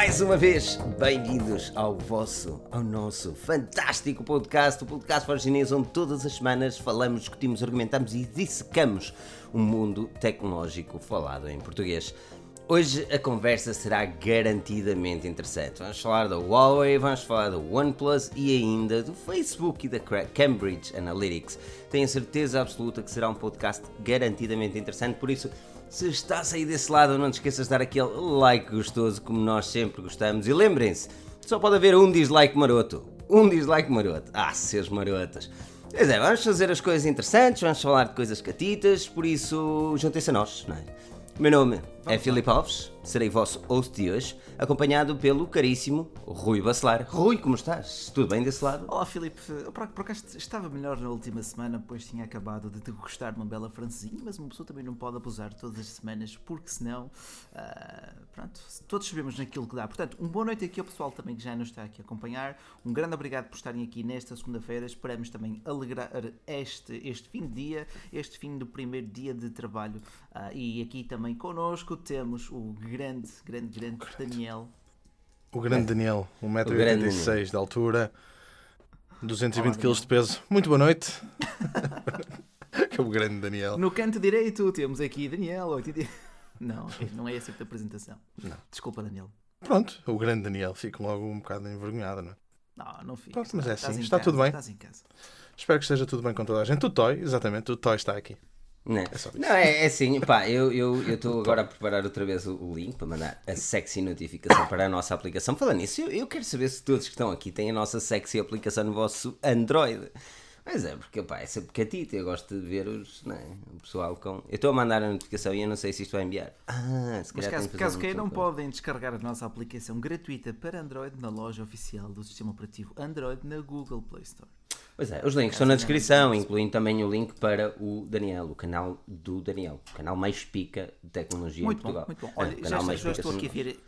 mais uma vez, bem-vindos ao vosso, ao nosso fantástico podcast, o podcast para chinês, onde todas as semanas falamos, discutimos, argumentamos e dissecamos o um mundo tecnológico falado em português. Hoje a conversa será garantidamente interessante. Vamos falar da Huawei, vamos falar do OnePlus e ainda do Facebook e da Cambridge Analytics. Tenho certeza absoluta que será um podcast garantidamente interessante, por isso se está a sair desse lado, não te esqueças de dar aquele like gostoso, como nós sempre gostamos. E lembrem-se, só pode haver um dislike maroto. Um dislike maroto. Ah, seus marotas. Pois é, vamos fazer as coisas interessantes, vamos falar de coisas catitas, por isso juntem-se a nós, não é? Meu nome é Filipe Alves, serei vosso host de hoje, acompanhado pelo caríssimo Rui Bacelar. Rui, como estás? Tudo bem desse lado? Olá Filipe, por, por acaso estava melhor na última semana, pois tinha acabado de degustar uma bela francesinha, mas uma pessoa também não pode abusar todas as semanas, porque senão, uh, pronto, todos sabemos naquilo que dá. Portanto, uma boa noite aqui ao pessoal também que já nos está aqui a acompanhar, um grande obrigado por estarem aqui nesta segunda-feira, esperamos também alegrar este, este fim de dia, este fim do primeiro dia de trabalho, uh, e aqui também connosco temos o grande, grande, grande, grande. Daniel. O grande Daniel, 1,86m de altura, 220 kg de peso. Muito boa noite. que é o grande Daniel. No canto direito temos aqui Daniel. Não, não é essa a apresentação. Não. Desculpa, Daniel. Pronto, o grande Daniel. Fico logo um bocado envergonhado, não é? Não, não fico. Pronto, mas é assim. Está casa, tudo bem? Espero que esteja tudo bem com toda a gente. O Toy, exatamente, o Toy está aqui. Não, é, não, é, é assim, pá, eu estou eu, agora a preparar outra vez o, o, link para mandar a sexy notificação para a nossa aplicação. Falando nisso, eu, eu quero saber se todos que estão aqui têm a nossa sexy aplicação no vosso Android. Mas é, porque pá, é sempre catito, eu gosto de ver os, não é, o pessoal com. Eu estou a mandar a notificação e eu não sei se isto vai enviar. Ah, se calhar Mas caso, caso queiram, não podem descarregar a nossa aplicação gratuita para Android na loja oficial do sistema operativo Android na Google Play Store. Pois é, os links estão na descrição, incluindo também o link para o Daniel, o canal do Daniel, o canal mais pica de tecnologia muito em Portugal. Bom, muito bom. Olha, é, já, já, já estou aqui a ver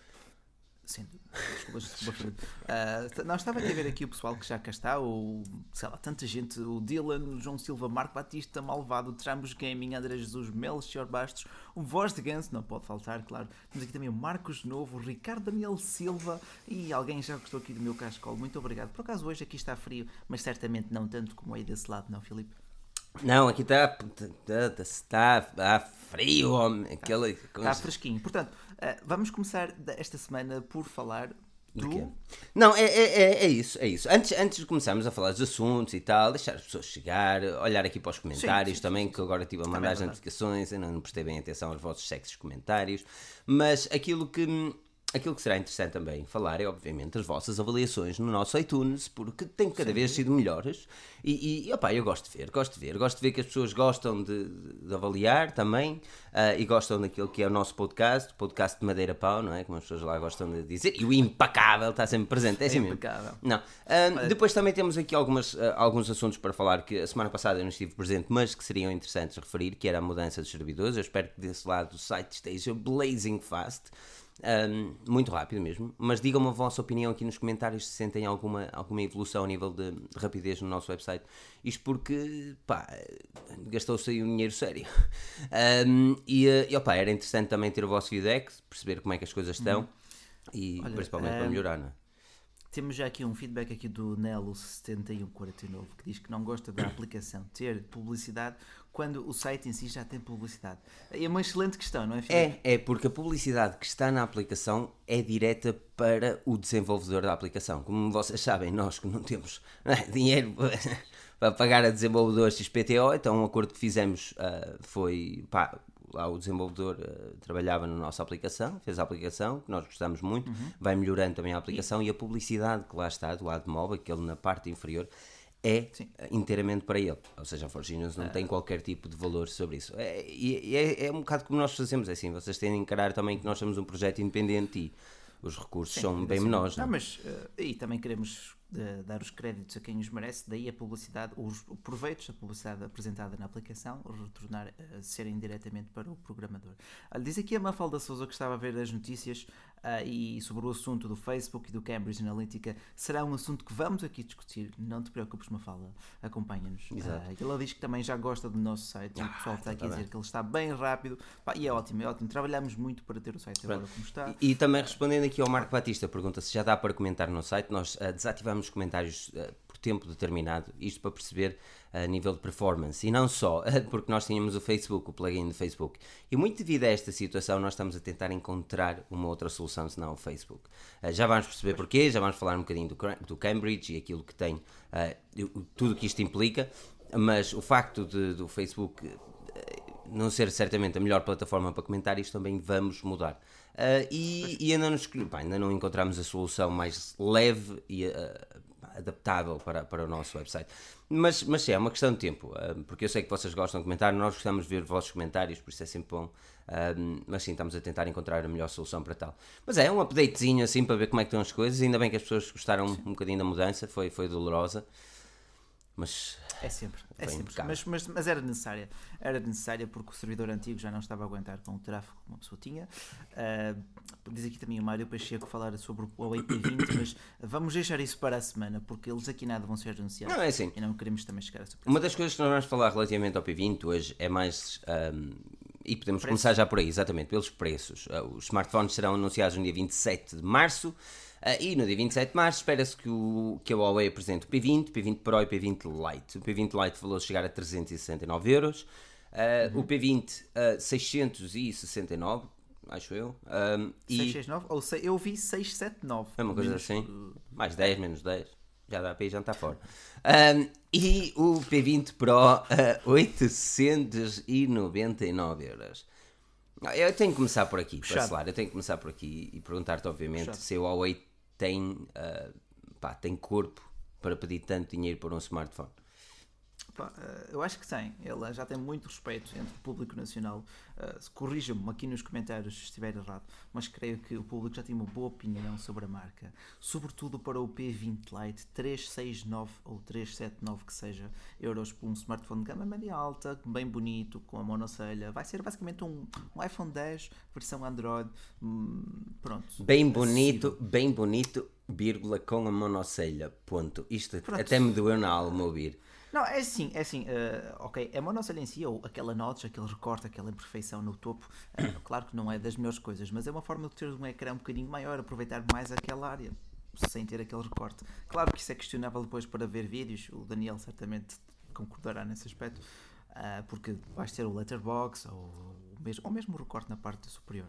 Sim, desculpa, desculpa uh, Não, estava aqui a ver aqui o pessoal que já cá está, o, sei lá, tanta gente, o Dylan, o João Silva, Marco Batista, Malvado, Trambos Gaming, André Jesus, Melchior Bastos, o Voz de Ganso, não pode faltar, claro. Temos aqui também o Marcos Novo, o Ricardo Daniel Silva e alguém já gostou aqui do meu cascol. Muito obrigado. Por acaso hoje aqui está frio, mas certamente não tanto como aí desse lado, não, Filipe? Não, aqui está está, está, frio, homem. Aquela está fresquinho. Portanto, vamos começar esta semana por falar do. Não, é, é, é, é, isso, é isso. Antes, antes de começarmos a falar dos assuntos e tal, deixar as pessoas chegar, olhar aqui para os comentários sim, sim, também, sim, que agora estive a mandar as notificações, ainda não prestei bem atenção aos vossos sexos comentários, mas aquilo que Aquilo que será interessante também falar é, obviamente, as vossas avaliações no nosso iTunes, porque tem cada Sim. vez sido melhores. E, e opa, eu gosto de ver, gosto de ver. Gosto de ver que as pessoas gostam de, de avaliar também uh, e gostam daquilo que é o nosso podcast, podcast de Madeira Pau, não é? Como as pessoas lá gostam de dizer. E o impecável está sempre presente, é assim impecável. Não. Uh, depois também temos aqui algumas, uh, alguns assuntos para falar que a semana passada eu não estive presente, mas que seriam interessantes referir, que era a mudança dos servidores. Eu espero que desse lado o site esteja blazing fast. Um, muito rápido mesmo, mas digam-me a vossa opinião aqui nos comentários se sentem alguma, alguma evolução a nível de, de rapidez no nosso website. Isto porque, pá, gastou-se aí um dinheiro sério. Um, e, e opa, era interessante também ter o vosso feedback, perceber como é que as coisas estão uhum. e Olha, principalmente um, para melhorar, não é? Temos já aqui um feedback aqui do Nelo7149 que diz que não gosta da aplicação ter publicidade quando o site em si já tem publicidade? É uma excelente questão, não é? Filipe? É, é porque a publicidade que está na aplicação é direta para o desenvolvedor da aplicação. Como vocês sabem, nós que não temos é, dinheiro para pagar a desenvolvedores XPTO, então um acordo que fizemos uh, foi pá, lá o desenvolvedor uh, trabalhava na nossa aplicação, fez a aplicação, que nós gostamos muito, uhum. vai melhorando também a aplicação e... e a publicidade que lá está, do lado móvel, aquele na parte inferior, é Sim. inteiramente para ele. Ou seja, a Forginos não é. tem qualquer tipo de valor sobre isso. É, e é, é, um bocado como nós fazemos, é assim, vocês têm de encarar também que nós somos um projeto independente e os recursos Sim, são bem assim, menores. Não, não, mas uh, e também queremos de dar os créditos a quem os merece, daí a publicidade, os proveitos da publicidade apresentada na aplicação, retornar a serem diretamente para o programador. Diz aqui a Mafalda Souza que estava a ver as notícias uh, e sobre o assunto do Facebook e do Cambridge Analytica, será um assunto que vamos aqui discutir. Não te preocupes, Mafalda, acompanha-nos. Uh, ela diz que também já gosta do nosso site, ah, o pessoal está aqui a dizer que ele está bem rápido Pá, e é ótimo, é ótimo. Trabalhamos muito para ter o site Pronto. agora como está. E, e, também respondendo aqui ao Marco Batista, pergunta se já dá para comentar no site. Nós uh, desativamos comentários por tempo determinado, isto para perceber a nível de performance. E não só, porque nós tínhamos o Facebook, o plugin do Facebook. E muito devido a esta situação, nós estamos a tentar encontrar uma outra solução senão o Facebook. Uh, já vamos perceber porquê, já vamos falar um bocadinho do, do Cambridge e aquilo que tem, uh, tudo o que isto implica, mas o facto de, do Facebook não ser certamente a melhor plataforma para comentar, isto também vamos mudar. Uh, e, e, ainda, nos, pá, ainda não encontramos a solução mais leve e uh, adaptável para, para o nosso website. Mas, mas sim, é uma questão de tempo, uh, porque eu sei que vocês gostam de comentar, nós gostamos de ver os vossos comentários, por isso é sempre bom. mas sim, estamos a tentar encontrar a melhor solução para tal. Mas é um updatezinho assim para ver como é que estão as coisas. Ainda bem que as pessoas gostaram sim. um bocadinho da mudança, foi, foi dolorosa. Mas é sempre, é sempre. Mas, mas, mas, era necessária. Era necessária porque o servidor antigo já não estava a aguentar com o tráfego que uma pessoa tinha. Uh, diz aqui também o Mário Pacheco falar sobre o IP20, mas vamos deixar isso para a semana porque eles aqui nada vão ser anunciados. Não, é assim. E não queremos também chegar a essa Uma das coisas que nós vamos falar relativamente ao P20 hoje é mais. Um, e podemos começar já por aí, exatamente, pelos preços. Uh, os smartphones serão anunciados no dia 27 de março. Uh, e no dia 27 de março espera-se que, o, que a Huawei apresente o P20, P20 Pro e P20 Lite. O P20 Lite falou chegar a 369 euros, uh, uhum. o P20 uh, 669, acho eu. Um, 669? Ou se, eu vi 679. É uma coisa menos, assim, mais 10, menos 10. Já dá para ir jantar fora. Um, e o P20 Pro, uh, 899 euros. Eu tenho que começar por aqui, para Eu tenho que começar por aqui e perguntar-te, obviamente, Puxado. se o Huawei tem, uh, pá, tem corpo para pedir tanto dinheiro por um smartphone? Eh, eu acho que tem. Ele já tem muito respeito entre o público nacional. Uh, Corrija-me aqui nos comentários se estiver errado, mas creio que o público já tem uma boa opinião sobre a marca. Sobretudo para o P20 Lite 369 ou 379 que seja euros por um smartphone de gama média alta, bem bonito, com a monocelha. Vai ser basicamente um, um iPhone 10 versão Android. Hum, pronto. Bem bonito, bem bonito, vírgula com a monocelha. Ponto. Isto pronto. até me doeu na alma ouvir. Não, é assim, é assim, uh, ok, a monocelha em si, ou aquela notch, aquele recorte, aquela imperfeição no topo, uh, claro que não é das melhores coisas, mas é uma forma de ter um ecrã um bocadinho maior, aproveitar mais aquela área, sem ter aquele recorte. Claro que isso é questionável depois para ver vídeos, o Daniel certamente concordará nesse aspecto, uh, porque vais ter o letterbox, ou, ou, mesmo, ou mesmo o recorte na parte superior.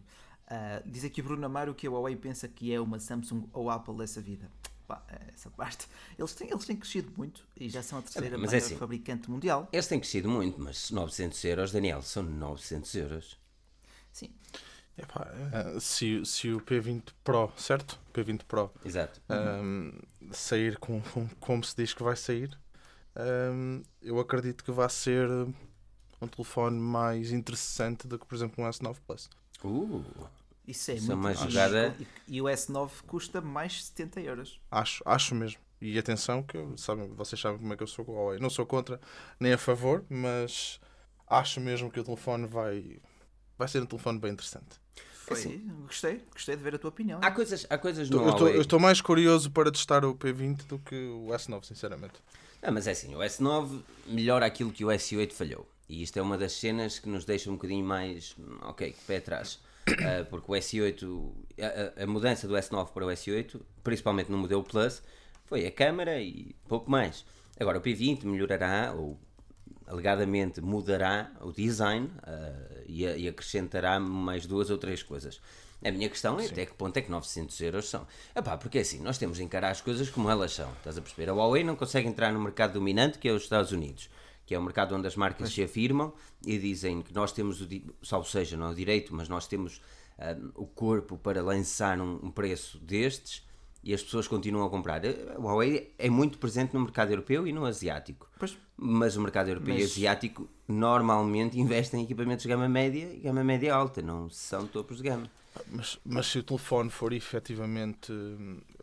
diz aqui Bruno Amaro que a Huawei pensa que é uma Samsung ou Apple dessa vida pá, essa parte. Eles têm, eles têm crescido muito e já são a terceira mas é maior é assim, fabricante mundial. Eles têm crescido muito, mas 900 euros, Daniel, são 900 euros. Sim. Epá, uh, se, se o P20 Pro, certo? P20 Pro Exato. Um, sair com, com, como se diz que vai sair, um, eu acredito que vai ser um telefone mais interessante do que, por exemplo, um S9 Plus. Uh. Isso é Isso muito é uma jogada. E, e, o S9 custa mais 70 euros. Acho, acho mesmo. E atenção, que eu, sabem, vocês sabem como é que eu sou com o Huawei. Não sou contra nem a favor, mas acho mesmo que o telefone vai, vai ser um telefone bem interessante. Foi. Assim, gostei, gostei de ver a tua opinião. Há coisas, há coisas no eu Huawei. Eu estou mais curioso para testar o P20 do que o S9, sinceramente. Ah, mas é assim, o S9 melhora aquilo que o S8 falhou. E isto é uma das cenas que nos deixa um bocadinho mais, ok, pé atrás. Uh, porque o S8, a, a, mudança do S9 para o S8, principalmente no modelo Plus, foi a câmera e pouco mais. Agora o P20 melhorará, ou alegadamente mudará o design uh, e, e, acrescentará mais duas ou três coisas. A minha questão é Sim. até que ponto é que 900 euros são. Epá, porque assim, nós temos de encarar as coisas como elas são. Estás a perceber? A Huawei não consegue entrar no mercado dominante que é os Estados Unidos que é um mercado onde as marcas se afirmam e dizem que nós temos, o, salvo seja, não é o direito, mas nós temos um, o corpo para lançar um, um, preço destes e as pessoas continuam a comprar. A Huawei é muito presente no mercado europeu e no asiático. Pois. Mas o mercado europeu mas... e asiático normalmente investem em equipamentos de gama média e gama média alta, não são topos de gama. Mas, mas se o telefone for efetivamente.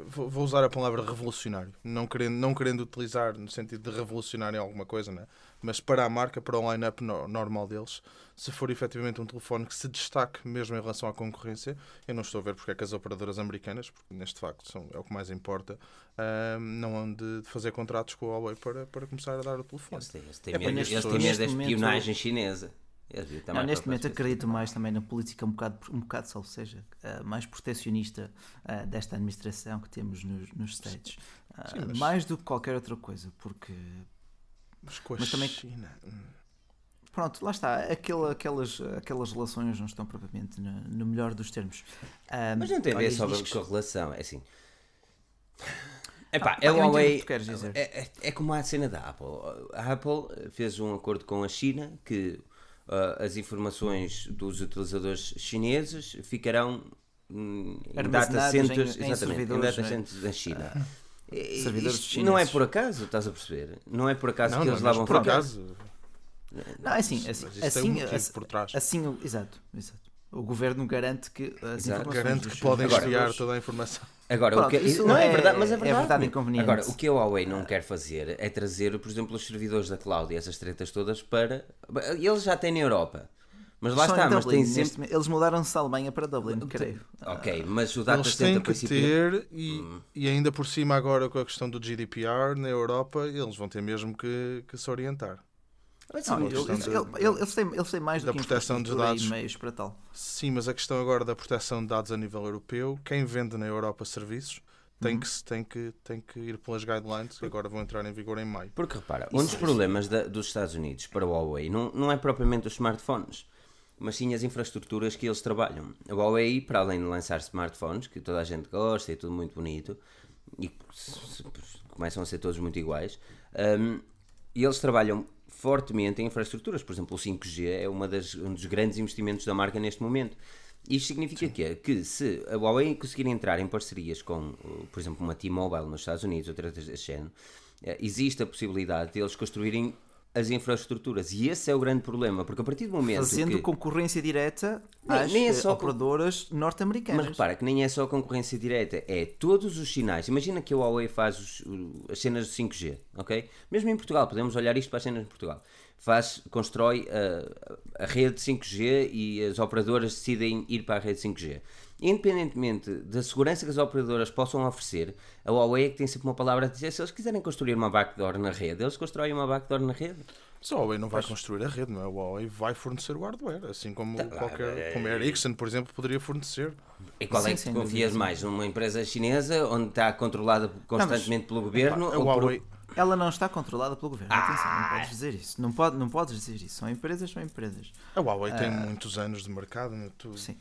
Vou, usar a palavra revolucionário, não querendo, não querendo utilizar no sentido de revolucionário em alguma coisa, né? Mas para a marca, para o line-up no, normal deles, se for efetivamente um telefone que se destaque mesmo em relação à concorrência, eu não estou a ver porque é que as operadoras americanas, porque neste facto são, é o que mais importa, uh, não hão de fazer contratos com a Huawei para, para começar a dar o telefone. Eles têm, eles têm é medo, eles têm medo da espionagem chinesa. Não, neste momento acredito mais também na política um bocado, um bocado ou seja, uh, mais protecionista uh, desta administração que temos nos, nos States. Uh. Mais do que qualquer outra coisa, porque. Mas com a mas também... China. Hum. Pronto, lá está. Aquela, aquelas, aquelas relações não estão propriamente no, no melhor dos termos. mas não tem a ver só com a relação, é assim. Epá, ah, é, Huawei, é, é, é como a cena da Apple. A Apple fez um acordo com a China que uh, as informações dos utilizadores chineses ficarão hum, em data centers, em, exatamente, em data é? centers da China. Uh, Isto não é por acaso, estás a perceber? Não é por acaso não, que não, eles lá vão por acaso. Não, é assim, assim, assim, assim, por trás. assim, exato, exato. O governo garante que as Exato. Garante que podem desviar toda a informação. Agora, Pronto, o que, isso não é, é, verdade, mas é verdade. É verdade inconveniente. Agora, o que a Huawei não quer fazer é trazer, por exemplo, os servidores da cloud e essas tretas todas para. Eles já têm na Europa. Mas lá Só está, mas tem sempre. Eles mudaram-se da Alemanha para Dublin, creio. Ok, mas o data eles têm que ter, e, hum. e ainda por cima, agora com a questão do GDPR na Europa, eles vão ter mesmo que, que se orientar. Não, eles, eles, eles, têm, eles têm mais do da que proteção de dados. meios para tal. Sim, mas a questão agora da proteção de dados a nível europeu, quem vende na Europa serviços tem, uhum. que, tem, que, tem que ir pelas guidelines que agora vão entrar em vigor em maio. Porque repara, um dos problemas da, dos Estados Unidos para o Huawei não, não é propriamente os smartphones, mas sim as infraestruturas que eles trabalham. A Huawei, para além de lançar smartphones, que toda a gente gosta e tudo muito bonito, e começam a ser todos muito iguais, um, eles trabalham fortemente em infraestruturas. Por exemplo, o 5G é uma das, um dos grandes investimentos da marca neste momento. Isto significa que, que se a Huawei conseguir entrar em parcerias com, por exemplo, uma T-Mobile nos Estados Unidos, outra deste género, eh, existe a possibilidade de eles construírem as infraestruturas. E esse é o grande problema, porque a partir do momento. Fazendo que... concorrência direta às nem é só operadoras norte-americanas. Mas repara que nem é só concorrência direta, é todos os sinais. Imagina que a Huawei faz os, as cenas do 5G, ok? Mesmo em Portugal, podemos olhar isto para as cenas de Portugal. Faz, constrói a, a rede 5G e as operadoras decidem ir para a rede 5G independentemente da segurança que as operadoras possam oferecer, a Huawei é que tem sempre uma palavra a dizer. Se eles quiserem construir uma backdoor na rede, eles constroem uma backdoor na rede. Mas a Huawei não vai construir a rede, não é? A Huawei vai fornecer o hardware, assim como tá, qualquer. É, como a Ericsson, por exemplo, poderia fornecer. E qual sim, é que sim, confias mais? Numa empresa chinesa onde está controlada constantemente não, pelo governo? A Huawei. Por... Ela não está controlada pelo governo. Ah. Atenção, não podes dizer isso. Não, pode, não podes dizer isso. São empresas, são empresas. A Huawei tem ah. muitos anos de mercado. Tu... Sim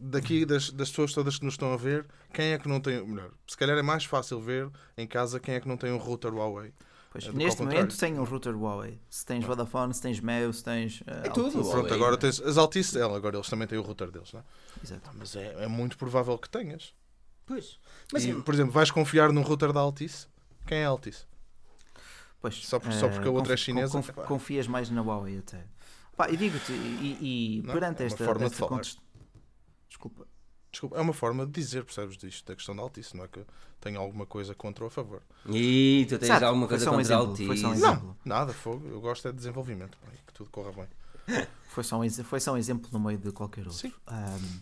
daqui das, das pessoas todas que nos estão a ver, quem é que não tem. Melhor, se calhar é mais fácil ver em casa quem é que não tem um router Huawei. Pois, é, neste momento tem um router Huawei. Se tens Vodafone, se tens Meo, se tens. Uh, é tudo. Pronto, agora tens as Altice, agora eles também têm o router deles, não é? Exato. Mas é, é muito provável que tenhas. Pois. Mas, e, por exemplo, vais confiar num router da Altice? Quem é a Altice? Pois, só, por, só porque a outra é chinesa. Conf, confias mais na Huawei até. Pá, e digo-te, e, e não, perante é esta, forma esta de Desculpa. Desculpa, é uma forma de dizer, percebes disto, da questão da Altice, não é que tenho alguma coisa contra ou a favor. E tu tens Exato, alguma coisa contra um a Altice? Um não, nada, fogo. Eu gosto é de desenvolvimento, que tudo corra bem. Foi só um, foi só um exemplo no meio de qualquer outro. Sim. Um,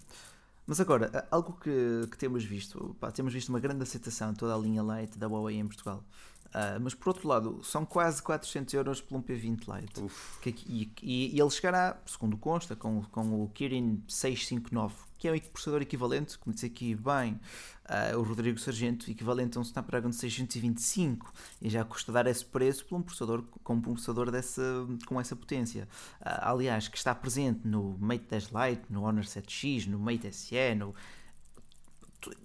mas agora, algo que, que temos visto, pá, temos visto uma grande aceitação toda a linha Lite da Huawei em Portugal. Uh, mas por outro lado, são quase 400 euros por um P20 Lite. Que, e, e, e, ele chegará, segundo consta, com, com o Kirin 659, que é um processador equivalente, como disse aqui bem uh, o Rodrigo Sargento, equivalente a um Snapdragon 625, e já custa dar esse preço por um processador com um processador dessa, com essa potência. Uh, aliás, que está presente no Mate 10 Lite, no Honor 7X, no Mate SE, no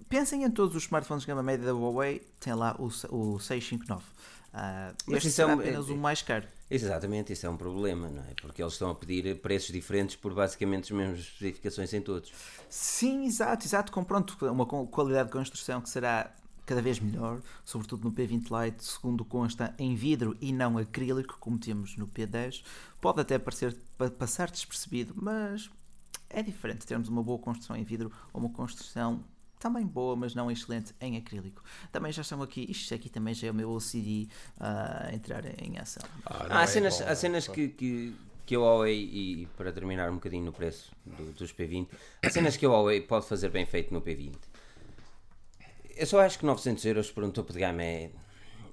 pensem em todos os smartphones de gama média da Huawei, tem lá o, o 659. Uh, Mas este é apenas o mais caro. Exatamente, isso é um problema, não é? Porque eles estão a pedir preços diferentes por basicamente as mesmas especificações em todos. Sim, exato, exato, com pronto, uma qualidade de construção que será cada vez melhor, sobretudo no P20 Lite, segundo consta em vidro e não acrílico, como temos no P10. Pode até parecer passar despercebido, mas É diferente termos uma boa construção em vidro ou uma construção também boa, mas não excelente em acrílico. Também já estão aqui, isto aqui também já é o meu OCD a entrar em ação. Ah, não há é cenas, bom, há cenas que, que, que a Huawei, e para terminar um bocadinho no preço do- dos P20, há cenas que a Huawei pode fazer bem feito no P20. Eu só acho que 900 euros por um topo de gama é,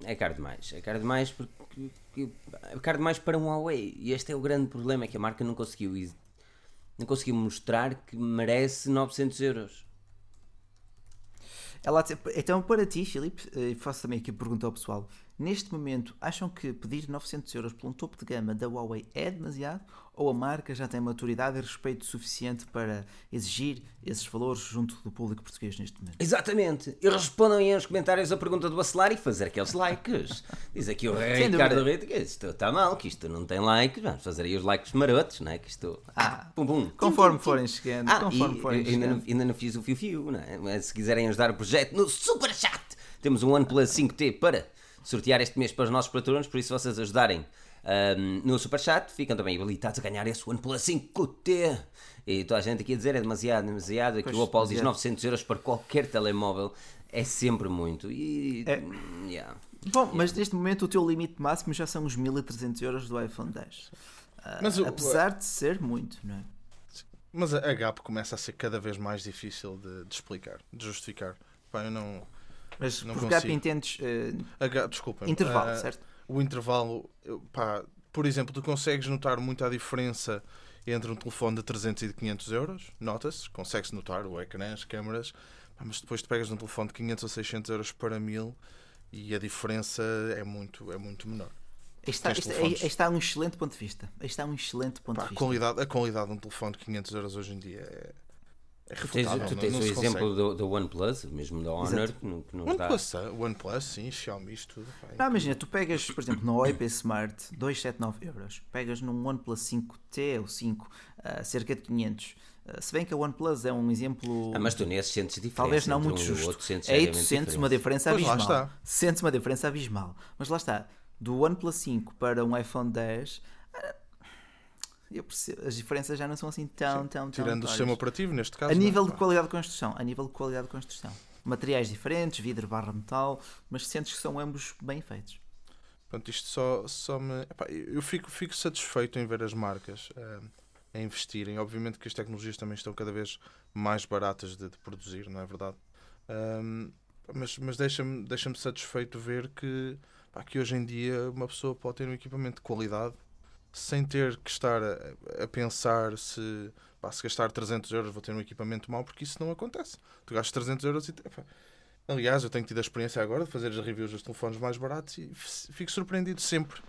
é caro demais. É caro demais porque que- é caro demais para um Huawei. E este é o grande problema, é que a marca não conseguiu, não conseguiu mostrar que merece 900 euros. Ela, então, para ti, Filipe, eh, faço também aqui a pergunta ao pessoal. Neste momento, acham que pedir 900 euros por um topo de gama da Huawei é demasiado? Ou a marca já tem maturidade e respeito suficiente para exigir esses valores junto do público português neste momento? Exatamente. E respondam aí nos comentários a pergunta do Bacelar e fazer aqueles likes. Diz aqui o Sem Ricardo. Rito que isto está mal, que isto não tem likes. Vamos fazer aí os likes marotos, não é? Que isto. Ah, pum, pum. Conforme forem chegando, Ah, conforme e forem ainda, não, chegando. ainda não fiz o fio-fio, não é? Mas se quiserem ajudar o projeto no Super Chat, temos um OnePlus 5T para sortear este mês para os nossos patronos, por isso se vocês ajudarem ahm, no Super Chat, ficam também habilitados a ganhar esse OnePlus 5T. E toda a gente aqui a dizer é demasiado, demasiado. Aqui Pois, o Apolo diz demasiado. 900 euros para qualquer telemóvel. É sempre muito. E. É. yeah. Bom, mas neste momento o teu limite máximo já são os 1300 euros do iPhone 10. Ah, Mas o- apesar de ser muito, não é? Mas a a gap começa a ser cada vez mais difícil de, de explicar, de justificar. Pá, eu não. Mas Não por gap entendes eh, A gap, desculpa. intervalo, ah, certo? O intervalo, pá, por exemplo, tu consegues notar muito a diferença entre um telefone de 300 e de 500 euros, nota-se, consegue-se notar o ecrã, as câmaras, mas depois tu pegas num telefone de 500 ou 600 euros para 1000 e a diferença é muito, é muito menor. Está, aí está um excelente ponto de vista. Está um excelente ponto Pá, de a, vista. qualidade, a qualidade de um telefone de 500 euros hoje em dia é, é Tu tens, refutável. tu não- tens não o exemplo do, do OnePlus, mesmo da Honor, Exato. que, não- que. OnePlus, ah, OnePlus, sim, Xiaomi, isto tudo. pá, Não, imagina, tu pegas, por exemplo, no OIP Smart 279 euros, pegas num OnePlus 5T ou 5, ah, cerca de 500. Ah, se bem que a OnePlus é um exemplo. Ah, mas tu nesses sentes diferença. Talvez não muito um justo. outro, sentes Aí tu sentes uma diferença. diferença Pois lá abismal. está. Sentes uma diferença abismal. Mas lá está, do OnePlus 5 para um iPhone 10, ah, eu percebo, as diferenças já não são assim tão, tão, tão. Tirando o sistema operativo, neste caso. A não é? nível de Pá. qualidade de construção, a nível de qualidade de construção. Materiais diferentes, vidro barra metal, mas sentes que são ambos bem feitos. Portanto, isto só, só me. epá, eu fico, fico satisfeito em ver as marcas eh, a investirem. Obviamente que as tecnologias também estão cada vez mais baratas de, de produzir, não é verdade? Ahm, mas mas deixa-me deixa satisfeito ver que, pá, que hoje em dia uma pessoa pode ter um equipamento de qualidade sem ter que estar a, a pensar se, pá, se gastar 300 euros vou ter um equipamento mau, porque isso não acontece. Tu gastas 300 euros e. Aliás, eu tenho tido a experiência agora de fazer as reviews dos telefones mais baratos e fico surpreendido sempre.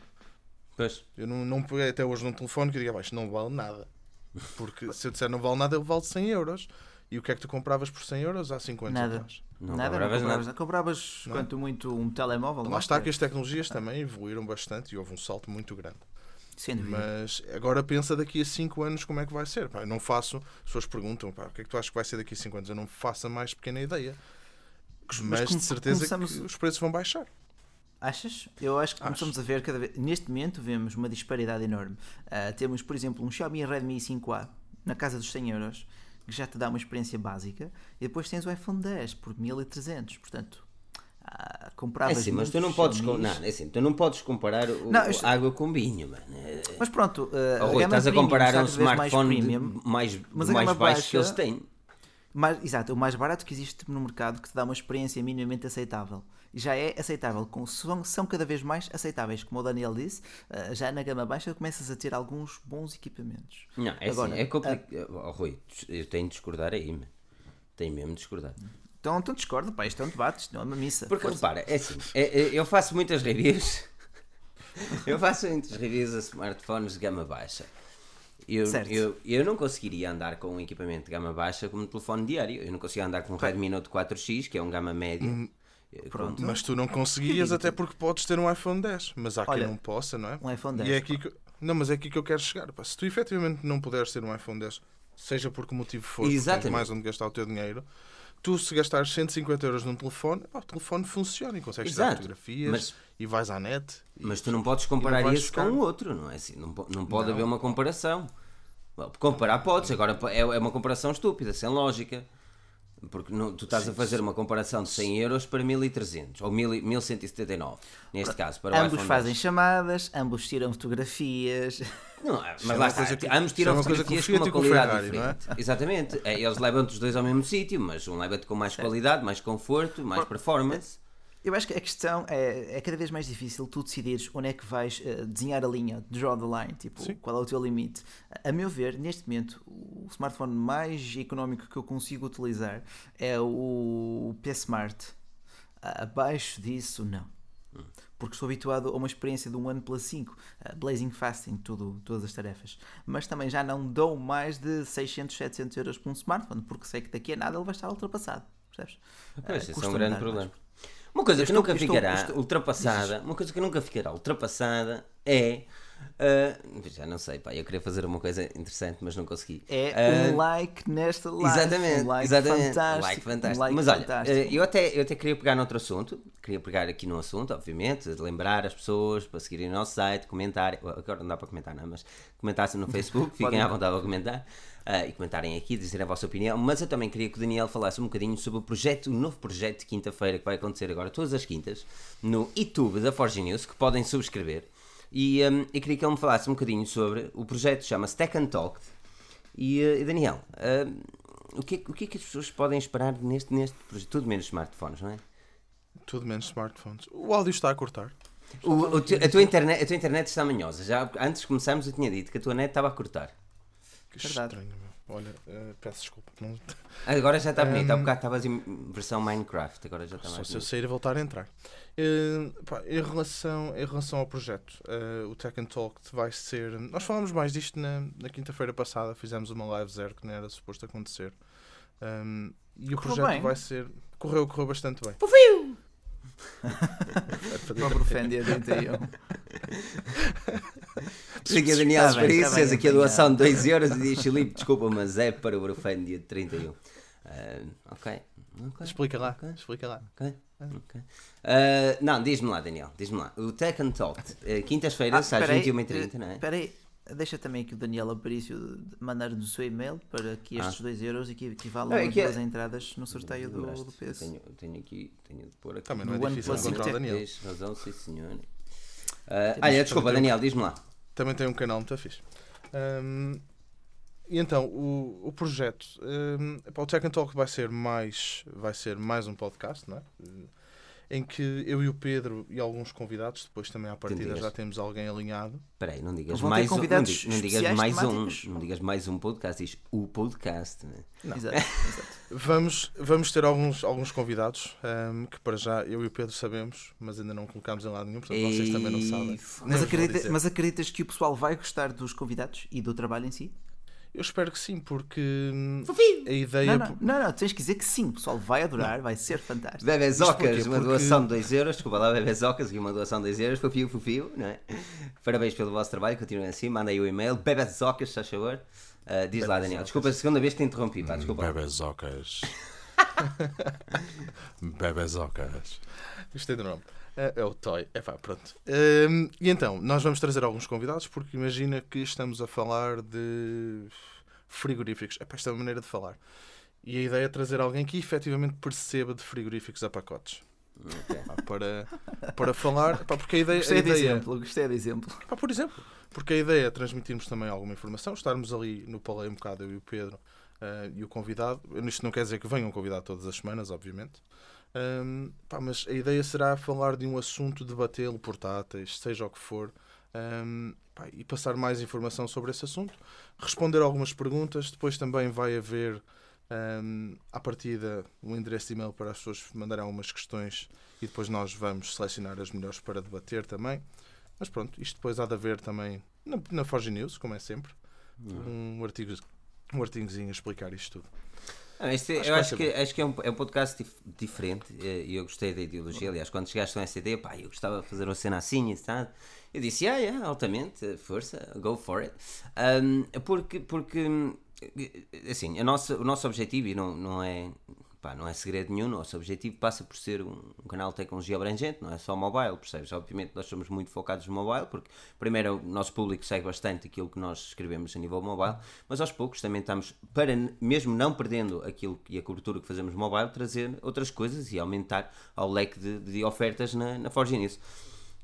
Pois. Eu não, não peguei até hoje num telefone que eu diga, "Pá, isto não vale nada. Porque se eu disser não vale nada, ele vale 100 euros. E o que é que tu compravas por 100 euros há 5 anos Nada. atrás? Não nada, compravas não compravas, nada. compravas Não. quanto muito um telemóvel. Lá está que as tecnologias também evoluíram bastante e houve um salto muito grande. Sem dúvida. Mas agora pensa daqui a 5 anos como é que vai ser. Pá, não faço, as pessoas perguntam, pá, o que é que tu achas que vai ser daqui a 5 anos? Eu não faço a mais pequena ideia. Mas, come- de certeza começamos- que os preços vão baixar. Achas? Eu acho que Acho. começamos a ver cada vez. Neste momento vemos uma disparidade enorme. Ah, temos, por exemplo, um Xiaomi Redmi 5A na casa dos 100 euros, que já te dá uma experiência básica, e depois tens o iPhone 10 por 1300. Portanto, ah, É compravas. assim, mas tu não podes. com-. Não, é assim, tu não podes comparar o, Não, isto- água com vinho, mano. É- Mas pronto, Rui, gama estás a comparar um mais smartphone premium. mais, Mas a mais baixo que eles baixa- têm. Mais, exato, o mais barato que existe no mercado que te dá uma experiência minimamente aceitável. Já é aceitável, com, são, são cada vez mais aceitáveis. Como o Daniel disse, ah, já na gama baixa começas a ter alguns bons equipamentos. Não, é Agora, assim, é complicado. Oh, Rui, eu tenho de discordar aí, mano. Tenho mesmo de discordar. Então, então discordo, pá, isto é um debate, isto não é uma missa. Porque Força. repara, é assim, é- é- eu faço muitas reviews. eu faço muitas reviews a smartphones de gama baixa. Eu, Certo. eu, eu não conseguiria andar com um equipamento de gama baixa como um telefone diário. Eu não conseguia andar com um Redmi Note 4X, que é um gama média. Eh, Pronto. Mas tu não conseguias, até porque podes ter um iPhone 10. Mas há Olha, quem não possa, não é? um iPhone E 10, é aqui que, não, mas é aqui que eu quero chegar. pá. Se tu efetivamente não puderes ter um iPhone 10, seja por que motivo for, tens mais onde gastar o teu dinheiro, tu se gastares 150 euros num telefone, pá, o telefone funciona e consegues tirar Exato. fotografias Mas- e vais à net. Mas tu não podes comparar esse buscar. com o outro, não é assim? Não, não pode Não. haver uma comparação. Comparar podes, agora é é uma comparação estúpida, sem lógica. Porque não, tu estás a fazer uma comparação de 100 euros para 1300 ou 1000 1179, neste caso. Para o ambos iPhone fazem 10. chamadas, ambos tiram fotografias. Não, é, mas lá está, que- ambos tiram é fotografias com uma qualidade Ferrari, é? diferente. Exatamente. É, eles levam-te os dois ao mesmo sítio, mas um leva-te com mais qualidade, mais conforto, mais performance. Eu acho que a questão é, é cada vez mais difícil tu decidires onde é que vais eh, desenhar a linha, draw the line, tipo, Sim. qual é o teu limite. A meu ver, neste momento, o smartphone mais económico que eu consigo utilizar é o P Smart. Abaixo disso, não. Porque estou habituado a uma experiência de um OnePlus 5, eh, blazing fast em tudo, todas as tarefas. Mas também já não dou mais de 600, 700 euros por um smartphone, porque sei que daqui a nada ele vai estar ultrapassado. Percebes? Pois, Eh, esse é um grande problema. Uma coisa Eu que estou- nunca ficará estou- ultrapassada, uma coisa que nunca ficará ultrapassada é. ah, já não sei, pá, eu queria fazer uma coisa interessante, mas não consegui. É Ah, um like nesta live. Exatamente, um like exatamente. fantástico. Like fantástico. um like Mas olha, fantástico. eh, eu até, eu até queria pegar noutro assunto, queria pegar aqui num assunto, obviamente, lembrar as pessoas para seguirem o nosso site, comentarem, agora não dá para comentar, não, mas comentassem no Facebook, fiquem à vontade para comentar. Eh, e comentarem aqui, dizerem a vossa opinião, mas eu também queria que o Daniel falasse um bocadinho sobre o projeto, o novo projeto de quinta-feira que vai acontecer agora todas as quintas no YouTube da Forge News, que podem subscrever. E hum, eu queria que ele me falasse um bocadinho sobre o projeto, chama-se Tech and Talk. E, e Daniel, hum, o, que, é- o que é que as pessoas podem esperar neste, neste projeto? Tudo menos smartphones, não é? Tudo menos smartphones. O áudio está a cortar. O, o a, tua internet, a tua internet está manhosa. Já antes de começarmos eu tinha dito que a tua net estava a cortar. Que Verdade. estranho, meu. Olha, eh, peço desculpa. Não... Agora já está bonito. Há bocado estavas em versão Minecraft. Agora já está Só mais se eu bonito. sair e voltar a entrar. Eh, pá, em, relação, em relação ao projeto, eh, o Tech and Talk vai ser. Nós falámos mais disto na, na quinta-feira passada, fizemos uma live zero que não era suposto acontecer. Um, e o Correu projeto bem. vai ser. Correu, correu bastante bem. Fofinho! Pobre Fendi 31. Aqui a Daniel Espírito está fez bem aqui a doação de apanhado. 2 euros e diz Filipe, desculpa, mas é para o Brufano dia 31. Ah, ok. ok. Explica lá, Ok. explica lá. Ok, ok. Ah, não, diz-me lá, Daniel, diz-me lá. O Tech and Talk, eh, quintas-feiras, às 21h30, não é? Espera aí. Deixa também aqui o Daniel Aparício mandar-nos o seu e-mail para que estes 2 euros equi- equivalam é que é- duas entradas no sorteio do, do PS. Tenho, tenho aqui, tenho de pôr aqui. Também não No é difícil encontrar o 5T. Daniel. Tens razão, sim senhor. Ah, olha, desculpa, Daniel, diz-me lá. Também tem um canal muito fixe. Um, e então, o, o projeto. Um, o Tech and Talk vai ser mais, vai ser mais um podcast, não é? Em que eu e o Pedro e alguns convidados, depois também à partida digas. já temos alguém alinhado. Espera aí, não digas Vão mais um, não, não digas mais um, não digas mais um podcast, diz o podcast, né? Exato, exato. Vamos, vamos ter alguns, alguns convidados um, que para já eu e o Pedro sabemos, mas ainda não colocámos em lado nenhum, portanto vocês também não sabem. Mas, acredita- mas acreditas que o pessoal vai gostar dos convidados e do trabalho em si? Eu espero que sim, porque hum, a Não, ideia. não, não, não, tens que dizer que sim, o pessoal vai adorar, vai ser fantástico. Bebezocas, uma Porque- doação de 2 euros, desculpa lá, Bebezocas, aqui uma doação de 2 euros, fofio, fofio, não é? Parabéns pelo vosso trabalho, continuem assim, mandem aí o e-mail, Bebezocas, se faz favor. Ah, diz lá, Daniel, desculpa, a segunda vez que te interrompi, pá, desculpa. Bebezocas. Bebezocas. Gostei do nome. É, é o Toy. É pá, pronto. Hum, e então, nós vamos trazer alguns convidados porque imagina que estamos a falar de frigoríficos. É pá, esta é uma maneira de falar. E a ideia é trazer alguém que efetivamente perceba de frigoríficos a pacotes. Ok. Pá, para, para falar. Pá, porque a ideia. A Gostei do ideia exemplo, gostei do exemplo. Pá, por exemplo, porque a ideia é transmitirmos também alguma informação, estarmos ali no palei um bocado, eu e o Pedro eh, e o convidado. Isto não quer dizer que venham um convidado todas as semanas, obviamente. Ahm, pá, mas a ideia será falar de um assunto, debatê-lo, portáteis, seja o que for, ahm, pá, e passar mais informação sobre esse assunto, responder algumas perguntas. Depois também vai haver, ahm, à partida, um endereço de e-mail para as pessoas mandarem algumas questões e depois nós vamos selecionar as melhores para debater também. Mas pronto, isto depois há de haver também na, na Forge News, como é sempre, um, artigo, um artigozinho a explicar isto tudo. Ah, este- Acho que eu acho que, acho que é, um, é um podcast dif- diferente e eu gostei da ideologia. Aliás, quando chegaste com essa ideia, pá, eu gostava de fazer uma cena assim e tal. Eu disse, ah, yeah, altamente, força, go for it. Ahm, porque, porque, assim, a nossa, o nosso objetivo, e não, não é pá, não é segredo nenhum, nosso objetivo passa por ser um, um canal de tecnologia abrangente, não é só mobile, percebes? Obviamente nós somos muito focados no mobile, porque primeiro o nosso público segue bastante aquilo que nós escrevemos a nível mobile, mas aos poucos também estamos, para mesmo não perdendo aquilo e a cobertura que fazemos mobile, trazer outras coisas e aumentar ao leque de, de ofertas na, na Forge News.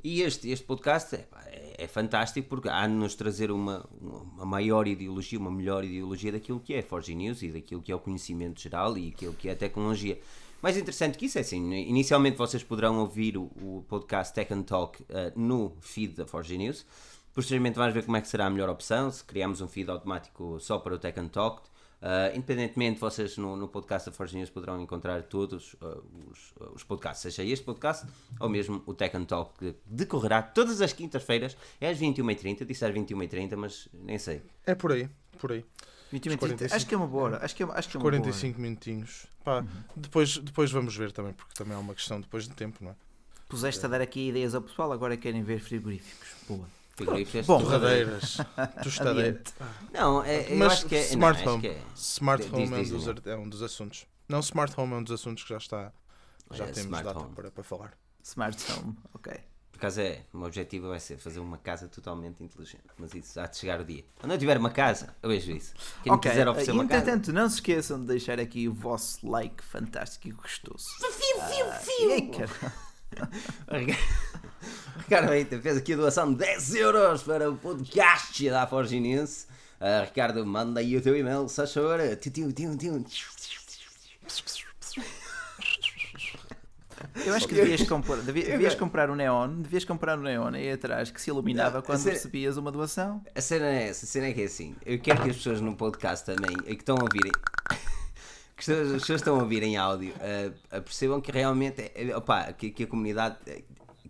E este, este podcast é, é, é fantástico porque há de nos trazer uma, uma maior ideologia, uma melhor ideologia daquilo que é Forge News e daquilo que é o conhecimento geral e aquilo que é a tecnologia. Mais interessante que isso é assim, inicialmente vocês poderão ouvir o, o podcast Tech and Talk uh, no feed da Forge News. Posteriormente vamos ver como é que será a melhor opção, se criamos um feed automático só para o Tech and Talk Uh, independentemente, vocês no, no podcast da Forge News poderão encontrar todos uh, os, uh, os, podcasts, seja este podcast ou mesmo o Tech and Talk, que decorrerá todas as quintas-feiras, é às 21h30. Disse às 21h30, mas nem sei. É por aí, por aí. 21 h acho que é uma boa hora. Acho que é, acho que é uma 45 boa minutinhos. Pá, uhum. depois, depois vamos ver também, porque também é uma questão depois de tempo, não é? Puseste a dar aqui ideias ao pessoal, agora querem ver frigoríficos. Boa. Bom, torradeiras, tostadeira. Não, é, Mas acho que é. Smart não, Home, é, smart home diz, diz, é, um dos, é, um dos, assuntos. Não, Smart Home é um dos assuntos que já está. Já é, temos data para, para falar. Smart Home, ok. Por acaso é, o meu objetivo vai ser fazer uma casa totalmente inteligente. Mas isso há de chegar o dia. Quando eu tiver uma casa, eu vejo isso. Quem okay. quiser oferecer uma Entretanto, casa. não se esqueçam de deixar aqui o vosso like fantástico e gostoso. Fio, fio, fio! Ah, Ricardo Eita fez aqui a doação de 10 euros para o podcast da Forginense. Uh, Ricardo, manda aí o teu e-mail, se tiu. Eu acho que devias comprar, devias comprar um neon, devias comprar um neon aí atrás que se iluminava quando cena, recebias uma doação. A cena é essa, a cena é que é assim. Eu quero que as pessoas no podcast também, que estão a ouvirem, que as pessoas estão a ouvir em áudio, uh, percebam que realmente é, opa, que, que a comunidade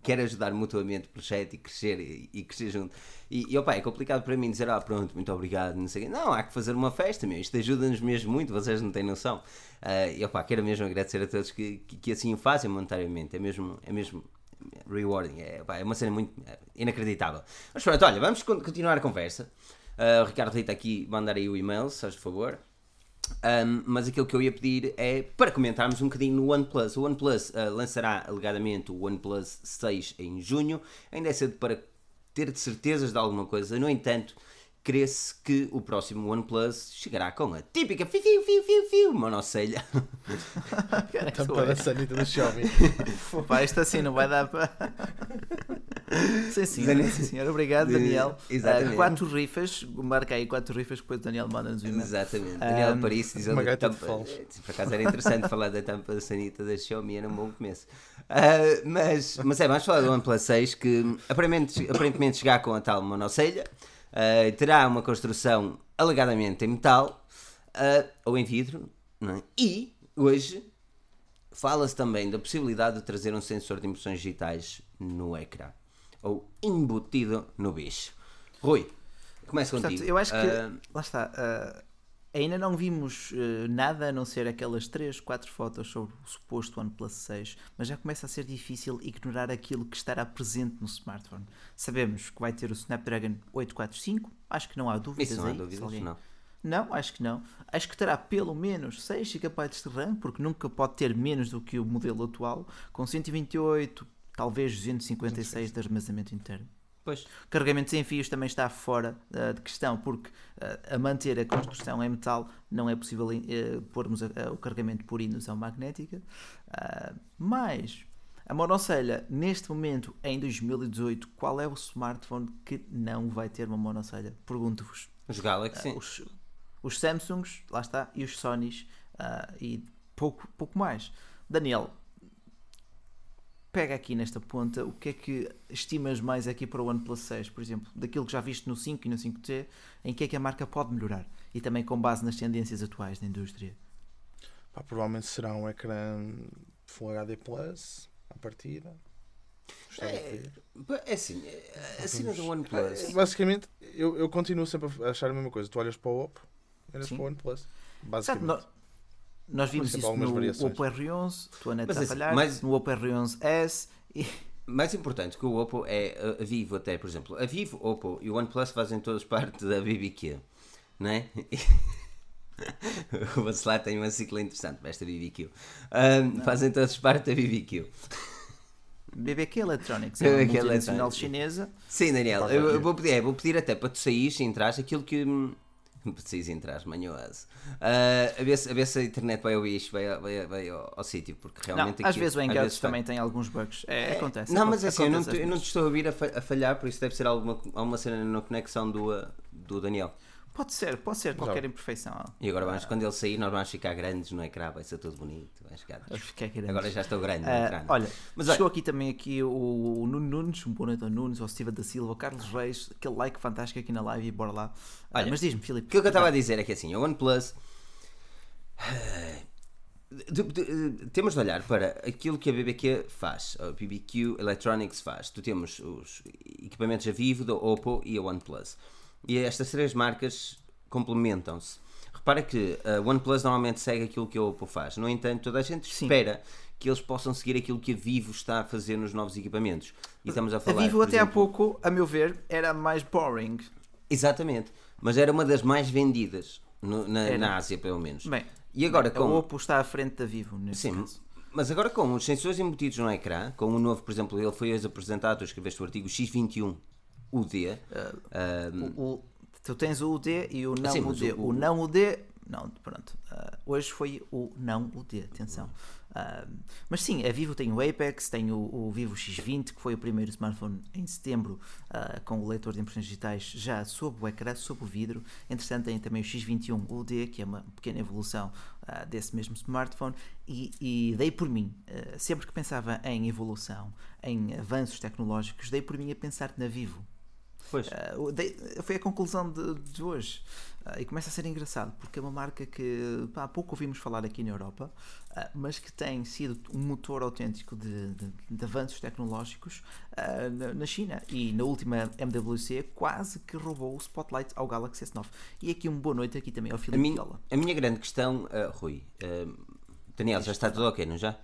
quer ajudar mutuamente o projeto e crescer e, e crescer junto. E, e opa, é complicado para mim dizer, ah, pronto, muito obrigado, não sei Não, há que fazer uma festa, meu. Isto ajuda-nos mesmo muito, vocês não têm noção. Uh, e opa, quero mesmo agradecer a todos que, que, que, assim o fazem monetariamente. É mesmo, é mesmo rewarding. É, opa, é uma cena muito inacreditável. Mas pronto, olha, vamos continuar a conversa. Uh, o Ricardo Rita aqui mandar aí o e-mail, se faz favor. Um, mas aquilo que eu ia pedir é para comentarmos um bocadinho no OnePlus. O OnePlus uh, lançará alegadamente o OnePlus 6 em junho. Ainda é cedo para ter de certezas de alguma coisa. No entanto, crê-se que o próximo OnePlus chegará com a típica fiu fiu fiu fiu fiu monocelha. Tampa da sanita do Xiaomi. Pá, isto assim não vai dar para. sim, senhor, sim, senhor. Obrigado, Daniel. Exatamente. Uh, quatro rifas, marca aí quatro rifas, depois o Daniel manda-nos o e-mail. Exatamente. Daniel um, Paris diz a tampa. Por acaso era interessante falar da tampa da sanita da Xiaomi, era um bom começo. Uh, mas, mas é, vamos falar do OnePlus 6 que aparentemente, aparentemente chegar com a tal monocelha. Uh, terá uma construção alegadamente em metal uh, ou em vidro. É? E hoje fala-se também da possibilidade de trazer um sensor de impressões digitais no ecrã ou embutido no bicho. Rui, começa contigo. Portanto, eu acho que, uh, lá está, ainda não vimos nada a não ser aquelas 3, 4 fotos sobre o suposto OnePlus 6, mas já começa a ser difícil ignorar aquilo que estará presente no smartphone. Sabemos que vai ter o Snapdragon 845, acho que não há dúvidas Isso não há aí. Dúvidas, alguém... não. Não, acho que não. Acho que terá pelo menos 6 GB de RAM, porque nunca pode ter menos do que o modelo atual, com 128, talvez 256 de armazenamento interno. Pois. Carregamento sem fios também está fora uh, de questão, porque uh, a manter a construção em metal não é possível uh, pormos o carregamento por indução magnética. mas a monocelha, neste momento, em 2018, qual é o smartphone que não vai ter uma monocelha? Pergunto-vos. Os Galaxy. os, os Samsungs, lá está, e os Sonys, e pouco, pouco mais. Daniel, pega aqui nesta ponta, o que é que estimas mais aqui para o OnePlus 6, por exemplo, daquilo que já viste no 5 e no 5T, em que é que a marca pode melhorar? E também com base nas tendências atuais da indústria. Pá, provavelmente será um ecrã Full HD Plus à partida. É, é assim, é, a cena do OnePlus. Basicamente, eu, eu continuo sempre a achar a mesma coisa. Tu olhas para o Oppo, olhas Sim. para o OnePlus. Basicamente. Nós vimos isso no variações. Oppo R11, tu a net a falhar, mas, no Oppo R11S e... Mais importante que o Oppo é a Vivo até, por exemplo. A Vivo, Oppo e o OnePlus fazem todas parte da BBQ, não é? o Bacelar tem uma cicla interessante para esta BBQ. Ahm, fazem todos parte da BBQ. BBQ Electronics, é uma BBQ multinacional Electronics. chinesa. Sim, Daniel, eu, eu vou, pedir, é, vou pedir até para tu saís e entrares aquilo que. Hum, Para tu saís e entrares, manhoso. Ah, a, ver se, a ver se a internet vai ouvir isto, vai, vai, vai ao, ao sítio, porque Não, realmente. às aquilo- vezes o vai- também tem alguns bugs. É, acontece. Não, mas é assim, eu não, te, às eu não te estou a ouvir a, fa- a falhar, por isso deve ser alguma, alguma cena na conexão do, ah, do Daniel. Pode ser, pode ser qualquer imperfeição. E agora vamos, quando ele sair, nós vamos ficar grandes no ecrã, vai ser tudo bonito. Vai grande. Agora já estou grande no Ah, ecrã. olha, Mas chegou aqui também aqui o, o Nuno Nunes, um boa noite ao Nunes, ao Steven da Silva, ao Carlos Reis, aquele like fantástico aqui na live e bora lá. Ah, Olha, mas diz-me, Filipe. Aquilo que eu estava a dizer é que assim, a OnePlus. de- de- temos de olhar para aquilo que a BBQ faz, a BBQ Electronics faz. Tu temos os equipamentos a Vivo, da Oppo e a OnePlus. E estas três marcas complementam-se. Repara que a OnePlus normalmente segue aquilo que a Oppo faz. No entanto, toda a gente Sim. espera que eles possam seguir aquilo que a Vivo está a fazer nos novos equipamentos. E estamos a A falar. Vivo por até há exemplo, pouco, a meu ver, era mais boring. Exatamente. Mas era uma das mais vendidas no- na, na Ásia, pelo menos. Bem, e agora a com. Oppo está à frente da Vivo neste Sim, caso. mas agora com os sensores embutidos no ecrã, com o novo, por exemplo, ele foi hoje apresentado, tu escreveste o artigo X21 UD. ah, O- o- tu tens o UD e o não Sim, UD. o- O, não UD, não, pronto. ah, hoje foi o não UD, atenção. Ah, mas sim, a Vivo tem o Apex, tem o, o Vivo X20, que foi o primeiro smartphone em setembro ah, com o leitor de impressões digitais já sob o ecrã, sob o vidro. Entretanto, tem também o X21 UD, que é uma pequena evolução ah, desse mesmo smartphone. E, e dei por mim, ah, sempre que pensava em evolução, em avanços tecnológicos, dei por mim a pensar na Vivo. Dei- foi a conclusão de, de hoje. Ah, e começa a ser engraçado, porque é uma marca que pá, há pouco ouvimos falar aqui na Europa, ah, mas que tem sido um motor autêntico de, de- de avanços tecnológicos ah, na, na China. E na última MWC quase que roubou o spotlight ao Galaxy S9. E aqui uma boa noite aqui também ao a, Filipe minha, Viola. a minha grande questão, Rui. Daniel, já está tudo ok, não já?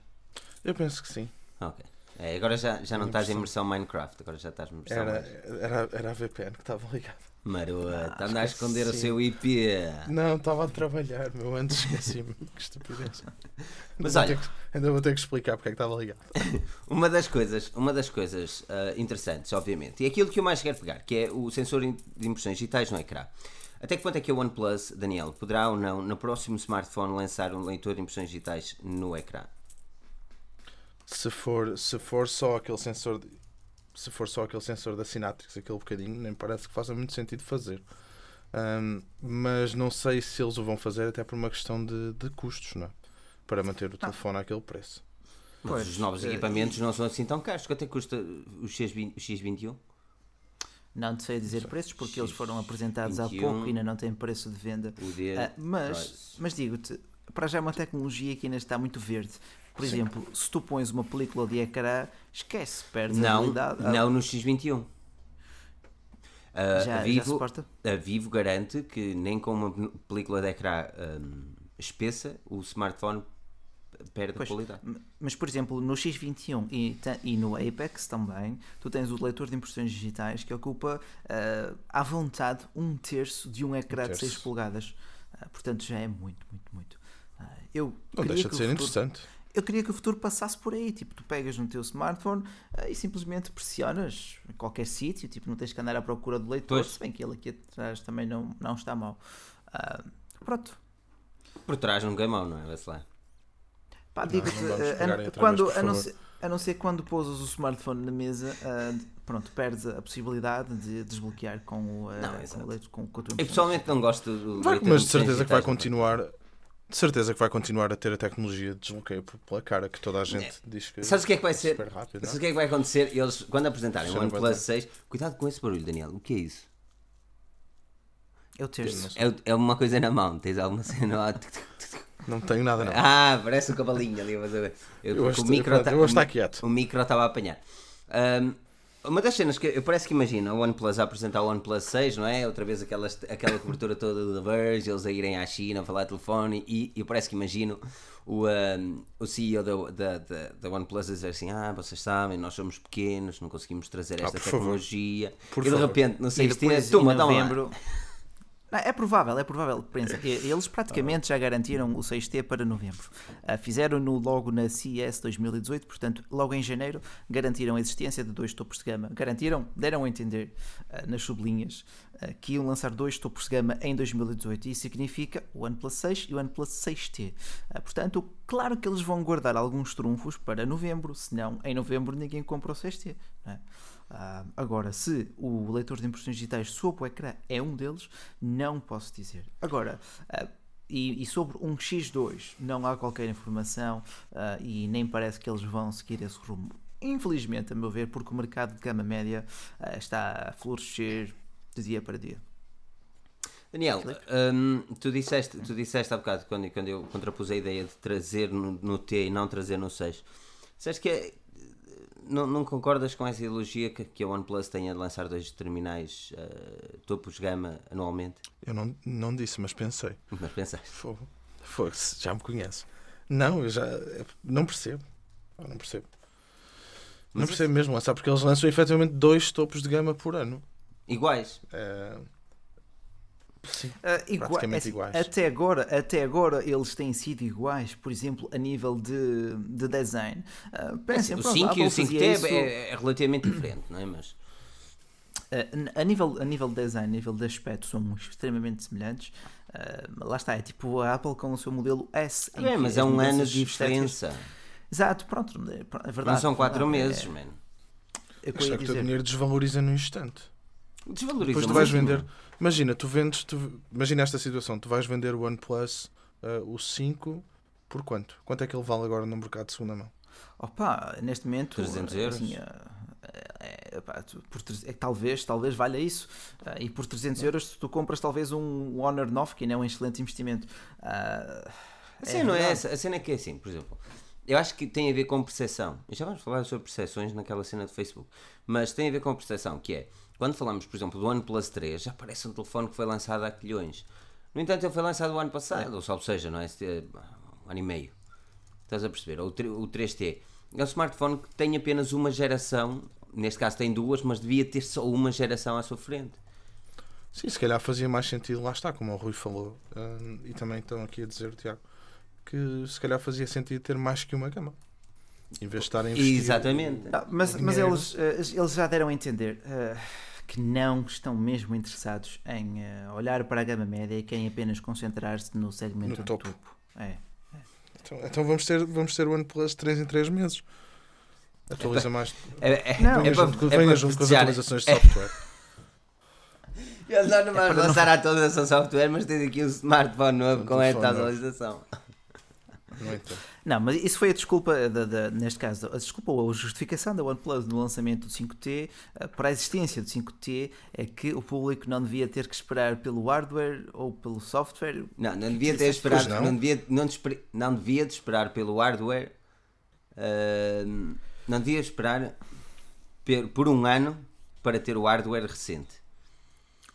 Eu penso que sim. Ok. É, agora já, já não estás em versão Minecraft, agora já estás em versão Era, mais. era, era a VPN que estava ligada. Maroto, anda a esconder o seu IP. Não, estava a trabalhar, meu. Antes esqueci-me. Que estupidez. Mas Ainda vou olha- ter que- ainda vou ter que explicar porque é que estava ligado. Uma das coisas, uma das coisas ah, interessantes, obviamente, e aquilo que eu mais quero pegar, que é o sensor de impressões digitais no ecrã. Até que ponto é que a OnePlus, Daniel, poderá ou não, no próximo smartphone, lançar um leitor de impressões digitais no ecrã? Se for, se for só aquele sensor de- se for só aquele sensor da Synatrix, aquele bocadinho, nem parece que faça muito sentido fazer. Ahm, mas não sei se eles o vão fazer até por uma questão de, de custos, não é? Para manter o telefone àquele preço. Mas Pois, os novos eh, equipamentos não são assim tão caros. Quanto é que custa o X20 o X21? Não te sei dizer preços porque eles foram apresentados há 21. pouco e ainda não têm preço de venda. D. Ah, mas, mas digo-te, para já é uma tecnologia que ainda está muito verde. Por exemplo, se tu pões uma película de ecrã, esquece, perdes a Não, habilidade. Ah, não no X21. Ah, já, a, já Vivo, suporta? a Vivo garante que nem com uma película de ecrã hum, espessa o smartphone perde a Pois, qualidade. M- Mas, por exemplo, no X21 e, e no Apex também, tu tens o leitor de impressões digitais que ocupa ah, à vontade um terço de um ecrã de terço. 6 polegadas. Ah, portanto, já é muito, muito, muito. Ah, eu Não deixa de ser futuro- interessante. Eu queria que o futuro passasse por aí, tipo, tu pegas no teu smartphone ah, e simplesmente pressionas em qualquer sítio, tipo, não tens que andar à procura do leitor, Pois. se bem que ele aqui atrás também não, não está mal. Ah, pronto. Por trás não gamão, não é? Vê-se lá. Pá, Não, digo-te, outra quando, a, não ser, a não ser quando pousas o smartphone na mesa, ah, pronto, perdes a possibilidade de desbloquear com o, ah, Não, com, exato. o leitor, com, com tua Eu pessoalmente não gosto do. Vai, leitor mas de certeza que vai não é? continuar. De certeza que vai continuar a ter a tecnologia de desbloqueio por- pela cara que toda a gente diz que Sabes o que é que vai é ser? super rápido. não Sabes é? o que é que vai acontecer? Eles, quando apresentarem o vai OnePlus ter. 6, cuidado com esse barulho, Daniel. O que é isso? É o terço. É, é uma coisa na mão, tens alguma cena lá. Não tenho nada, não. Ah, parece um cavalinho ali. Mas eu, eu, Eu o micro tá- eu mi- quieto. O micro estava a apanhar. Ahm, uma das cenas que eu parece que imagina o OnePlus a apresentar o OnePlus 6, não é? Outra vez aquelas, aquela cobertura toda da Verge, eles a irem à China a falar telefone e eu parece que imagino o, ahm, o CEO da, da, da, da OnePlus a dizer assim: Ah, vocês sabem, nós somos pequenos, não conseguimos trazer esta Ah, por favor. tecnologia. Por e de favor. repente, não sei E se depois, em Toma, lá. novembro, é provável, é provável. E- eles praticamente já garantiram o 6T para novembro. Ah, Fizeram-no logo na CES 2018, portanto, logo em janeiro, garantiram a existência de dois topos de gama. Garantiram, deram a entender ah, nas sublinhas ah, que iam lançar dois topos de gama em 2018. Isso significa o OnePlus 6 e o OnePlus 6T. Ah, portanto, claro que eles vão guardar alguns trunfos para novembro, senão em novembro ninguém compra o 6T. não é? Ah, agora, se o leitor de impressões digitais sob o ecrã é um deles, não posso dizer. Agora, ah, e, e sobre um X2 não há qualquer informação ah, e nem parece que eles vão seguir esse rumo. Infelizmente, a meu ver, porque o mercado de gama média está a florescer de dia para dia. Daniel, hum, tu, disseste, tu disseste há bocado, quando, quando eu contrapus a ideia de trazer no, no T e não trazer no 6, disseste que é- não, não concordas com essa ideologia que, que a OnePlus tenha de lançar dois terminais eh, topos gama anualmente? Eu não, não disse, mas pensei. Mas pensaste. Fogo. Fogo, se já me conhece. Não, eu já. Não percebo. Eu não percebo. Não Mas percebo mesmo, lá sabe? Porque eles lançam efetivamente dois topos de gama por ano. Iguais. É, Sim. Ah, igua- Praticamente assim, iguais. Até agora, até agora eles têm sido iguais, por exemplo, a nível de, de design. Ah, pensem, o pronto, 5 a e o Apple 5T fazia isso- é, é- é relativamente diferente, não é? Mas Uh, a, nível, a nível de design, a nível de aspecto, são extremamente semelhantes. Uh, lá está, é tipo a Apple com o seu modelo S. é, mas as é um ano de diferença. Exato, pronto, é, é verdade. Não são 4 verdade, meses, É, mano. é o que o teu dinheiro desvaloriza no instante. Desvaloriza Depois tu vais vender. mano. Imagina, tu vendes. Tu, imagina esta situação: tu vais vender o OnePlus, uh, o 5, por quanto? Quanto é que ele vale agora no mercado de segunda mão? Opa, neste momento. 300 uh, euros? assim, é, pá, tu- por, é, talvez, talvez valha isso. Uh, e por 300 euros tu compras talvez um Honor 9, que ainda é um excelente investimento. Uh, A cena não é essa. A cena é que é assim, por exemplo. Eu acho que tem a ver com percepção. E já vamos falar sobre percepções naquela cena do Facebook. Mas tem a ver com percepção, que é. Quando falamos, por exemplo, do OnePlus 3, já parece um telefone que foi lançado há quilhões. No entanto, ele foi lançado o ano passado, ou seja, não é? Eh, Um ano e meio. Estás a perceber? O, tre- o 3T é um smartphone que tem apenas uma geração. Neste caso tem duas, mas devia ter só uma geração à sua frente. Sim, se calhar fazia mais sentido, lá está, como o Rui falou, hum, e também estão aqui a dizer, Tiago, que se calhar fazia sentido ter mais que uma gama. Em vez de estar a investir. Exatamente. Não, mas, o mas dinheiro. eles, eh, eles já deram a entender eh, que não estão mesmo interessados em eh, olhar para a gama média e querem apenas concentrar-se no segmento No do topo. topo. É. Então, então vamos, ter, vamos ter o OnePlus 3 em 3 meses. Atualiza mais. É, é, Não, Venha é junto, é venha junto com as atualizações de software. Eles não, não É vamos para não lançar a atualização de software, mas tens aqui um smartphone novo com esta atualização. É então. Não, mas isso foi a desculpa, da, da- neste caso, a desculpa ou a justificação da OnePlus no lançamento do 5T eh, para a existência do 5T é que o público não devia ter que esperar pelo hardware ou pelo software. Não, não devia ter esperado, Pois não. não. devia, não, desper- não devia de esperar pelo hardware, ahm, não devia esperar per- por um ano para ter o hardware recente.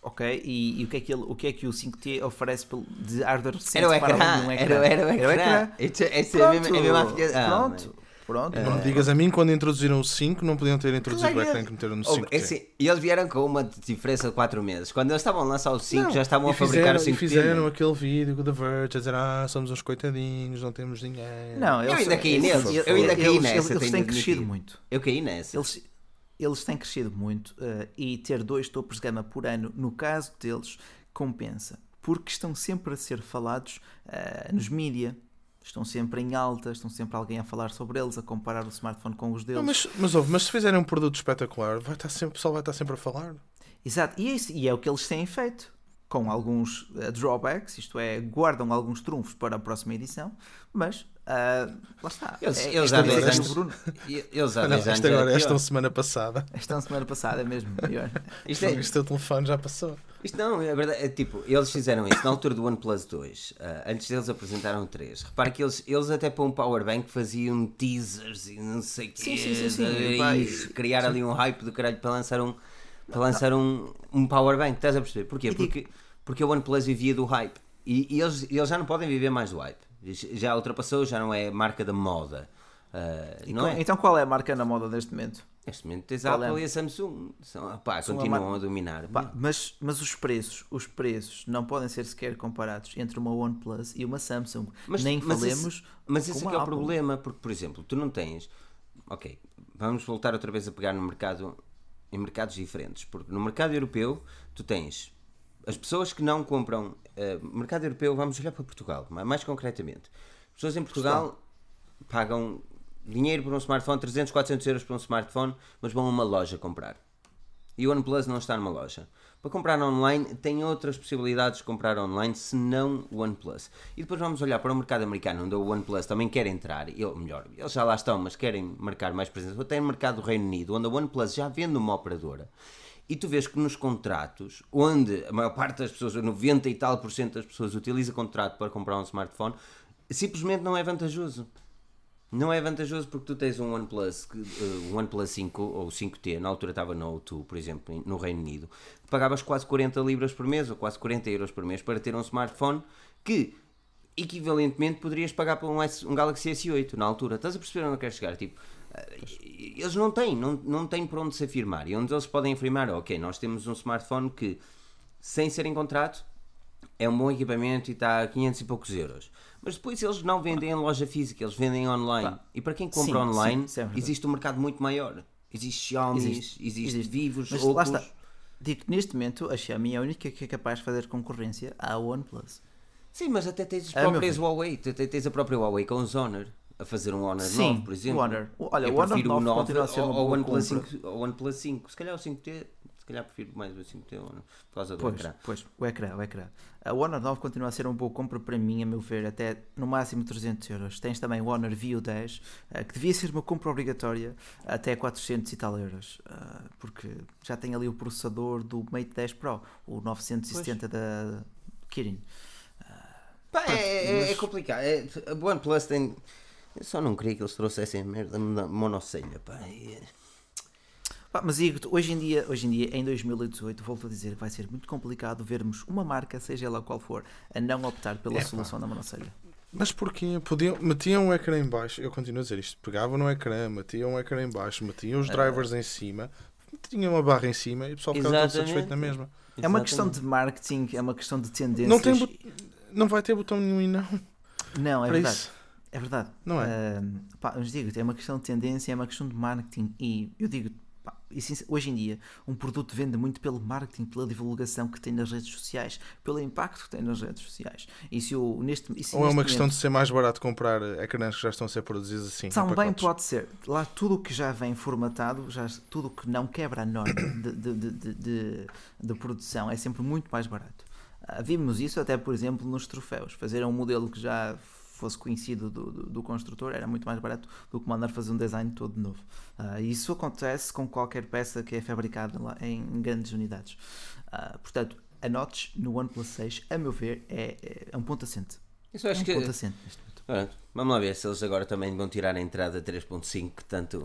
Ok? E, e o, que é que ele, o que é que o 5T oferece de hardware recente Era o para ecrã, de um era, era o ecrã. Isto- Esta é a mesma, é a mesma afilha- ah, pronto, pronto. Não me digas a mim quando introduziram o 5, não podiam ter introduzido o Claro que- ecrã que meteram no Oh, 5. é assim, e eles vieram com uma diferença de 4 meses. Quando eles estavam a lançar o 5, Não, já estavam e a fabricar fizeram, o 5 E fizeram aquele vídeo com o The Verge a dizer: Ah, somos uns coitadinhos, não temos dinheiro. Não, Eu eles- ainda caí eles- neles, eles- eu ainda caí nessa, Eles, eles têm crescido muito. Eu caí nessa. Eles, eles têm crescido muito eh, e ter dois topos de gama por ano, no caso deles, compensa. Porque estão sempre a ser falados eh, nos mídia. Estão sempre em alta, estão sempre alguém a falar sobre eles, a comparar o smartphone com os deles. Não, mas, mas, ouve, mas se fizerem um produto espetacular, vai estar sempre, o pessoal vai estar sempre a falar. Exato, e é, isso, e é o que eles têm feito. Com alguns eh, drawbacks, isto é, guardam alguns trunfos para a próxima edição, mas ah, lá está. Eles- É- eles esta há vez dois é anos- o Bruno. Eles há Não, dois anos isto agora, era esta pior. semana passada. Esta é uma semana passada mesmo. pior. Isto é, Isto teu telefone já passou. Isto não, é verdade. É, tipo, eles fizeram isso na altura do OnePlus 2. ah, antes deles apresentaram o 3. Repara que eles, eles até para um powerbank faziam teasers e não sei o quê. Sim, sim, sim, sim. e e- criar ali um hype do caralho para lançar um, para lançar um, um powerbank. Estás a perceber? Porquê? Porque, porque a OnePlus vivia do hype. E, e eles, eles já não podem viver mais do hype. Já ultrapassou, já não é marca da moda. Ah, E não com- é? Então qual é a marca na moda neste momento? Neste momento tens a Qual é? Apple e a Samsung. São, pá, São a continuam mar- a dominar. Pá, mas, mas os preços, os preços não podem ser sequer comparados entre uma OnePlus e uma Samsung. Nem mas falemos. Esse, mas esse é que é a o problema, porque, por exemplo, tu não tens. Ok, vamos voltar outra vez a pegar no mercado em mercados diferentes. Porque no mercado europeu tu tens as pessoas que não compram. eh, mercado europeu, vamos olhar para Portugal, ma- mais concretamente. As pessoas em Portugal pagam dinheiro por um smartphone, 300, 400 euros por um smartphone, mas vão a uma loja comprar. E o OnePlus não está numa loja. Para comprar online, tem outras possibilidades de comprar online, se não o OnePlus. E depois vamos olhar para o mercado americano, onde o OnePlus também quer entrar, ou melhor, eles já lá estão, mas querem marcar mais presença. Ou até no mercado do Reino Unido, onde a OnePlus já vende uma operadora. E tu vês que nos contratos, onde a maior parte das pessoas, 90 e tal por cento das pessoas utiliza contrato para comprar um smartphone, simplesmente não é vantajoso. Não é vantajoso porque tu tens um OnePlus, eh, um OnePlus 5 ou 5T, na altura estava no O2, por exemplo, em- no Reino Unido, pagavas quase 40 libras por mês ou quase 40 euros por mês para ter um smartphone que equivalentemente poderias pagar por um, S- um Galaxy S8 na altura. Estás a perceber onde eu quero chegar? Tipo, eles não têm, não, não têm por onde se afirmar. E onde eles podem afirmar, ok, nós temos um smartphone que, sem ser em contrato, é um bom equipamento e está a 500 e poucos euros. Mas depois eles não vendem em loja física, eles vendem online. E para quem compra sim, online, sim, é existe um mercado muito maior. Existe Xiaomi, existe, Existe, Vivos, Mas lá Opos. está. Digo que neste momento a Xiaomi é a única que é capaz de fazer concorrência à OnePlus. Sim, mas até tens as A meu próprias. Huawei. Te- Tens a própria Huawei com os Honor a fazer um Honor Sim, 9, por exemplo. o Honor. Olha, Eu o Honor prefiro 9 continua a ser uma boa OnePlus compra. 5, ao OnePlus 5. Se calhar o 5T, se calhar prefiro mais o 5T Honor, por causa do Pois, ecrã. pois, o ecrã, o ecrã. A Honor 9 continua a ser uma boa compra para mim, a meu ver, até no máximo 300 euros. Tens também o Honor View 10, eh, que devia ser uma compra obrigatória até 400 e tal euros, ah, porque já tem ali o processador do Mate 10 Pro, o 970 da Kirin. Pá, é, é- é complicado. É, a OnePlus tem. Eu só não queria que eles trouxessem merda na monocelha, pá. E- Pá, mas digo hoje em dia, hoje em dia, em 2018, volto a dizer, vai ser muito complicado vermos uma marca, seja ela qual for, a não optar pela Epá. solução da monocelha. Mas porquê? Podiam, metiam um ecrã em baixo, eu continuo a dizer isto, pegavam no ecrã, metiam um ecrã em baixo, metiam os drivers em cima, tinham uma barra em cima e o pessoal ficava todo Exatamente. satisfeito na mesma. É uma questão Exatamente. de marketing, é uma questão de tendências. Não tem bot- Não vai ter botão nenhum e não. Não, é para verdade. isso. É verdade. Não é? Ahm, pá, mas digo, é uma questão de tendência, é uma questão de marketing. E eu digo, pá, e sincer- hoje em dia, um produto vende muito pelo marketing, pela divulgação que tem nas redes sociais, pelo impacto que tem nas redes sociais. E se eu, neste, e se Ou é uma questão momento- de ser mais barato comprar ecrãs que já estão a ser produzidos assim. Também pode ser. Lá tudo o que já vem formatado, já, tudo o que não quebra a norma de, de, de, de, de- produção é sempre muito mais barato. Ah, vimos isso até, por exemplo, nos troféus. Fazer um modelo que já fosse conhecido do, do, do construtor era muito mais barato do que mandar fazer um design todo novo. Ah, isso acontece com qualquer peça que é fabricada lá em grandes unidades. Ah, portanto, a notch no OnePlus 6, a meu ver, é, é- é um ponto assente. Isso É acho um que. ponto assente neste momento. Pronto, vamos lá ver se eles agora também vão tirar a entrada 3.5 que tanto,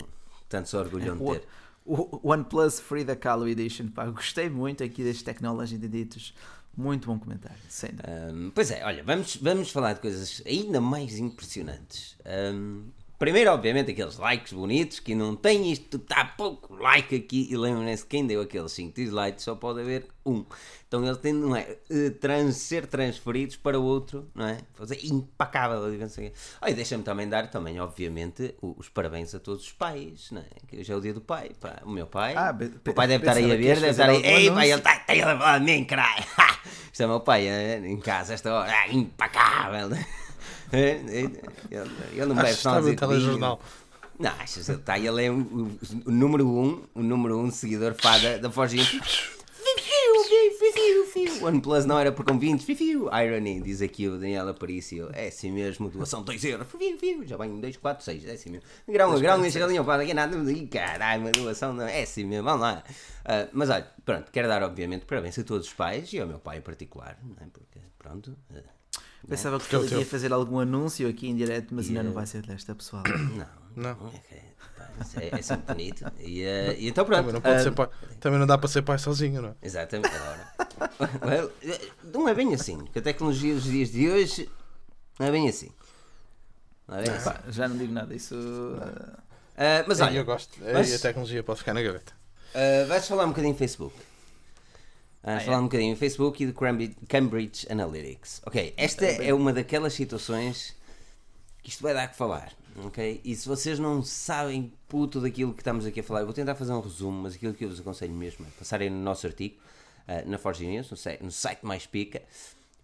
tanto se orgulham de O- ter. O OnePlus Frida Kahlo Edition, pá, gostei muito aqui das Technology Editos. Muito bom comentário, sem dúvida. Ahm, pois é, olha, vamos, vamos falar de coisas ainda mais impressionantes. Ahm, primeiro, obviamente, aqueles likes bonitos que não tem isto, está pouco like aqui. E lembrem-se, quem deu aqueles 5 dislikes só pode haver um. Então eles têm, não é, eh, trans, ser transferidos para o outro, não é? Fazer impacável a diferença. Olha, deixa-me também dar, também, obviamente, os parabéns a todos os pais, não é? Que hoje é o dia do pai, pá. O meu pai, Ah, o pai deve estar aí a ver, deve estar aí, ei, pai, anúncio." ele está tá, ele a falar de mim, caralho. Isto é o meu pai eh, em casa, esta hora, ah, impacável. Ele, ele não bebe que só dizer telejornal. Não, achas que ele está, ele é o, o- o número um, o número um seguidor fada da Forge Inc. O OnePlus não era por convintes, fifiu. Irony, diz aqui o Daniel Aparício. É assim mesmo, doação 2 euros. Já vem 2, 4, 6. É assim mesmo. Grão a grão, enche a galinha para aqui nada. Caralho, uma doação não. É assim mesmo, vamos lá. Ah, mas olha, pronto, quero dar obviamente parabéns a todos os pais e ao meu pai em particular, não é? Porque, pronto. ah, Pensava que é ele ia fazer algum anúncio aqui em direto, mas ainda não vai ser desta, pessoal. não, Não. É, que, pá, isso é, é sempre bonito. E, ah, e então pronto. Também não, pode ah, ser pai. Também não dá para ser pai sozinho, não é? Exatamente, agora. Well, não é bem assim, porque a tecnologia dos dias de hoje não é bem assim. Não é bem assim. Pá, já não digo nada, isso. ah, Ah, mas olha, eu gosto. mas- E a tecnologia pode ficar na gaveta. ah, vais falar um bocadinho Facebook. Vais Ah, falar é? um bocadinho de Facebook e de Cambridge, Analytics. Ok, esta é uma daquelas situações que isto vai dar que falar. Ok? E se vocês não sabem puto daquilo que estamos aqui a falar, eu vou tentar fazer um resumo, mas aquilo que eu vos aconselho mesmo é passarem no nosso artigo, ah, na Forge News, no, site- no site mais pica,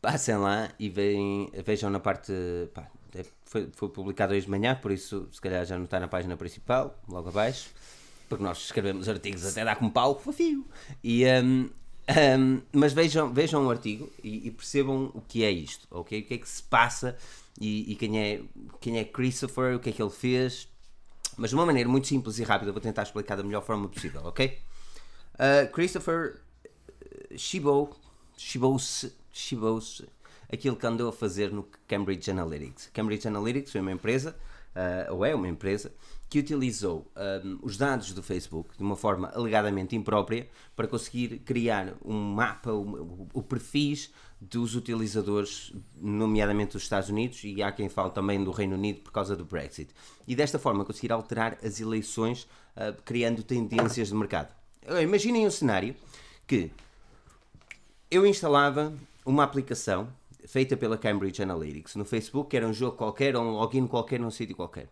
passem lá e veem- vejam na parte. pá, é- foi, foi publicado hoje de manhã, por isso se calhar já não está na página principal, logo abaixo, porque nós escrevemos artigos até dá como pau, fofinho. E, hum, hum, mas vejam, vejam o artigo e, e percebam o que é isto, ok? O que é que se passa e, e quem, é, quem é Christopher, o que é que ele fez. Mas de uma maneira muito simples e rápida, vou tentar explicar da melhor forma possível, ok? Uh, Christopher Shibou, Shibou-se, Shibou-se aquilo que andou a fazer no Cambridge Analytics. Cambridge Analytics foi uma empresa, uh, ou é uma empresa, que utilizou um, os dados do Facebook de uma forma alegadamente imprópria para conseguir criar um mapa, o, o perfis dos utilizadores, nomeadamente dos Estados Unidos, e há quem fale também do Reino Unido por causa do Brexit. E desta forma conseguir alterar as eleições, uh, criando tendências de mercado. Imaginem um cenário que eu instalava uma aplicação feita pela Cambridge Analytics no Facebook, que era um jogo qualquer ou um login qualquer num sítio qualquer.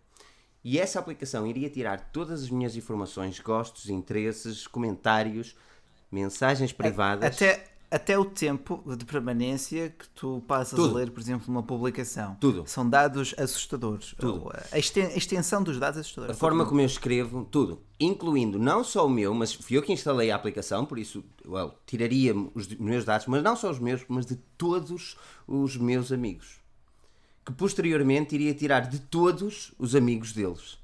E essa aplicação iria tirar todas as minhas informações, gostos, interesses, comentários, mensagens privadas. Até, até o tempo de permanência que tu passas Tudo. a ler, por exemplo, uma publicação. Tudo. São dados assustadores. Tudo. A exten- a extensão dos dados é assustadora. A forma como eu escrevo, tudo, incluindo não só o meu, mas fui eu que instalei a aplicação, por isso, well, tiraria os meus dados, mas não só os meus, mas de todos os meus amigos. Que posteriormente iria tirar de todos os amigos deles.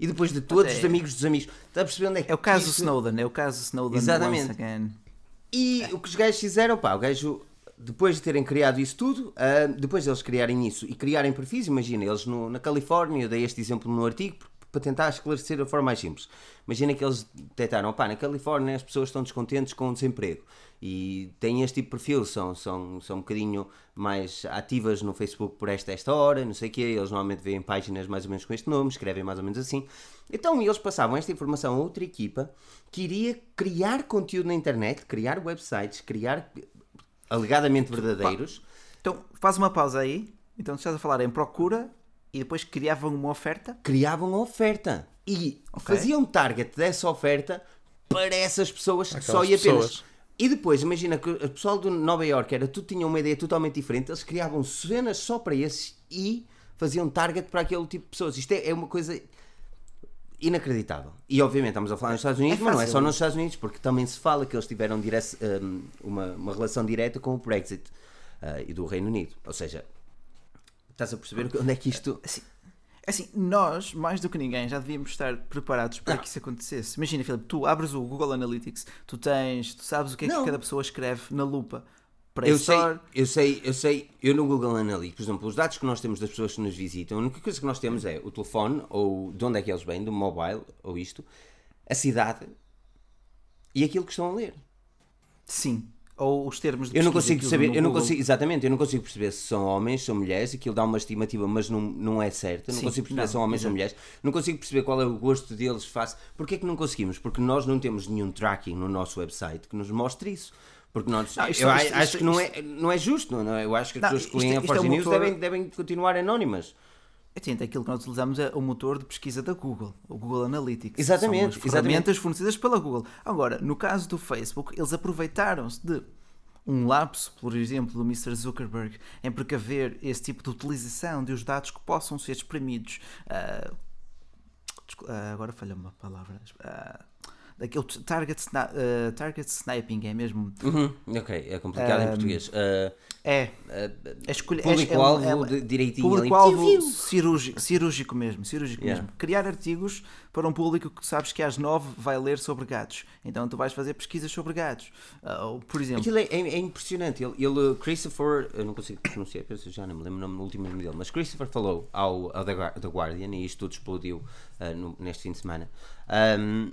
E depois de todos Até- os amigos dos amigos. Está a perceber onde é que É o caso isto- Snowden, é o caso Snowden Exatamente. E o que os gajos fizeram, pá, o gajo, depois de terem criado isso tudo, ah, depois de eles criarem isso e criarem perfis, imagina, eles no- na Califórnia, eu dei este exemplo no artigo p- para tentar esclarecer da forma mais simples. Imagina que eles detectaram, pá, na Califórnia as pessoas estão descontentes com o desemprego e têm este tipo de perfil, são, são, são um bocadinho mais ativas no Facebook por esta esta hora, não sei o quê, eles normalmente veem páginas mais ou menos com este nome, escrevem mais ou menos assim. Então eles passavam esta informação a outra equipa que iria criar conteúdo na internet, criar websites, criar alegadamente verdadeiros. Então, faz uma pausa aí. Então, estás a falar em procura e depois criavam uma oferta. criavam a oferta e Ok. faziam target dessa oferta para essas pessoas Aquelas só e apenas. pessoas. E depois, imagina que o pessoal de Nova York era tudo tinha uma ideia totalmente diferente, eles criavam cenas só para esses e faziam target para aquele tipo de pessoas. Isto é, é uma coisa inacreditável. E obviamente estamos a falar nos Estados Unidos, mas não é só nos Estados Unidos, porque também se fala que eles tiveram direc- um, uma, uma relação direta com o Brexit uh, e do Reino Unido. Ou seja, estás a perceber onde é que isto. Assim, assim, nós, mais do que ninguém, já devíamos estar preparados para que isso acontecesse. Imagina, Filipe, tu abres o Google Analytics, tu tens, tu sabes o que é Não. que cada pessoa escreve na lupa. Play Eu sei, eu sei, eu sei, eu no Google Analytics, por exemplo, os dados que nós temos das pessoas que nos visitam, a única coisa que nós temos é o telefone, ou de onde é que eles vêm, do mobile, ou isto, a cidade e aquilo que estão a ler. Sim. Ou os termos de Eu não consigo saber, eu não consigo, exatamente, eu não consigo perceber se são homens, são mulheres, aquilo dá uma estimativa, mas não, não é certo. Eu não Sim, consigo perceber não, se são homens ou mulheres. Não consigo perceber qual é o gosto deles face. Porquê é que não conseguimos? Porque nós não temos nenhum tracking no nosso website que nos mostre isso. Porque nós, Não, isto- eu isto- acho isto- que não é, não é justo, não é? Eu acho que as pessoas que isto- leem a é Forge um News motor- devem, devem continuar anónimas. Gente, aquilo que nós utilizamos é o motor de pesquisa da Google, o Google Analytics. Exatamente, São as exatamente. ferramentas fornecidas pela Google. Agora, no caso do Facebook, eles aproveitaram-se de um lapso, por exemplo, do Mr. Zuckerberg, em precaver esse tipo de utilização de os dados que possam ser espremidos. descu- ah, agora falha uma palavra. ah, daquele target, ah, target sniping, é mesmo? Uhum, Ok, é complicado em português. É. É escolher Público-alvo é- é- de- direitinho. Público-alvo cirúrgico, cirúrgico mesmo, cirúrgico Yeah. mesmo. Criar artigos para um público que sabes que às nove vai ler sobre gatos. Então tu vais fazer pesquisas sobre gatos. Ou, por exemplo, Aquilo é, é- é impressionante. Ele, ele, Christopher, eu não consigo pronunciar, penso, já não me lembro o nome no último nome dele, mas Christopher falou ao, ao The, Guar- The Guardian, e isto tudo explodiu ah, no- neste fim de semana, ahm,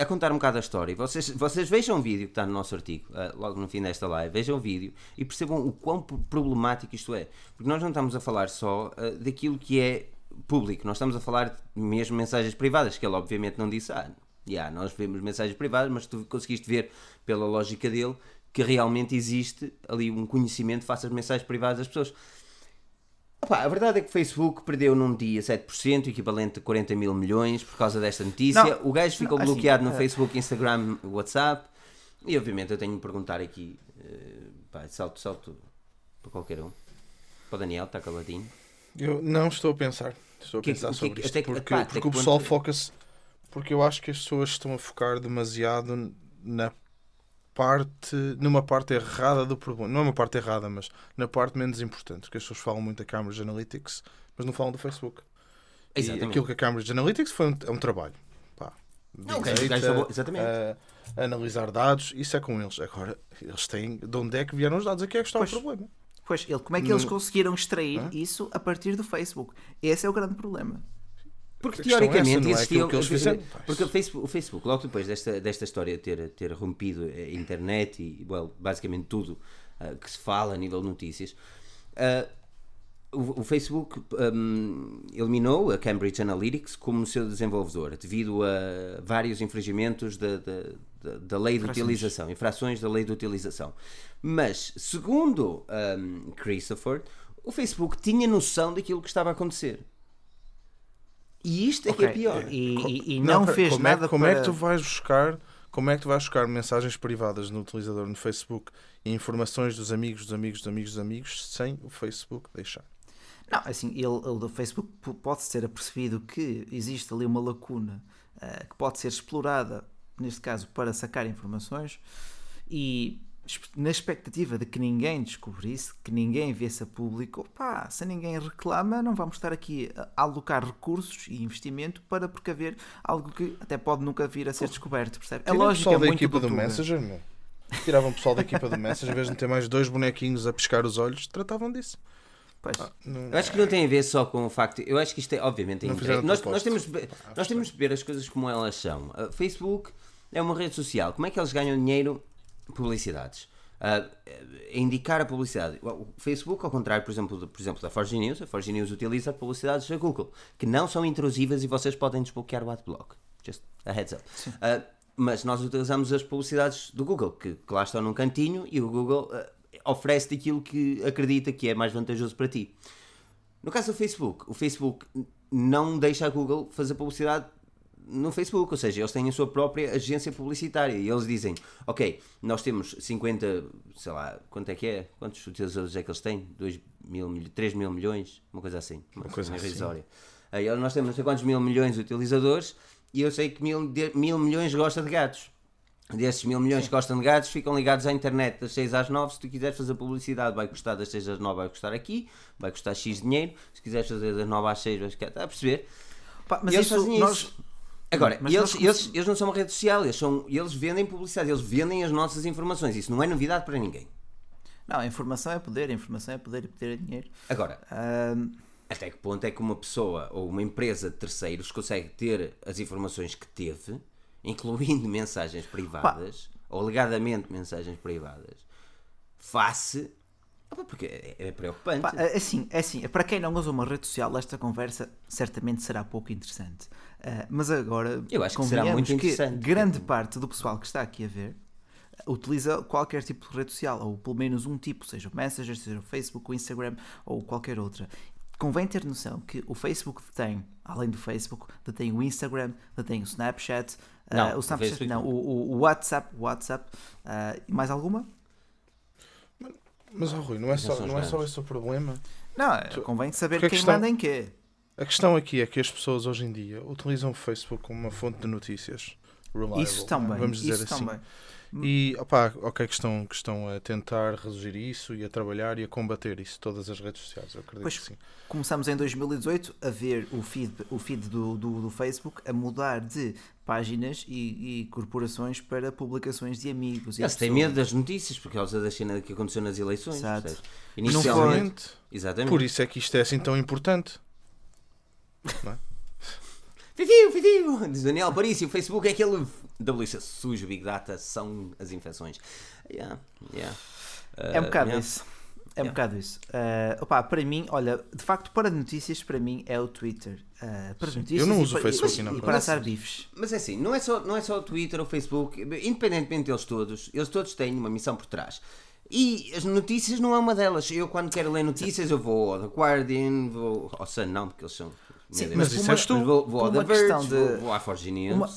a contar um bocado a história. Vocês, vocês vejam o vídeo que está no nosso artigo, ah, logo no fim desta live, vejam o vídeo e percebam o quão pro- problemático isto é. Porque nós não estamos a falar só ah, daquilo que é público, nós estamos a falar mesmo mensagens privadas, que ele obviamente não disse, ah, yeah, nós vemos mensagens privadas, mas tu conseguiste ver pela lógica dele que realmente existe ali um conhecimento face às mensagens privadas das pessoas. Opa, a verdade é que o Facebook perdeu num dia 7%, equivalente a 40 mil milhões, por causa desta notícia. Não, o gajo ficou não, assim, bloqueado no eh, Facebook, Instagram, WhatsApp. E obviamente eu tenho de perguntar aqui, eh, pá, salto, salto para qualquer um. Para o Daniel, está caladinho. Eu não estou a pensar. Estou a Que- pensar que- sobre que- isto. até que- porque pá, porque que o pessoal ponto- foca-se. Porque eu acho que as pessoas estão a focar demasiado na parte. numa parte errada do problema. Não é uma parte errada, mas na parte menos importante. Porque as pessoas falam muito da Cambridge Analytics, mas não falam do Facebook. E Exatamente. aquilo que a Cambridge Analytics foi um, é um trabalho. Pá, Não, o Big gajo- o gajo data, falou- exatamente. eh, analisar dados, isso é com eles. Agora, eles têm. De onde é que vieram os dados? Aqui é que está Pois. o problema. Pois, ele, como é que eles conseguiram extrair isso a partir do Facebook? Esse é o grande problema. Porque é essa, teoricamente não é existiam. aquilo que eles fizeram. Porque o Facebook, o Facebook, logo depois desta, desta história ter, ter rompido a internet e, well, basicamente tudo ah, que se fala a nível de notícias, ah, o, o Facebook hum, eliminou a Cambridge Analytics como seu desenvolvedor devido a vários infringimentos da, da, da, lei de Infrações. utilização, infrações da lei de utilização. Mas, segundo hum, Christopher, o Facebook tinha noção daquilo que estava a acontecer. E isto é que é pior. E, e- e Não, não, fez como é, nada como para... é que tu vais buscar como é que tu vais buscar mensagens privadas no utilizador no Facebook e informações dos amigos dos amigos dos amigos dos amigos sem o Facebook deixar Não, assim, ele, do Facebook p- pode ser apercebido que existe ali uma lacuna eh, que pode ser explorada, neste caso, para sacar informações e na expectativa de que ninguém descobrisse, que ninguém viesse a público, pá, se ninguém reclama, não vamos estar aqui a alocar recursos e investimento para precaver algo que até pode nunca vir a ser descoberto, percebe? É lógico, pessoal é da muito equipa do. Messenger meu. tiravam o pessoal da equipa do Messenger em vez de ter mais dois bonequinhos a piscar os olhos tratavam disso Pois. Não- Eu acho que não tem a ver só com o facto. Eu acho que isto é, obviamente, é Nós, nós, temos, de ver- nós temos de ver as coisas como elas são. Uh, Facebook é uma rede social. Como é que eles ganham dinheiro? Publicidades. Uh, indicar a publicidade. O Facebook, ao contrário, por exemplo, do- por exemplo, da Forge News, a Forge News utiliza publicidades da Google, que não são intrusivas e vocês podem desbloquear o adblock. Just a heads up. Uh, mas nós utilizamos as publicidades do Google, que, que lá estão num cantinho e o Google uh, oferece-te aquilo que acredita que é mais vantajoso para ti. No caso do Facebook, o Facebook não deixa a Google fazer publicidade no Facebook, ou seja, eles têm a sua própria agência publicitária e eles dizem, ok, nós temos 50, sei lá, quanto é que é? Quantos utilizadores é que eles têm? 2 mil, mil- 3 mil milhões? Uma coisa assim. Uma, coisa uma assim. irrisória. Aí nós temos não sei quantos mil milhões de utilizadores e eu sei que mil, de- mil milhões gosta de gatos. Desses mil milhões que gostam de gatos ficam ligados à internet das 6 às 9. Se tu quiseres fazer publicidade, vai custar das 6 às 9, vai custar aqui, vai custar X dinheiro. Se quiseres fazer das 9 às 6, vais ficar. Está a perceber? Pá, mas eles isso, fazem nós, isso. Agora, Mas eles, nós eles, eles não são uma rede social, eles, são, eles vendem publicidade, eles vendem as nossas informações. Isso não é novidade para ninguém. Não, a informação é poder, a informação é poder e poder é dinheiro. Agora, até que ponto é que uma pessoa ou uma empresa de terceiros consegue ter as informações que teve, incluindo mensagens privadas, ou alegadamente mensagens privadas, face. Porque é, é preocupante. pá, é assim, é assim, para quem não usa uma rede social, esta conversa certamente será pouco interessante. Ah, mas agora, Eu acho que será muito interessante. grande parte do pessoal que está aqui a ver utiliza qualquer tipo de rede social, ou pelo menos um tipo, seja o Messenger, seja o Facebook, o Instagram ou qualquer outra. Convém ter noção que o Facebook tem, além do Facebook, detém o Instagram, detém o Snapchat, ah, Não, o o Snapchat Facebook não, o, o- WhatsApp, o WhatsApp, ah, e mais alguma? mas oh, Rui não é só não é só esse o problema Não, convém saber quem questão- manda em quê. A questão aqui é que as pessoas hoje em dia utilizam o Facebook como uma fonte de notícias reliable, Isso não é? também, vamos dizer isso assim também. E, opá, ok, que estão, que estão a tentar reduzir isso e a trabalhar e a combater isso, todas as redes sociais, eu acredito Pois. que sim. Começamos em 2018 a ver o feed, o feed do, do, do Facebook a mudar de páginas e, e corporações para publicações de amigos. Eles têm medo das notícias por causa da cena que aconteceu nas eleições. Exato. Não Inicialmente. foi- Exatamente. Por isso é que isto é assim tão importante. Fifiu, fifiu! Diz Daniel Parício, o Facebook é aquele WC sujo, Big Data, são as infecções. Yeah, yeah. É um Uh, bocado yeah. isso. É um bocado isso. Uh, opa, para mim, olha, de facto, para notícias, para mim é o Twitter. Uh, para notícias Eu não e uso o para- Facebook e, e não e para assar bifes. Mas é assim, não é, só, não é só o Twitter ou o Facebook, independentemente deles todos, eles todos têm uma missão por trás. E as notícias não é uma delas. Eu, quando quero ler notícias, eu vou ao The Guardian, vou ao Sun, não, porque eles são. Sim, mas isso és tu. Mas Vou, vou uma questão Verge, de- vou, vou à. Uma-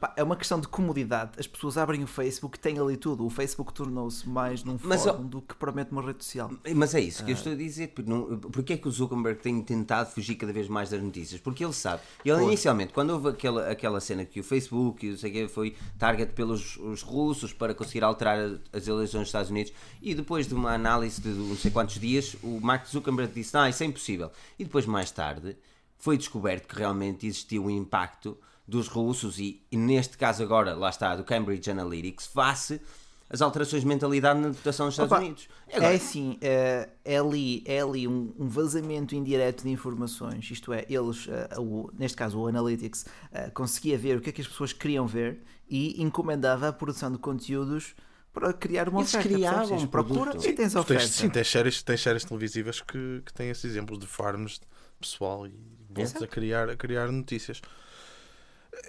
Pá, é uma questão de comodidade. As pessoas abrem o Facebook e têm ali tudo. O Facebook tornou-se mais num Mas, fórum do que propriamente uma rede social. Mas é isso que eu estou a dizer. Porque, não, porque é que o Zuckerberg tem tentado fugir cada vez mais das notícias? Porque ele sabe. Ele inicialmente, quando houve aquela, aquela cena que o Facebook e não sei o foi target pelos os russos para conseguir alterar as eleições dos Estados Unidos, e depois de uma análise de não sei quantos dias, o Mark Zuckerberg disse: Não, isso é impossível. E depois, mais tarde, foi descoberto que realmente existia um impacto dos russos e, e neste caso agora, lá está, do Cambridge Analytics, face às alterações de mentalidade na votação dos Estados Opa, Unidos. E É agora- assim, é, é ali, é ali um, um vazamento indireto de informações, isto é, eles, eh, o- neste caso o Analytics, eh, conseguia ver o que é que as pessoas queriam ver e encomendava a produção de conteúdos para criar uma Eles oferta. criavam um procura e tens oferta. sim, tens séries, tens séries televisivas que, que têm esses exemplos de farms de pessoal e voltas a criar, a criar notícias.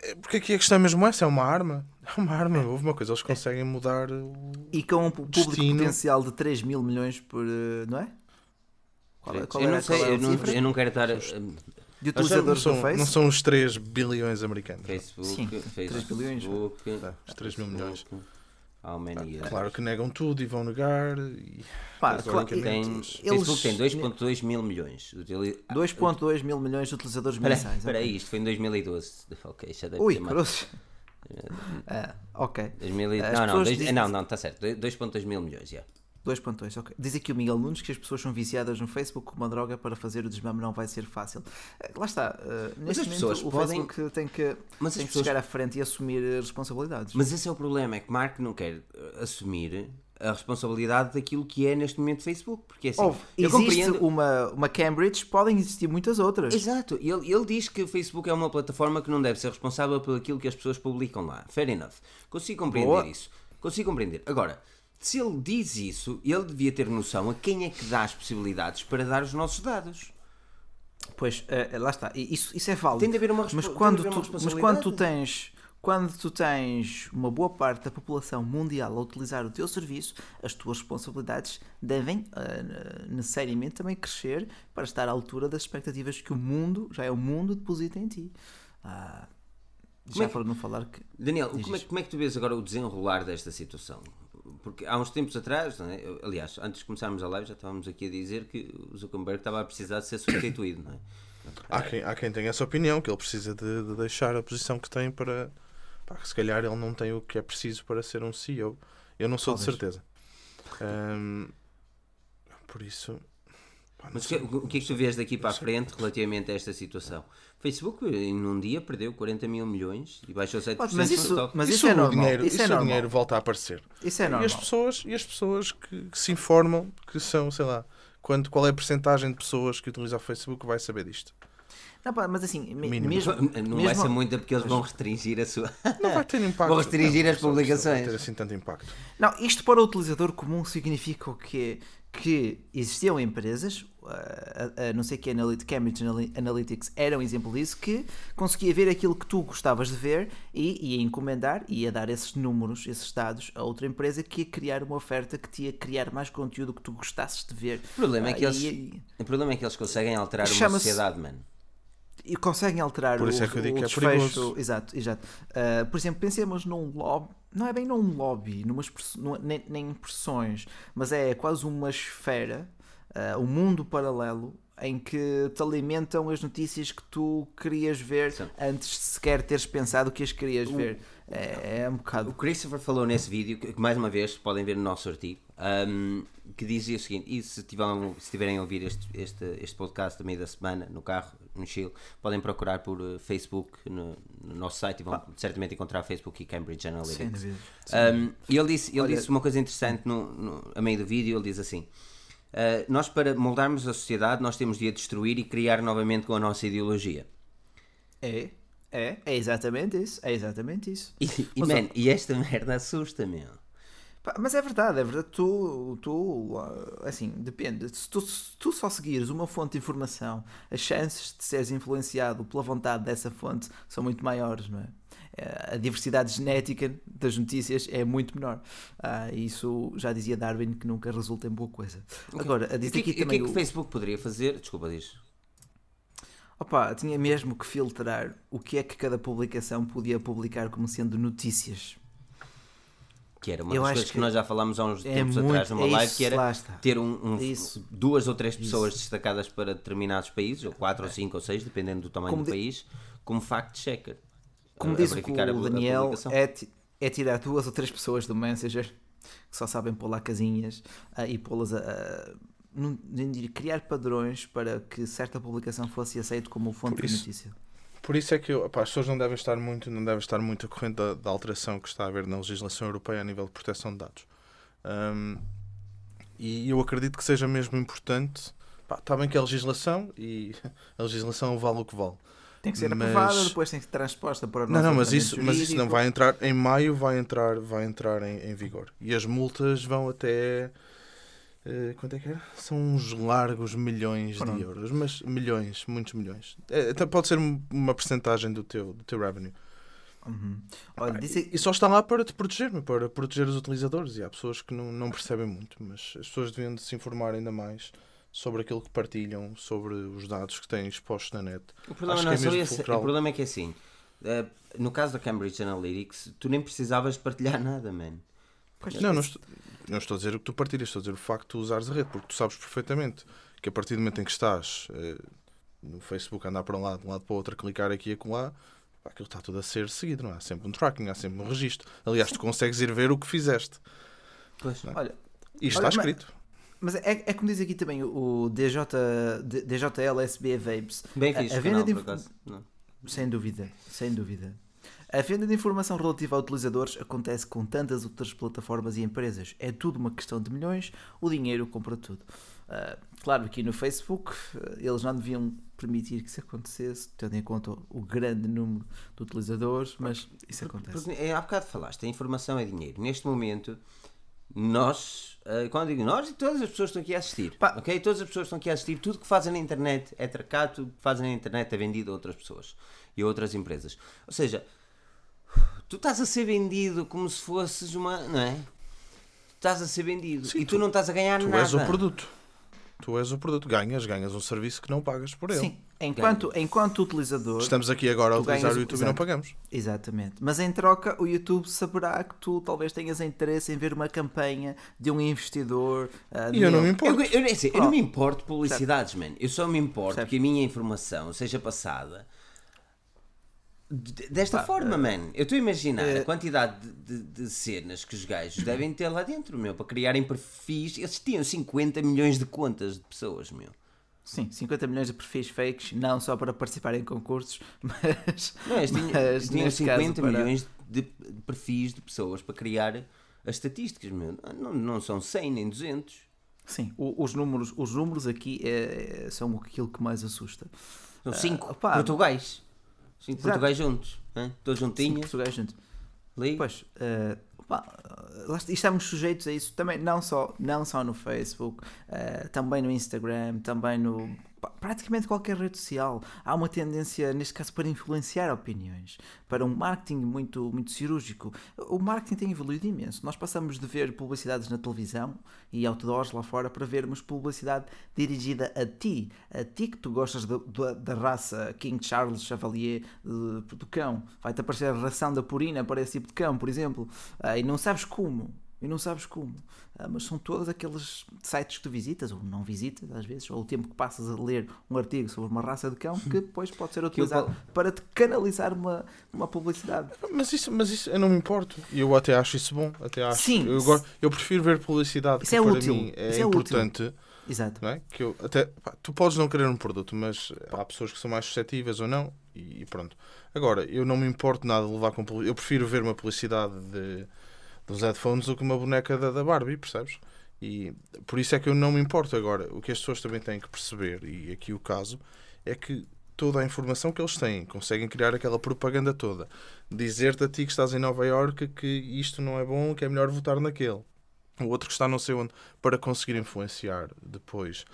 É, Porque aqui a questão é mesmo essa, é uma arma. É uma arma, houve uma coisa, eles conseguem mudar o. E com um público Destino. potencial de 3 mil milhões por. eh, não é? Qual, é- qual eu era, não sei, qual era eu não, cifra? eu não quero estar. De Não utilizadores do são, Face? não são os 3 bilhões americanos. Facebook, Sim, Facebook, 3 bilhões, É, os 3 mil milhões. How many years? Claro que negam tudo e vão negar. E... Pá, Mas claro, Tem, eles- Facebook tem 2.2 mil milhões. Utili- 2.2 mil milhões de utilizadores Espera mensais. espera ok. aí, isto foi em 2012. Ok, já deve Ui, ter mais. Ah, ok. 2000 e- As não, não, dois- dizem- não, não, está certo. 2.2 mil milhões, já. 2.2, ok. Diz aqui o Miguel Nunes que as pessoas são viciadas no Facebook como uma droga para fazer o desmame não vai ser fácil. Eh, Lá está. eh, neste as momento, pessoas o podem- Facebook tem que, Mas tem que pessoas- chegar à frente e assumir eh, responsabilidades. Mas esse é o problema, é que Mark não quer uh, assumir a responsabilidade daquilo que é neste momento Facebook. Porque assim, Houve, eu existe compreendo. uma, uma Cambridge, podem existir muitas outras. Exato, ele, ele diz que o Facebook é uma plataforma que não deve ser responsável por aquilo que as pessoas publicam lá. Fair enough. Consigo compreender Boa. isso. Consigo compreender. Agora, se ele diz isso, ele devia ter noção a quem é que dá as possibilidades para dar os nossos dados. Pois, eh, lá está. Isso, isso é válido. Tem de haver uma mas quando, tu, mas quando tu tens quando tu tens uma boa parte da população mundial a utilizar o teu serviço, as tuas responsabilidades devem eh, necessariamente também crescer para estar à altura das expectativas que o mundo, já é o mundo, deposita em ti. Ah, já é que- para não falar que. Daniel, como é, como é que tu vês agora o desenrolar desta situação? Porque há uns tempos atrás, é? Aliás, antes de começarmos a live, já estávamos aqui a dizer que o Zuckerberg estava a precisar de ser substituído, não é? Há, quem, há quem tenha essa opinião, que ele precisa de, de deixar a posição que tem para. pá, se calhar ele não tem o que é preciso para ser um CEO. Eu não sou de Talvez. certeza. Ahm, por isso. Mas que, o que é que tu vês daqui para a frente relativamente a esta situação? O Facebook, em um dia, perdeu 40 mil milhões e baixou 7% Mas isso- stock. mas isso se é o normal, dinheiro, isso é se o normal. dinheiro volta a aparecer? Isso é E as normal. pessoas, e as pessoas que, que se informam, que são, sei lá, quanto, qual é a percentagem de pessoas que utilizam o Facebook vai saber disto? Não, pá, mas assim, me- mesmo. Não vai mesmo- ser muita porque eles vão restringir a sua. Não vai ter impacto. Vou restringir Não, as não vai publicações. ter assim tanto impacto. Não, isto para o utilizador comum significa o quê? Que existiam empresas, a, a- a não sei que Analytics, Cambridge Anal- Analytics era um exemplo disso, que conseguia ver aquilo que tu gostavas de ver e ia encomendar, ia dar esses números, esses dados a outra empresa que ia criar uma oferta que te ia criar mais conteúdo que tu gostasses de ver. O problema é que Ah, eles, e- o problema é que eles conseguem alterar uma sociedade, mano. E conseguem alterar Por isso o, é que eu digo o que é desfecho. perigoso. Exato, exato. Uh, por exemplo, pensemos num lobby, não é bem num lobby, numas, numa- nem, nem pressões, mas é quase uma esfera, uh, um mundo paralelo em que te alimentam as notícias que tu querias ver Sim. antes de sequer teres pensado que as querias ver. É, é um O bocado. Christopher falou nesse vídeo, que mais uma vez podem ver no nosso artigo, ahm, que dizia o seguinte: e se, tiverem, se tiverem a ouvir este, este, este podcast no meio da semana, no carro, no Chile, podem procurar por eh, Facebook no, no nosso site e vão certamente encontrar Facebook e Cambridge Sem Analytics. dúvida. Um, e ele disse, ele Olha- disse uma coisa interessante no, no- a meio do vídeo, ele diz assim "Uh, nós para moldarmos a sociedade nós temos de a destruir e criar novamente com a nossa ideologia É, é, é exatamente isso. É exatamente isso. e, e, man, e esta merda assusta meu Pá, Mas é verdade, é verdade. Tu, tu ah, assim, depende. Se tu, se tu só seguires uma fonte de informação, as chances de seres influenciado pela vontade dessa fonte são muito maiores, não é? Eh, A diversidade genética das notícias é muito menor. Ah, isso já dizia Darwin que nunca resulta em boa coisa. Agora, a E o dizer que, aqui e o que é também. que o- Facebook poderia fazer? Desculpa, diz. Opa, tinha mesmo que filtrar o que é que cada publicação podia publicar como sendo notícias. Que era uma Eu das coisas que, que nós já falámos há uns é tempos muito- atrás numa é live, isso, que era ter um, um- Isso. duas ou três pessoas destacadas para determinados países, ou quatro, ou cinco, ou seis, dependendo do tamanho Como do di- país, como fact-checker. Como A- diz a- o a Daniel, é, é tirar duas ou três pessoas do Messenger que só sabem pôr lá casinhas ah, e pô-las a. diria, criar padrões para que certa publicação fosse aceita como fonte de isso- notícia. Por isso é que pá, as pessoas não devem estar muito, não devem estar muito a corrente da, da alteração que está a haver na legislação europeia a nível de proteção de dados. Ahm, e eu acredito que seja mesmo importante. Pá, está bem que é legislação e a legislação vale o que vale. Tem que ser Mas- aprovada, depois tem que ser transposta para o Não, nosso não, mas isso, mas isso não vai entrar em maio, vai entrar, vai entrar em, em vigor. E as multas vão até eh, quanto é que era? São uns largos milhões Pronto. de euros, mas milhões, muitos milhões. É, até pode ser um- uma percentagem do teu, do teu revenue. Uhum. Olha, disse, E só está lá para te proteger, para proteger os utilizadores. E há pessoas que não, não percebem muito, mas as pessoas deviam de se informar ainda mais sobre aquilo que partilham, sobre os dados que têm expostos na net. O problema Acho não que é é esse. O problema é que é assim. eh, no caso da Cambridge Analytics, tu nem precisavas partilhar nada, man. Pois, Não, não estou, não estou a dizer o que tu partilhas, estou a dizer o facto de tu usares a rede, porque tu sabes perfeitamente que a partir do momento em que estás eh, no Facebook a andar para um lado, de um lado para o outro, a clicar aqui e acolá, aquilo está tudo a ser seguido, não é? Há sempre um tracking, há sempre um registro. Aliás, tu consegues ir ver o que fizeste. Pois. Olha, E está Olha, mas- escrito. mas é, é como diz aqui também o DJ, DJLSB Vapes. Bem A- fixe, a o venda canal, de por inf- acaso. Não. Sem dúvida, sem dúvida. A venda de informação relativa a utilizadores acontece com tantas outras plataformas e empresas. É tudo uma questão de milhões, o dinheiro compra tudo. Ah, claro, aqui no Facebook ah, eles não deviam permitir que isso acontecesse, tendo em conta o grande número de utilizadores, mas isso acontece. Porque, é, há bocado falaste, a informação é dinheiro. Neste momento, nós, eh, quando digo nós, e todas as pessoas que estão aqui a assistir, Pá. ok? Todas as pessoas que estão aqui a assistir, tudo que fazem na internet é tracado, tudo que fazem na internet é vendido a outras pessoas e a outras empresas. Ou seja, tu estás a ser vendido como se fosses uma. Não é? Tu estás a ser vendido Sim, e tu, não estás a ganhar Tu nada. és o produto. Tu és o produto. Ganhas, ganhas um serviço que não pagas por ele. Sim, enquanto, enquanto utilizador. Estamos aqui agora a Tu utilizar ganhas o YouTube e não pagamos. Exatamente. Mas em troca, o YouTube saberá que tu talvez tenhas interesse em ver uma campanha de um investidor. ah, E eu não me importo. Eu, eu, nem sei, eu não Oh. me importo de publicidades, man. Eu só me importo Certo. que a minha informação seja passada de- desta forma, man. Eu estou a imaginar eh, a quantidade de, de- de cenas que os gajos devem ter lá dentro, meu, para criarem perfis. Eles tinham 50 milhões de contas de pessoas, meu. Sim, 50 milhões de perfis fakes, não só para participar em concursos, mas. Não, eles tinham, mas tinham neste caso 50 para- milhões de, de perfis de pessoas para criar as estatísticas, meu. Não, não são 100 nem 200. Sim, o- os números, os números aqui é- são aquilo que mais assusta. São 5 Ah, opá. portugais. 5 Exato. portugais juntos, hein? todos Sim, juntinhos. Português, gente. ali. Pois, está- e estamos sujeitos a isso também, não só, não só no Facebook, eh, também no Instagram, também no. Praticamente qualquer rede social. Há uma tendência, neste caso, para influenciar opiniões, para um marketing muito, muito cirúrgico. O marketing tem evoluído imenso. Nós passamos de ver publicidades na televisão e outdoors lá fora para vermos publicidade dirigida a ti, a ti que tu gostas da, raça King Charles Chevalier de- do cão. Vai-te aparecer a ração da purina para esse tipo de cão, por exemplo, Ah, e não sabes como. E não sabes como. Ah, mas são todos aqueles sites que tu visitas, ou não visitas às vezes, ou o tempo que passas a ler um artigo sobre uma raça de cão que depois pode ser utilizado para te canalizar uma, uma publicidade. Mas isso, mas isso eu não me importo. E eu até acho isso bom. Até acho. Sim. Eu, eu prefiro ver publicidade Isso que é para útil. mim é Isso é importante. Exato. Não é? que eu até, pá, tu podes não querer um produto, mas há pessoas que são mais suscetíveis ou não. E, e pronto. Agora, eu não me importo nada de levar com publicidade. Eu prefiro ver uma publicidade de, dos headphones do que uma boneca da, da Barbie, percebes? E por isso é que eu não me importo. Agora, o que as pessoas também têm que perceber, e aqui o caso, é que toda a informação que eles têm, conseguem criar aquela propaganda toda, dizer-te a ti que estás em Nova Iorque que isto não é bom, que é melhor votar naquele, o outro que está não sei onde, para conseguir influenciar depois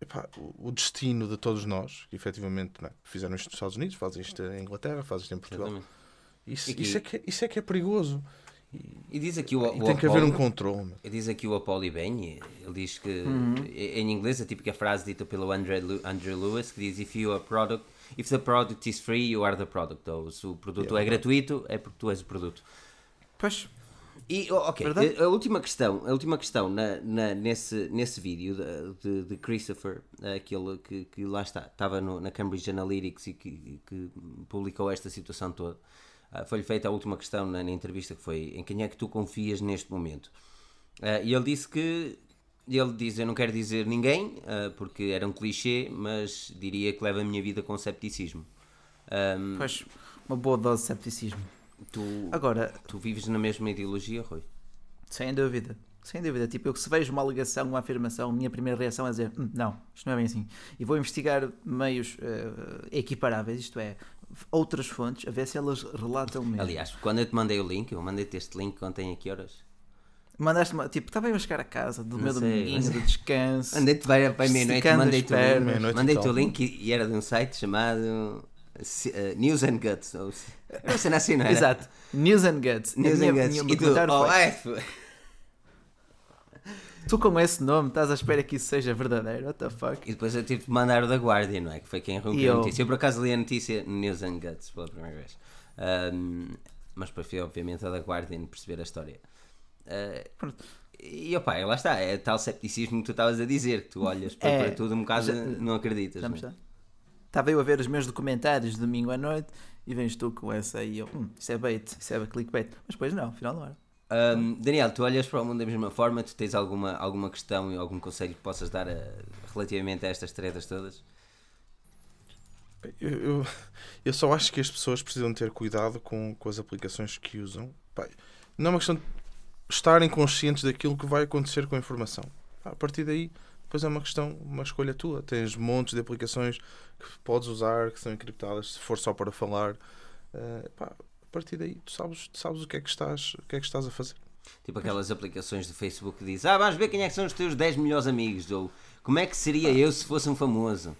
epá, o destino de todos nós, que efetivamente não é? fizeram isto nos Estados Unidos, fazem isto em Inglaterra, fazem isto em Portugal. Isso, isso, é que, é- isso é que é perigoso. E diz aqui o, E o tem que haver um controle. Diz aqui o Apollo bem, ele diz que Uhum. em inglês a típica frase dita pelo Andrew, Andrew Lewis que diz if you are product if the product is free you are the product ou se o produto é gratuito é porque tu és o produto Pois, e ok Verdade. a, a última questão a última questão na, na- nesse nesse vídeo de, de, de Christopher aquele que, que lá está estava no- na Cambridge Analytics e que, que publicou esta situação toda foi-lhe feita a última questão na, na entrevista que foi em quem é que tu confias neste momento ah, e ele disse que ele diz, eu não quero dizer ninguém, ah, porque era um clichê, mas diria que leva a minha vida com cepticismo. Ahm, pois, uma boa dose de cepticismo. tu, Agora, tu vives na mesma ideologia, Rui? sem dúvida, sem dúvida, tipo, eu que se vejo uma alegação, uma afirmação, a minha primeira reação é dizer, "Hum, não, isto não é bem assim. E vou investigar meios eh, equiparáveis, isto é, outras fontes, a ver se elas relatam mesmo. Aliás, quando eu te mandei o link, eu mandei-te este link ontem a que horas? Mandaste-me, tipo, estava eu a chegar a casa do meu sei, dominguinho de descanso. Mandei-te vai para meia-noite, mandei-te e mandei-te o tal. link e, e era de um site chamado eh, News and Guts. Ou, se- era uma cena assim, não era? Exato, News and Guts. News minha- and Guts. minha- E meu tu, oh, foi, é, foi- tu com esse nome estás à espera que isso seja verdadeiro? What the fuck? E depois eu tive de mandar o da Guardian, não é? Que foi quem E rompeu eu- a notícia. Eu por acaso li a notícia no News and Guts pela primeira vez. Ahm, mas depois fui obviamente a da Guardian perceber a história. Ah, Pronto. e opá, lá está, é tal cepticismo que tu estavas a dizer, que tu olhas para, É, para tudo um bocado já- não acreditas. Me não é? Estava eu a ver os meus documentários de domingo à noite e vens tu com essa aí. Eu, hum, isso é bait, isso é clickbait. Mas depois não, afinal não era. Ahm, Daniel, tu olhas para o mundo da mesma forma, tu tens alguma, alguma questão e algum conselho que possas dar a- relativamente a estas tretas todas? Eu, eu, eu só acho que as pessoas precisam ter cuidado com, com as aplicações que usam. Não é uma questão de estarem conscientes daquilo que vai acontecer com a informação. A partir daí, depois é uma questão, uma escolha tua. Tens montes de aplicações que podes usar, que são encriptadas, se for só para falar. Eh, pá, a partir daí, tu sabes, tu sabes o, que é que estás, o que é que estás a fazer. Tipo aquelas aplicações do Facebook que dizem Ah, vais ver quem é que são os teus 10 melhores amigos ou como é que seria eu se fosse um famoso.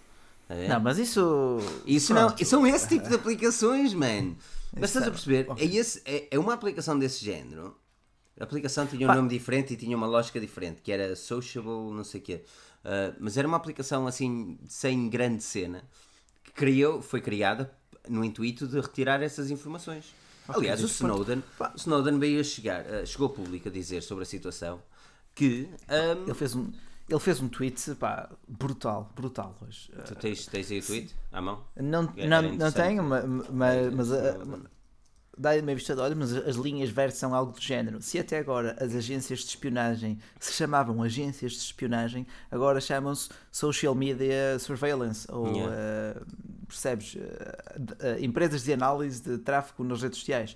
Ver? Não, mas isso. Isso não, pronto. são esse tipo de aplicações, man. Mas estás a é- perceber? É, esse, é, é uma aplicação desse género. A aplicação tinha um Pá. nome diferente e tinha uma lógica diferente, que era Sociable, não sei o quê. Ah, mas era uma aplicação assim, sem grande cena, que criou, foi criada no intuito de retirar essas informações. Aliás, o Snowden, Snowden veio a chegar, ah, chegou a público a dizer sobre a situação que ah, Ele fez um. Ele fez um tweet, pá, brutal, brutal hoje. tu tens, tens aí o tweet à mão? Não, Era não, não tenho, ma- ma- mas, mas, Interessante. dá-lhe uma vista de olhos, mas as linhas verdes são algo do género. Se até agora as agências de espionagem se chamavam agências de espionagem, agora chamam-se Social Media Surveillance, ou Yeah. eh, percebes? De- eh, empresas de análise de tráfego nas redes sociais.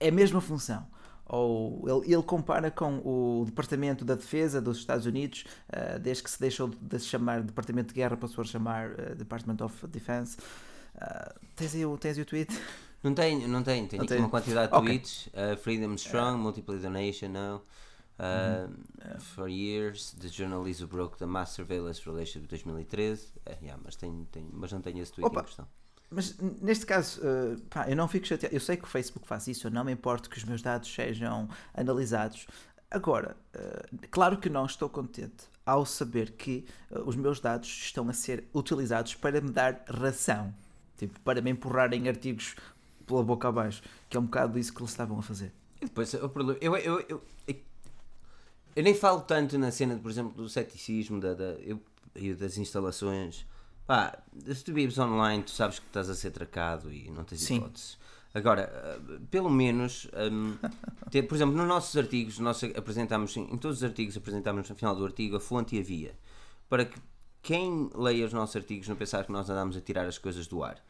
É a mesma função. Ou ele, ele compara com o Departamento da Defesa dos Estados Unidos, eh, desde que se deixou de se chamar Departamento de Guerra, passou a chamar eh, Department of Defense. Ah, tens, aí o, tens aí o tweet? Não tenho, não tenho. Tenho Não aqui tem? uma quantidade de Ok. tweets. Uh, Freedom Strong, Multiple Donation Now. Uh, For years, the journalist who broke the mass surveillance relationship de 2013. Uh, yeah, mas, tenho, tenho, mas não tenho esse tweet Opa. em questão. Mas neste caso, eh, pá, eu não fico chateado. Eu sei que o Facebook faz isso, eu não me importo que os meus dados sejam analisados. Agora, eh, claro que não estou contente ao saber que eh, os meus dados estão a ser utilizados para me dar ração. Tipo, para me empurrarem artigos pela boca abaixo. Que é um bocado isso que eles estavam a fazer. E depois, o problema. Eu, eu, eu, eu, nem falo tanto na cena, por exemplo, do ceticismo da, da, eu, e das instalações. Pá, se tu vives online, tu sabes que estás a ser tracado e não tens hipóteses. Agora, ah, pelo menos, hum, ter- por exemplo, nos nossos artigos, nós apresentamos, em todos os artigos, apresentamos no final do artigo a fonte e a via. Para que quem leia os nossos artigos não pensar que nós andamos a tirar as coisas do ar.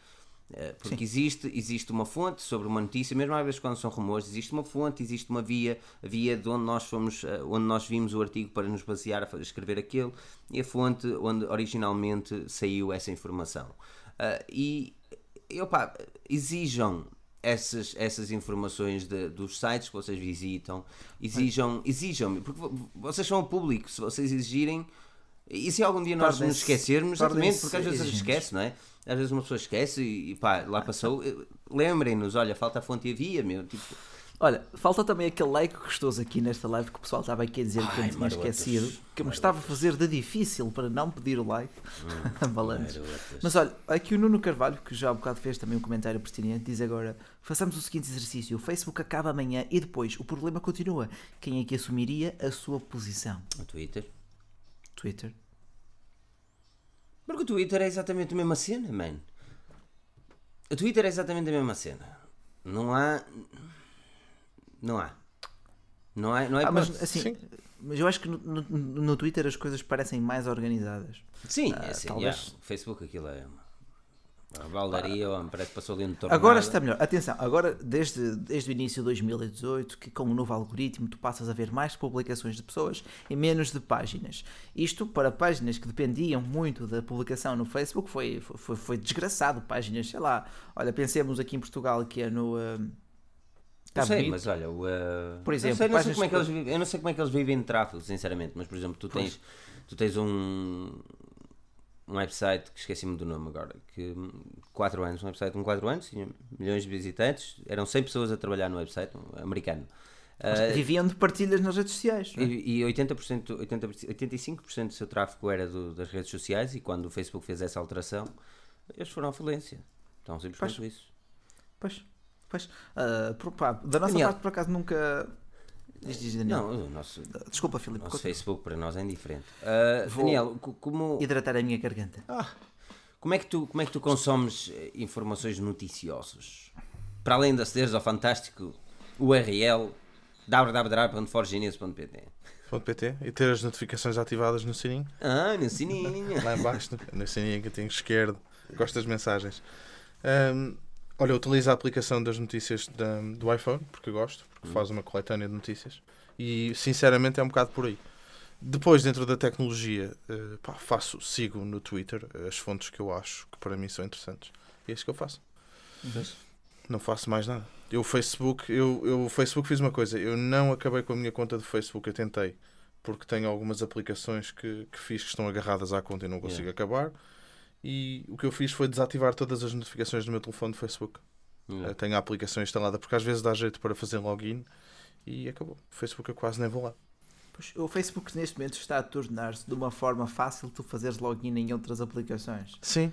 Eh, Porque existe, existe uma fonte sobre uma notícia, mesmo às vezes quando são rumores, existe uma fonte, existe uma via, a via de onde nós fomos, eh, onde nós vimos o artigo para nos basear a escrever aquilo, e a fonte onde originalmente saiu essa informação. Ah, e opa, exijam essas, essas informações de- dos sites que vocês visitam, exijam, exijam porque vo- vocês são o público, se vocês exigirem, e se algum dia nós nos esquecermos, exatamente, porque às vezes a gente exigentes. esquece, não é? Às vezes uma pessoa esquece e, e pá, lá passou, eh, lembrem-nos, olha, falta a fonte e a via, meu, tipo, Olha, falta também aquele like gostoso aqui nesta live que o pessoal estava aqui a dizer que eu tinha marotas. esquecido, que me estava a fazer de difícil para não pedir o like. Marotas. Mas olha, aqui o Nuno Carvalho, que já há um bocado fez também um comentário pertinente, diz agora: façamos o seguinte exercício: o Facebook acaba amanhã e depois o problema continua. Quem é que assumiria a sua posição? o Twitter. Twitter. Porque o Twitter é exatamente a mesma cena, man. O Twitter é exatamente a mesma cena. Não há. Não há. Não há. Não é Ah, mas assim, Sim. mas eu acho que no, no- no Twitter as coisas parecem mais organizadas. Sim, é assim, talvez- yeah, o Facebook aquilo é uma, baldaria, ou parece que passou ali um tornado. Agora está melhor. Atenção, agora desde, desde o início de 2018, que com o novo algoritmo tu passas a ver mais publicações de pessoas e menos de páginas. Isto para páginas que dependiam muito da publicação no Facebook foi, foi, foi desgraçado. Páginas, sei lá, olha, pensemos aqui em Portugal que é no. ah, Não Tá sei, mas olha, o, uh, Por exemplo, não sei, não sei como é que eles vivem, eu não sei como é que eles vivem de tráfego, sinceramente, mas por exemplo, tu tens, tu tens um, um website que esqueci-me do nome agora, que 4 anos, um website com 4 anos, tinha milhões de visitantes, eram 100 pessoas a trabalhar no website, um americano. Uh, Viviam de partilhas nas redes sociais. é? e, e 80%, 80, 85% do seu tráfego era do- das redes sociais e quando o Facebook fez essa alteração, eles foram à falência. Então, simplesmente Pois. isso. Pois, pois. Ah, por- pá, da nossa Daniel. parte, por acaso, nunca. Diz, diz, Daniel. Não, o nosso, Desculpa, Filipe. o nosso. Facebook para nós é indiferente. Uh, Vou- Daniel, co- como, Hidratar a minha garganta. como, é que tu, como é que tu consomes eh, informações noticiosas? Para além de acederes ao fantástico URL www.forginense.pt .pt e ter as notificações ativadas no sininho. Ah, no sininho. Lá embaixo, no, no sininho que eu tenho esquerdo. Gosto das mensagens. Ahm, olha, eu utilizo a aplicação das notícias da- do iPhone, porque eu gosto, porque faz uma coletânea de notícias. E sinceramente é um bocado por aí. Depois, dentro da tecnologia, eh, pá, faço, sigo no Twitter as fontes que eu acho que para mim são interessantes. E é isso que eu faço. Não faço mais nada. Eu, o Facebook, eu, eu, Facebook fiz uma coisa. Eu não acabei com a minha conta do Facebook. Eu tentei. Porque tenho algumas aplicações que, que fiz que estão agarradas à conta e não consigo acabar. E o que eu fiz foi desativar todas as notificações do meu telefone do Facebook. Yeah. Eh, Tenho a aplicação instalada porque às vezes dá jeito para fazer login e acabou. O Facebook eu quase nem vou lá. Pois, o Facebook neste momento está a tornar-se de uma forma fácil tu fazeres login em outras aplicações. Sim.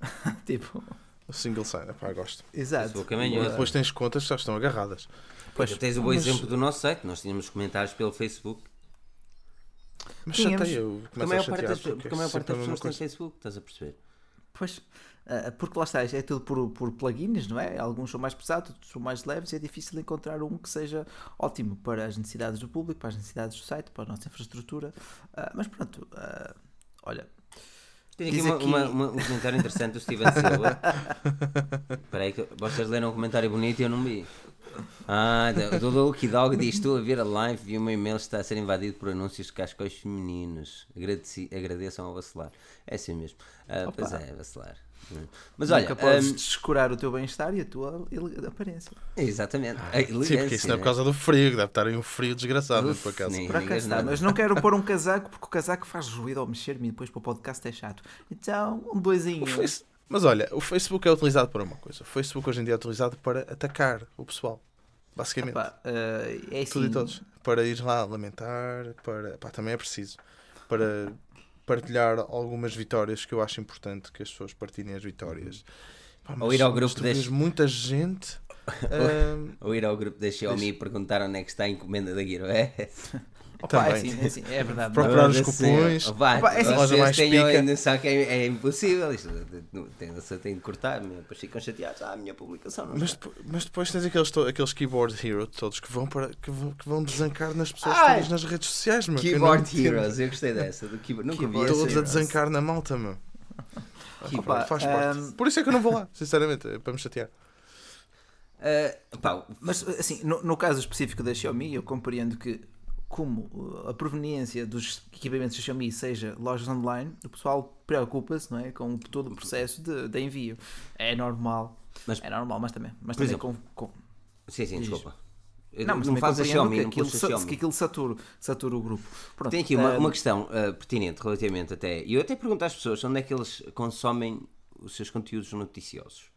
tipo, O single sign, pá, gosto. exato. É. E Yeah. depois tens contas que já estão agarradas. Pois, tens o bom mas- exemplo do nosso site. Nós tínhamos comentários pelo Facebook. Mas Tínhamos. chateia, eu Porque a começo a maior parte chatear das, porque porque é a maior parte das mesma pessoas tem. Facebook, estás a perceber? Pois, porque lá está, é tudo por, por plugins, não é? Alguns são mais pesados, outros são mais leves e é difícil encontrar um que seja ótimo para as necessidades do público, para as necessidades do site, para a nossa infraestrutura. Ah, mas pronto, ah, olha, Tem aqui, uma, aqui- uma- uma- um comentário interessante do Steven Silva. Espera aí, que vocês leram um comentário bonito e eu não vi. Ah, do Lucky Dog diz: Estou a ver a live e o meu e-mail está a ser invadido por anúncios de cascóis femininos. Agradeci, agradeçam ao vacilar. É assim mesmo. Ah, Opa. pois é, vacilar. Mas olha, nunca podes hum, descurar o teu bem-estar e a tua aparência. exatamente. A Sim, porque isso não é por né? causa do frio, deve estar aí um frio desgraçado Uf, por acaso. nem- Por acaso está, mas não quero pôr um casaco porque o casaco faz ruído ao mexer-me e depois para o podcast é chato. Então, um doisinho. Face- Mas olha, o Facebook é utilizado para uma coisa. O Facebook hoje em dia é utilizado para atacar o pessoal. Basicamente. Pá, ah, é Tudo e assim, todos. Para ir lá lamentar, para. Pá, também é preciso. Para partilhar algumas vitórias que eu acho importante que as pessoas partilhem as vitórias. Pá, Ou ir ao grupo deste- muita gente. ahm, Ou ir ao grupo da Xiaomi e perguntar onde é que está a encomenda da Gear OS. Opa, é, também. assim, é, assim, é verdade. Procurar não é? os cupons. Vai, Opa, é assim, loja mais pica. que é, é impossível. Isto, tem, tem de cortar, depois ficam chateados. Ah, a minha publicação não Mas, está. depo- mas depois tens aqueles, aqueles keyboard heroes todos que vão, para, que vão, que vão desancar nas pessoas Ai! todas nas redes sociais, meu. eu Keyboard entendo. Heroes, eu gostei dessa. Do keyboard. Nunca vi Keyboard essa. Todos a desancar na malta, meu. Opa, faz parte. ahm, Por isso é que eu não vou lá, sinceramente, é para me chatear. Ah, pá, Mas assim, no, no caso específico da Xiaomi, eu compreendo que como uh, a proveniência dos equipamentos da Xiaomi seja lojas online, o pessoal preocupa-se, não é, com todo o processo de, de envio. É normal, Mas- é normal, mas também, mas também exemplo, com, com- sim, sim, desculpa. Eu não, mas não faz a Xiaomi, que aquilo, Xiaomi. que aquilo satura, satura o grupo. Pronto, Tem aqui uma, ahm, uma questão ah, pertinente relativamente até. E eu até pergunto às pessoas onde é que eles consomem os seus conteúdos noticiosos.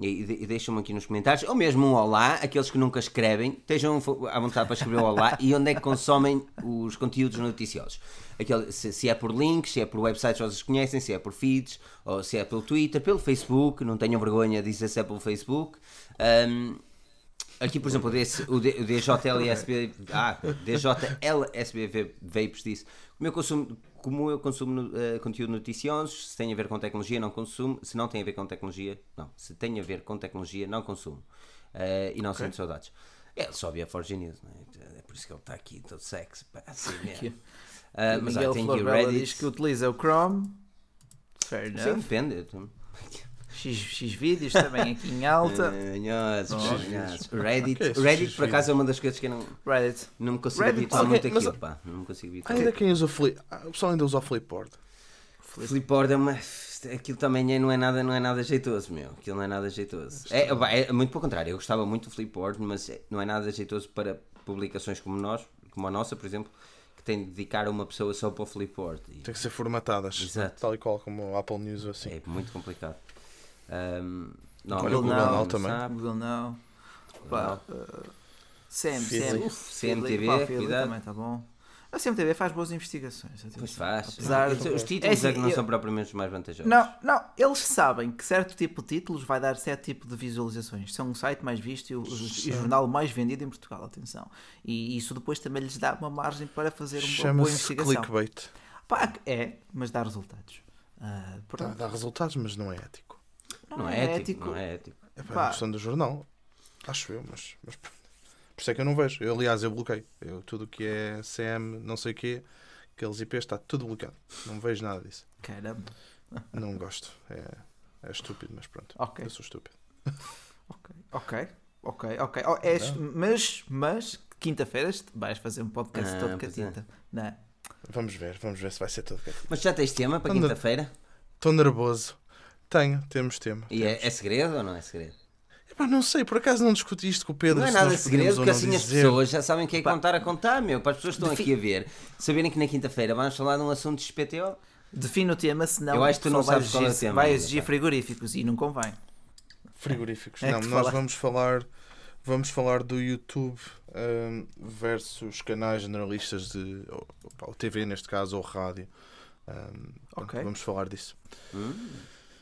E, e deixam-me aqui nos comentários, ou mesmo um olá, aqueles que nunca escrevem, estejam à vontade para escrever o olá e onde é que consomem os conteúdos noticiosos. Aquele, se, se é por links, se é por websites que vocês conhecem, se é por feeds, ou se é pelo Twitter, pelo Facebook, não tenham vergonha de dizer se é pelo Facebook. Ahm, Aqui, por exemplo, o, DS, o, D, o DJLSB, ah, DJLSB Vapes disse: como eu consumo, como eu consumo eh, conteúdo noticioso, se tem a ver com tecnologia, não consumo. Se não tem a ver com tecnologia, não. Se tem a ver com tecnologia, não consumo. Eh, e não sinto saudades. Ele só via Forge News, não é? É por isso que ele está aqui, todo sexy, pá, assim mesmo. O mas Miguel o Florella Reddit. diz que utiliza o Chrome. Fair Sim, enough. depende. X, X vídeos também aqui em alta. Manhosos, Oh. manhosos. Reddit, Reddit por acaso é uma das coisas que eu não, Reddit. não me consigo Reddit, habituar ok, muito aquilo, pá. Não me consigo habituar. Ainda quem usa o Flip. Ah, o pessoal ainda usa o Flipboard. Flipboard é uma. Aquilo também é- não, é nada, não é nada jeitoso, meu. Aquilo não é nada jeitoso. É, pá, é muito pelo contrário. Eu gostava muito do Flipboard, mas é- não é nada jeitoso para publicações como nós, como a nossa, por exemplo, que tem de dedicar uma pessoa só para o Flipboard. E Tem que ser formatadas. Exato. Tal e qual como o Apple News ou assim. é muito complicado. Ahm, não, Olha Google não Now também. sabe. Google não. Pá, uh, CM, Feedly. CM, Uf, CMTV, Pá, Feedly cuidado. também está bom. A CMTV faz boas investigações. Pois faz. Apesar Os- de- Os títulos É é, assim, que não eu- são propriamente os mais vantajosos. Não, não, eles sabem que certo tipo de títulos vai dar certo tipo de visualizações. São o site mais visto e o, o jornal mais vendido em Portugal, atenção. E isso depois também lhes dá uma margem para fazer uma boa Chama-se investigação. clickbait. Pá, é, mas dá resultados. Ah, Dá, dá resultados, mas não é ético. Não, é ético, Não é ético. É para Pá. a questão do jornal. Acho eu, mas, mas por isso é que eu não vejo. Eu, aliás, eu bloqueio. Eu, tudo o que é CM, não sei o quê, aqueles IPs está tudo bloqueado. Não vejo nada disso. Caramba. Não gosto. É, é estúpido, mas pronto. Ok. Eu sou estúpido. Ok, ok, ok, ok. Oh, és- mas, mas quinta-feira vais fazer um podcast Ah, todo pois é. catita. Não é? Vamos ver, vamos ver se vai ser tudo bem. Mas já tens tema para quinta-feira? Estou nervoso. Tenho, temos tema. E é, é segredo ou não é segredo? Epá, não sei, por acaso não discuti isto com o Pedro. Não é se nada segredo, porque assim as dizer. pessoas já sabem o que é que Pá. vão estar a contar, meu. Para as pessoas que estão Defi- aqui a ver, saberem que na quinta-feira vamos falar de um assunto de XPTO. Define o tema, senão Eu acho que tu não sabes qual é o exigir- tema vai exigir pá. frigoríficos e não convém. Frigoríficos. É não, nós fala- vamos falar vamos falar do YouTube hum, versus canais generalistas de ou, ou TV neste caso ou rádio. Hum, Ok. Vamos falar disso.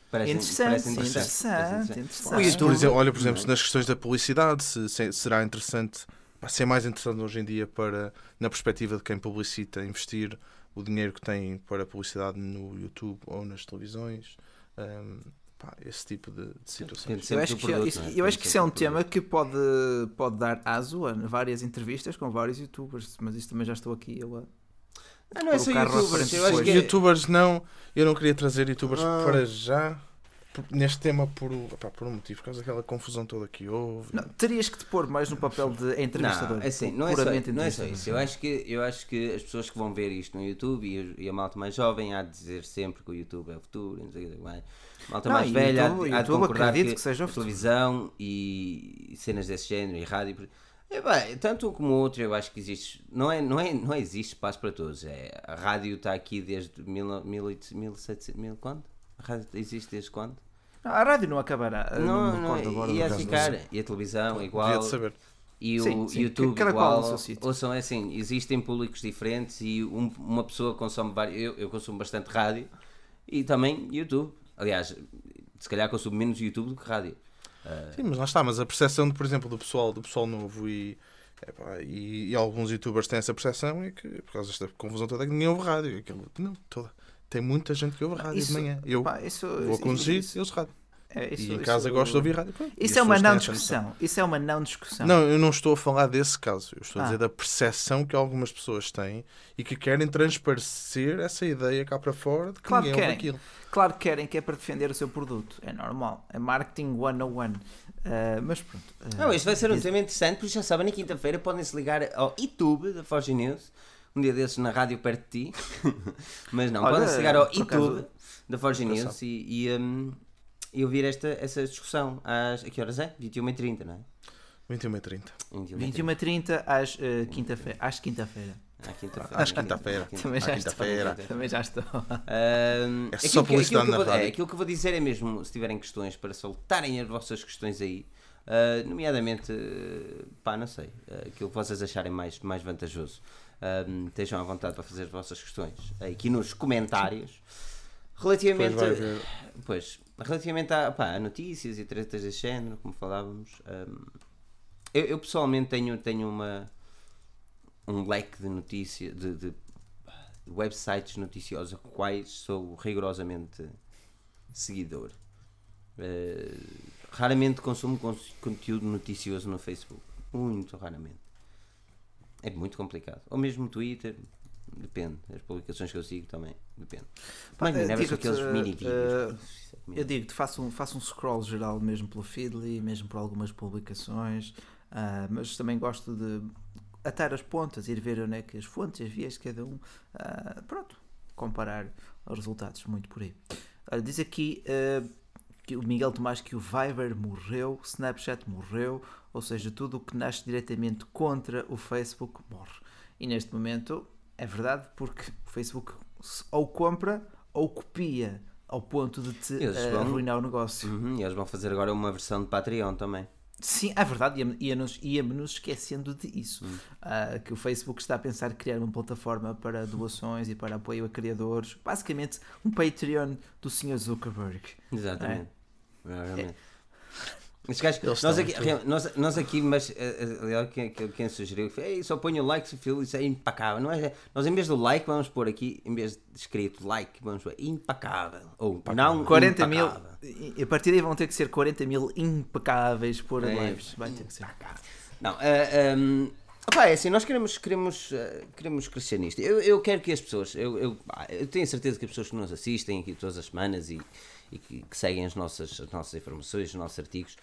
Parece, Interessante, parece interessante, interessante. Por exemplo, olha, por exemplo, é? nas questões da publicidade, se, se- será interessante, ser mais interessante hoje em dia para, na perspectiva de quem publicita, investir o dinheiro que tem para publicidade no YouTube ou nas televisões. Hum, pá, esse tipo de, de situações. Eu acho, que, produto, isso- é? eu acho que isso é um tema que pode, pode dar aso a várias entrevistas com vários youtubers, mas isso também já estou aqui eu a. Ah, não é só youtubers. Eu acho que é- Youtubers não, eu não queria trazer youtubers Ah. para já neste tema por, opá, por um motivo, por causa daquela confusão toda que houve. Não, terias que te pôr mais no papel de entrevistador. Não, é assim, não é, só, puramente não é só isso. Eu acho, que, eu acho que as pessoas que vão ver isto no YouTube e, e a malta mais jovem há de dizer sempre que o YouTube é o futuro, não sei o que mais. A malta Não, mais velha há, YouTube- de- há de YouTube concordar acredito que, que seja o a futuro. televisão e, e cenas desse género e rádio. É, bem, tanto um como o outro, eu acho que existe. Não, é, não, é, não existe espaço para todos. É, a rádio está aqui desde mil, mil, 1700. Mil, quando? A rádio existe desde quando? Não, a rádio não acabará. eu Não, não, agora ia caso ficar. E a televisão, Devia igual. de saber. E Sim, o sim, YouTube cada qual igual, sítio. ouçam, é assim, existem públicos diferentes e um- uma pessoa consome vários, eu, eu consumo bastante rádio e também YouTube. Aliás, se calhar consumo menos YouTube do que rádio. Sim, mas lá está, mas a percepção, por exemplo, do pessoal, do pessoal novo e, epá, e, e alguns youtubers têm essa percepção é que, por causa desta confusão toda, é que ninguém ouve rádio. Aquilo, não, toda. Tem muita gente que ouve rádio Isso- de manhã. Eu Pá, isso- vou conduzir, eu ouço rádio. É, isso- e em isso- casa gosto de ouvir rádio. Pronto, Isso é uma não discussão. Isso é uma não discussão. Não, eu não estou a falar desse caso. Eu estou a Ah. dizer da percepção que algumas pessoas têm e que querem transparecer essa ideia cá para fora de que Claro que ninguém ouve querem. aquilo. Claro que querem que é para defender o seu produto. É normal. É marketing 101. Uh, mas pronto. uh, Não, este vai ser um tema interessante, porque já sabem, na quinta-feira podem-se ligar ao YouTube da Forge News, um dia desses na rádio perto de ti, mas não, podem-se ligar ao YouTube acaso- da Forge News e, e, um, e ouvir esta, essa discussão. Às, a que horas é? 21h30, não é? 21 e 30. 21h30 às uh, quinta-feira. Às quinta-feira. À quinta-feira. Às quinta-feira. Também já estou. quinta-feira. Também já estou. Ahm, É aquilo só que- publicidade aquilo que eu na vou- rádio. é, aquilo que eu vou dizer é mesmo, se tiverem questões, para soltarem as vossas questões aí, ah, nomeadamente, ah, pá, não sei, ah, aquilo que vocês acharem mais, mais vantajoso. Ahm, estejam à vontade para fazer as vossas questões aqui nos comentários. Relativamente, Depois vai ver. pois, relativamente a, pá, a notícias e tretas desse género, como falávamos, ahm, eu, eu pessoalmente tenho, tenho uma, um leque de notícias, de, de websites noticiosos a quais sou rigorosamente seguidor. Eh, raramente consumo cons- conteúdo noticioso no Facebook. Muito raramente. É muito complicado. Ou mesmo no Twitter. Depende. As publicações que eu sigo também. Depende. Mas eh, não digo-te, aqueles eh, mini Eu digo-te, faço um, faço um scroll geral mesmo pelo Feedly, mesmo por algumas publicações, ah, mas também gosto de atar as pontas, ir ver onde é que as fontes, as vias de cada um, ah, pronto, comparar os resultados, muito por aí. Olha, diz aqui ah, que o Miguel Tomás que o Viber morreu, o Snapchat morreu, ou seja, tudo o que nasce diretamente contra o Facebook morre. E neste momento é verdade, porque o Facebook ou compra ou copia ao ponto de te eh, vão- arruinar o negócio. Uhum, e eles vão fazer agora uma versão de Patreon também. Sim, é verdade, ia- ia-nos ia-nos esquecendo disso. Hum. Ah, que o Facebook está a pensar em criar uma plataforma para doações e para apoio a criadores. Basicamente, um Patreon do Sr. Zuckerberg. Exatamente. Realmente. Estes gajos- Eles nós, estão aqui, nós, nós aqui, mas eh, eh, aliás, quem, quem, quem sugeriu foi "Ei, só ponho o like, se isso é impacável. Não é, nós, em vez do like, vamos pôr aqui, em vez de escrito like, vamos pôr impacável. Ou não 40 mil. impacável. E a partir daí vão ter que ser 40 mil impecáveis por É, lives. Vai ter que ser. Não, eh, ehm, opá, é assim, nós queremos, queremos, queremos crescer nisto. Eu, eu quero que as pessoas, eu, eu, eu tenho certeza que as pessoas que nos assistem aqui todas as semanas e, e que, que seguem as nossas, as nossas informações, os nossos artigos,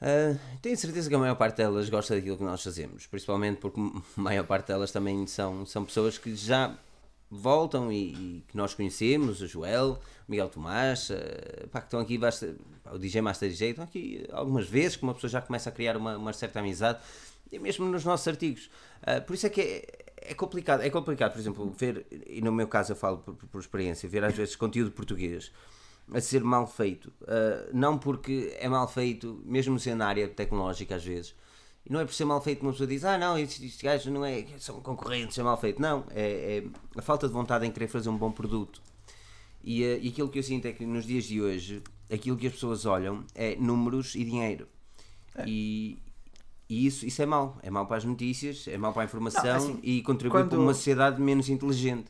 ah, tenho certeza que a maior parte delas gosta daquilo que nós fazemos, principalmente porque a maior parte delas também são, são pessoas que já voltam e, e que nós conhecemos, o Joel, o Miguel Tomás, ah, pá, que estão aqui, basta, o DJ Master DJ, estão aqui algumas vezes que uma pessoa já começa a criar uma, uma certa amizade, e mesmo nos nossos artigos. Ah, por isso é que é, é complicado, é complicado, por exemplo, ver, e no meu caso eu falo por, por experiência, ver às vezes conteúdo português a ser mal feito. Uh, não porque é mal feito, mesmo sendo na área tecnológica às vezes. E não é por ser mal feito que uma pessoa diz, ah não, estes, estes gajos não é, são concorrentes, é mal feito. Não, é, é a falta de vontade em querer fazer um bom produto. E, uh, e aquilo que eu sinto é que nos dias de hoje, aquilo que as pessoas olham é números e dinheiro. E, e isso, isso é mau. É mau para as notícias, é mau para a informação Não, assim, e contribui quando- para uma sociedade menos inteligente.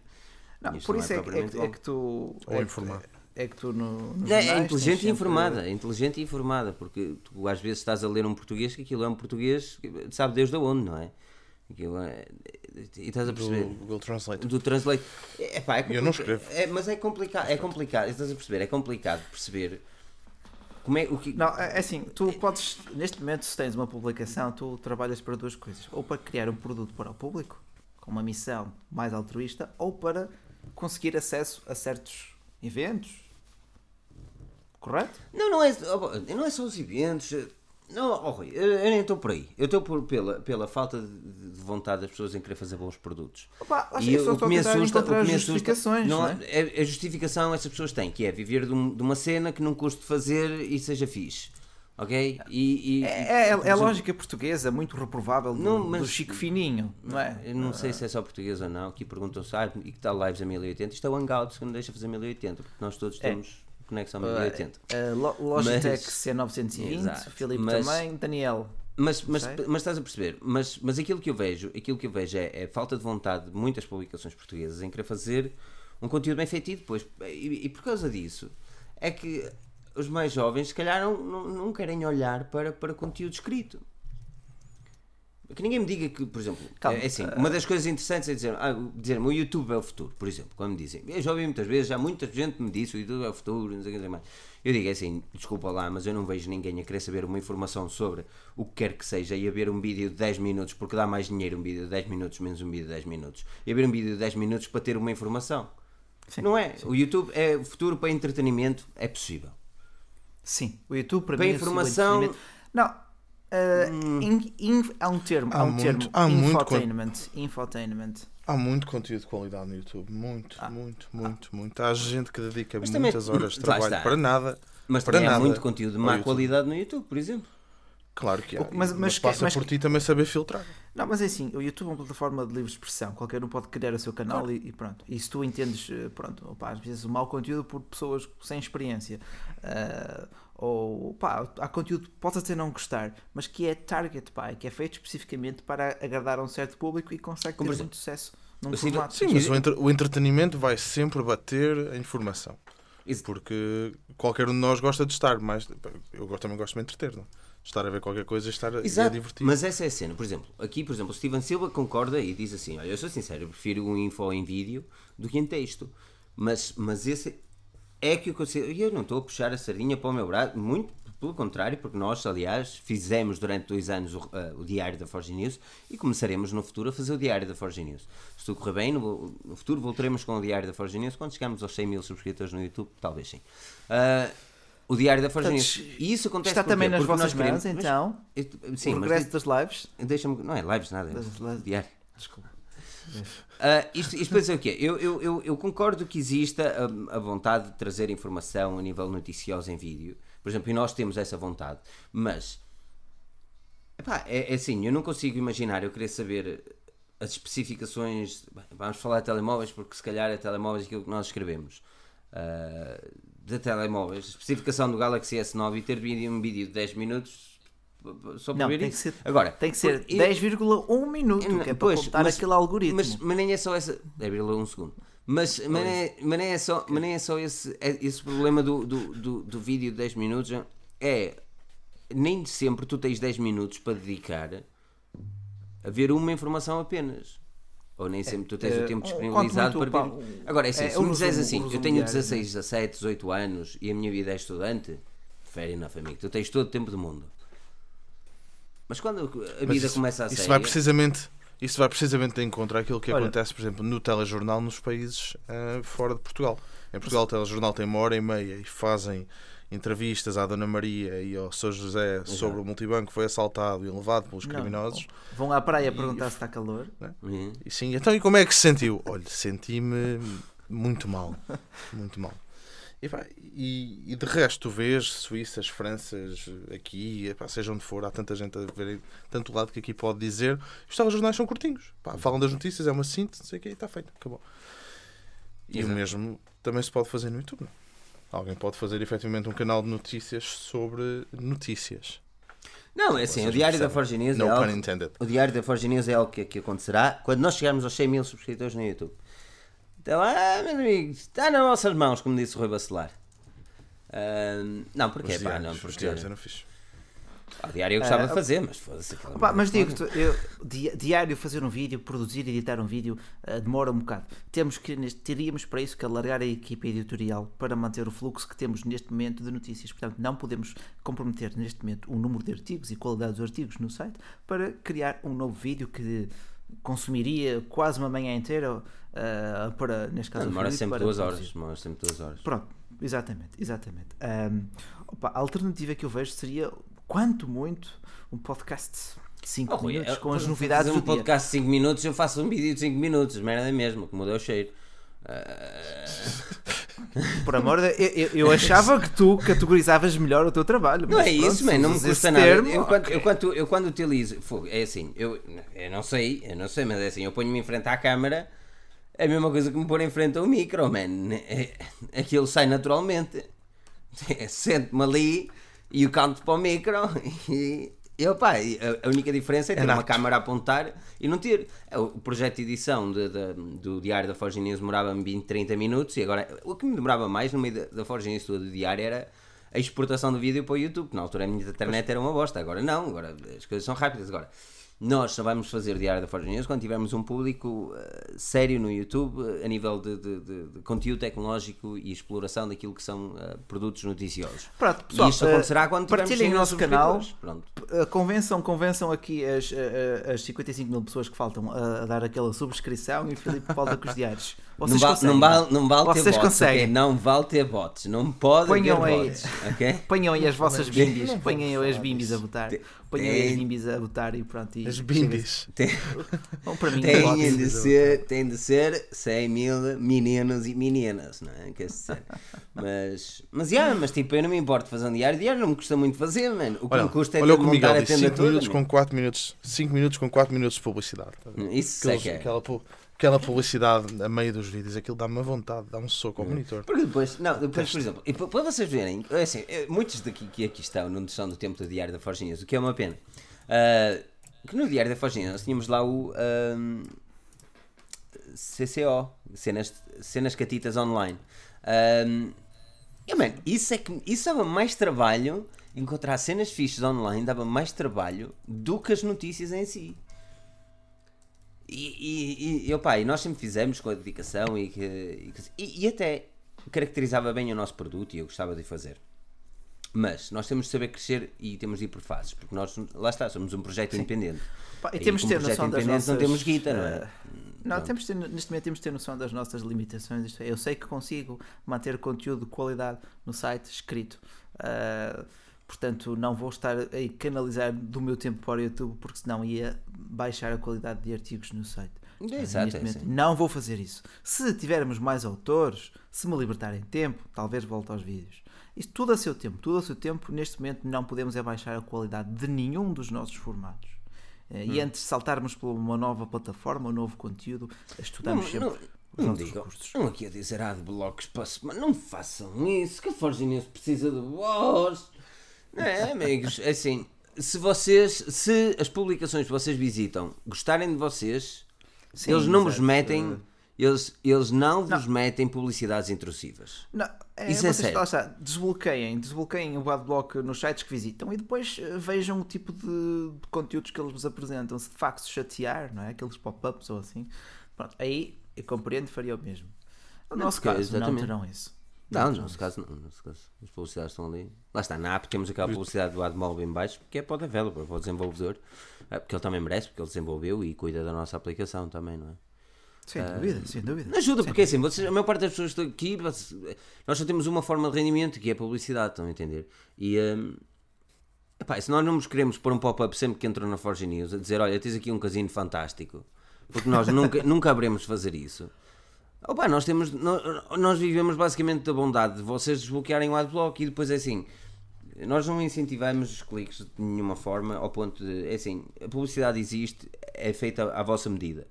Não, Isto por não é isso é, que- é, propriamente que- é que tu. Ou é que- informado. É que tu no, nos É, é jornais inteligente e sempre- informada, é inteligente e informada, porque tu às vezes estás a ler um português que aquilo é um português, que sabe Deus de onde, não é? Aquilo é e estás a Do perceber. Google Translate. Do Translate. É, pá, é Eu não escrevo. É, mas é complicado, é complicado, estás a perceber? É complicado perceber como é o que. Não, é é assim, tu podes, neste momento, se tens uma publicação, tu trabalhas para duas coisas. Ou para criar um produto para o público, com uma missão mais altruísta, ou para conseguir acesso a certos eventos. Correto? Não, não é, não é só os eventos. Não, oh, Rui, eu, eu nem estou por aí. Eu estou por- pela, pela falta de, de vontade das pessoas em querer fazer bons produtos. Opa, acho E que o só que me a assusta, o que me assusta justificações, não, não é? é a justificação essas pessoas têm, que é viver de, um- de uma cena que não custe fazer e seja fixe. Ok? E, e- É, é, é a lógica portuguesa, muito reprovável do, Não, mas- do Chico Fininho, não é? Eu não sei se é só português ou não. Aqui perguntam-se, ah, e que tal lives a 1080? Isto é o Hangouts que não deixa fazer 1080, porque nós todos É. temos conexão a 1080. A Lo- Logitech Mas- C920, Exato, Filipe mas- também, Daniel. Mas, mas, sei. mas estás a perceber, mas, mas aquilo que eu vejo, aquilo que eu vejo é, é falta de vontade de muitas publicações portuguesas em querer fazer um conteúdo bem feito depois, e, e por causa disso, é que os mais jovens, se calhar, não, não, não querem olhar para, para conteúdo escrito. Que ninguém me diga que, por exemplo, Calma, é assim, uma das coisas interessantes é dizer, ah, dizer o YouTube é o futuro, por exemplo, quando me dizem, eu já ouvi muitas vezes, já muita gente me disse o YouTube é o futuro, não sei o que mais. Eu digo é assim, desculpa lá, mas eu não vejo ninguém a querer saber uma informação sobre o que quer que seja e a ver um vídeo de 10 minutos, porque dá mais dinheiro um vídeo de 10 minutos menos um vídeo de 10 minutos, e a ver um vídeo de 10 minutos para ter uma informação. Sim, não é? O YouTube é o futuro para entretenimento, é possível. Sim, o YouTube para, Para mim. informação- é o entretenimento. Não. Uh, in- in- há um termo, há, Há um muito- termo, há muito infotainment, infotainment. Há muito conteúdo de qualidade no YouTube. Muito, Ah. muito, muito, muito. Há gente que dedica Mas também- muitas horas de trabalho para nada. Mas Para também há nada muito conteúdo de má YouTube. qualidade no YouTube, por exemplo. Claro que há. Mas- Mas, mas passa mas por ti também saber filtrar. Não, mas é assim, o YouTube é uma plataforma de livre expressão, qualquer um pode criar o seu canal e, e pronto. E se tu entendes, eh, pronto, opá, às vezes o mau conteúdo por pessoas sem experiência, ah, ou pá, há conteúdo que podes até não gostar, mas que é target, pá, que é feito especificamente para agradar a um certo público e consegue Como ter exemplo, muito sucesso num sinto- formato. Sim, mas o, entre- o entretenimento vai sempre bater a informação. Isso- Porque qualquer um de nós gosta de estar mais. Eu gosto- também gosto de me entreter, não? Estar a ver qualquer coisa e estar a, e a Exato, divertir. mas essa é a cena. Por exemplo, aqui, por exemplo, o Steven Silva concorda e diz assim: Olha, eu sou sincero, eu prefiro um info em vídeo do que em texto. Mas, mas esse é que eu considero. e Eu não estou a puxar a sardinha para o meu braço, muito pelo contrário, porque nós, aliás, fizemos durante dois anos o, ah, o diário da Forge News e começaremos no futuro a fazer o diário da Forge News. Se tudo correr bem, no, no futuro voltaremos com o diário da Forge News quando chegarmos aos 100 mil subscritores no YouTube, talvez sim. Ah, o diário da Forge News. E isso acontece Está também nas Porque vossas queremos- mãos, mas- então, eu- Sim, o mas regresso das lives. deixa-me. Não é lives, nada. Das- das- Diário. Desculpa. Ah, isto, isto para dizer o quê? Eu, eu, eu, eu concordo que exista a, a vontade de trazer informação a nível noticioso em vídeo. Por exemplo, e nós temos essa vontade. Mas. epá, é, é assim, eu não consigo imaginar eu querer saber as especificações. Vamos falar de telemóveis, porque se calhar é telemóveis aquilo que nós escrevemos. Ah, de telemóveis, especificação do Galaxy S9 e ter um vídeo de 10 minutos só para Não, tem que ser, Agora, tem que ser por- eu- 10,1 minuto, não, que é para pois, contar mas- aquele algoritmo. Mas, mas nem é só essa. 10,1 segundo. Mas, mas, nem é, mas nem é só, mas nem é só esse, é- esse problema do, do, do, do vídeo de 10 minutos. É. Nem sempre tu tens 10 minutos para dedicar a ver uma informação apenas. Ou nem sempre tu tens é, o tempo um- disponibilizado para ver. pá, Agora, é assim, é se me dizes assim, eu tenho diário, 16, 17, 18 anos e a minha vida é estudante, fair enough, amigo. Tu tens todo o tempo do mundo. Mas quando a vida isso, começa a isso sério... vai precisamente isso vai precisamente de encontro àquilo que Olha- acontece, por exemplo, no telejornal nos países ah, fora de Portugal. Em Portugal, o telejornal tem uma hora e meia e fazem entrevistas à Dona Maria e ao São José sobre o multibanco que foi assaltado e levado pelos Não, criminosos. Vão à praia perguntar se está calor. Uhum. E sim, então e como é que se sentiu? Olha, senti-me muito mal. Muito mal. E, pá, e, e de resto, tu vês Suíças, Franças, aqui, epá, seja onde for, há tanta gente a ver, tanto lado que aqui pode dizer. Os telejornais são curtinhos. Pá, falam das notícias, é uma síntese, não sei o que, está feito, acabou. E Exato. o mesmo também se pode fazer no YouTube. Não? é? Alguém pode fazer efetivamente um canal de notícias sobre notícias. Não, é assim, Vocês o Diário da. Forge News é algo, o Diário da Forge News é algo que, que acontecerá quando nós chegarmos aos 100 mil subscritores no YouTube. Então, ah, meus amigos, está nas vossas mãos, como disse o Rui Bacelar. Ah, não, porque, Os pá, diários, não, os porque diários eram fixe. Ah, o Diário eu gostava Ah, de fazer, mas foda-se merda mas digo-te, di- diário fazer um vídeo, produzir e editar um vídeo eh, demora um bocado. Temos que, neste- teríamos para isso que alargar a equipa editorial para manter o fluxo que temos neste momento de notícias. Portanto, não podemos comprometer neste momento o número de artigos e qualidade dos artigos no site para criar um novo vídeo que consumiria quase uma manhã inteira eh, para, neste caso, Não, demora sempre duas produzir. horas. Demora sempre duas horas. Pronto, exatamente, exatamente. Ahm, opa, a alternativa que eu vejo seria, quanto muito, um podcast de 5 Oh, minutos eu- com as novidades fazer um do podcast de 5 minutos, eu faço um vídeo de 5 minutos, merda mesmo, que mudou o cheiro. Por amor de eu, eu, eu achava que tu categorizavas melhor o teu trabalho. Não é pronto, isso, man, não me custa nada. termo, eu, quando, ok. eu, quando, eu quando utilizo, fogo, é assim, eu, eu não sei, eu não sei, mas é assim, eu ponho-me em frente à câmara, é a mesma coisa que me pôr em frente ao micro, man. É, aquilo sai naturalmente. É, Sento-me ali e eu canto para o micro e. E, opa, a, única diferença é ter uma nato. câmara a apontar e não ter. É, O projeto de edição de- de- do Diário da Forge News demorava 20, 30 minutos e agora o que me demorava mais no meio da, da Forge News do diário era a exportação do vídeo para o YouTube. Na altura a minha internet era uma bosta, agora não, agora as coisas são rápidas. Agora, nós só vamos fazer Diário da Forja News quando tivermos um público uh, sério no YouTube uh, a nível de, de, de, de, conteúdo tecnológico e exploração daquilo que são uh, produtos noticiosos. Pronto, pessoal, e isto acontecerá quando tivermos partilhem o nosso canal. Pronto. convençam, convençam aqui as, as 55 mil pessoas que faltam a, a dar aquela subscrição e o Filipe volta com os diários. Vocês não, vale, não vale, não vale Vocês ter bots, conseguem. okay? não vale ter bots, não pode ponham aí, bots, ok? Ponham aí as vossas bimbis, ponham aí as bimbis a votar, ponham aí as bimbis a votar e pronto. E as bimbis. Tem, Bom, para mim, tem, de ser, tem de ser 100 mil meninos e meninas, não é? Quer dizer, mas, mas, yeah, mas tipo, eu não me importo fazer um diário, diário não me custa muito fazer, mano. O que olha, me custa é olha de montar a tenda 5 toda. minutos com 4 minutos, 5 minutos com 4 minutos de publicidade. tá? Isso é Aqueles- que é. aquela, aquela publicidade a meio dos vídeos, aquilo dá-me uma vontade, dá um soco ao monitor. Porque depois, não, depois, por exemplo, e pa- para vocês verem, é assim, eh, muitos daqui que aqui estão não estão do tempo do Diário da Forginhas, o que é uma pena. Ah, que no Diário da Forginhas nós tínhamos lá o ahm, CCO, cenas, cenas catitas online. E, man, isso é que isso dava mais trabalho, encontrar cenas fixas online dava mais trabalho do que as notícias em si. E, e, e, opa, e nós sempre fizemos com a dedicação e, que- e- e até caracterizava bem o nosso produto e eu gostava de fazer. Mas nós temos de saber crescer e temos de ir por fases, porque nós, lá está, somos um projeto independente. Pá, e temos de ter noção das nossas... não temos guita, não é? eh, Não, temos de ter, neste momento temos de ter noção das nossas limitações. É, eu sei que consigo manter conteúdo de qualidade no site escrito. Ah, portanto, não vou estar a canalizar do meu tempo para o YouTube, porque senão ia baixar a qualidade de artigos no site. Exato, neste é assim. não vou fazer isso. Se tivermos mais autores, se me libertarem tempo, talvez volte aos vídeos. Isto tudo a seu tempo, tudo a seu tempo. Neste momento não podemos é baixar a qualidade de nenhum dos nossos formatos. Eh, Hum. E antes de saltarmos para uma nova plataforma, um novo conteúdo, estudamos Não, sempre não, os não digam, recursos. estão aqui a dizer ah, de blocos para semana, não façam isso, que a Forginense precisa de vós. Não é, amigos? É Assim, se vocês, se as publicações que vocês visitam gostarem de vocês, Sim, eles não vos metem, eles, eles não vos metem publicidades intrusivas. Não, é, Isso é vocês, sério. está, desbloqueiem, desbloqueiem o adblock nos sites que visitam e depois eh, vejam o tipo de, de conteúdos que eles vos apresentam. Se de facto se chatear, não é? Aqueles pop-ups ou assim, pronto, aí eu compreendo faria o mesmo. No Não, nosso porque- caso, não exatamente. terão isso. Não, no nosso caso não, no nosso caso. As publicidades estão ali. Lá está, na app temos aquela publicidade do AdMob bem baixo, que é para o developer, para o desenvolvedor, É, porque ele também merece, porque ele desenvolveu e cuida da nossa aplicação também, não é? Sem dúvida, sem dúvida. Ajuda, porque assim, vocês, a maior parte das pessoas que estão aqui, vocês- nós só temos uma forma de rendimento que é a publicidade, estão a entender? E hum, epá, se nós não nos queremos pôr um pop-up sempre que entram na Forge News a dizer: Olha, tens aqui um casino fantástico, porque nós nunca, nunca haveremos fazer isso. Opa, nós, temos, nós, nós vivemos basicamente da bondade de vocês desbloquearem o adblock e depois é assim. Nós não incentivamos os cliques de nenhuma forma ao ponto de. É assim, a publicidade existe, é feita à vossa medida.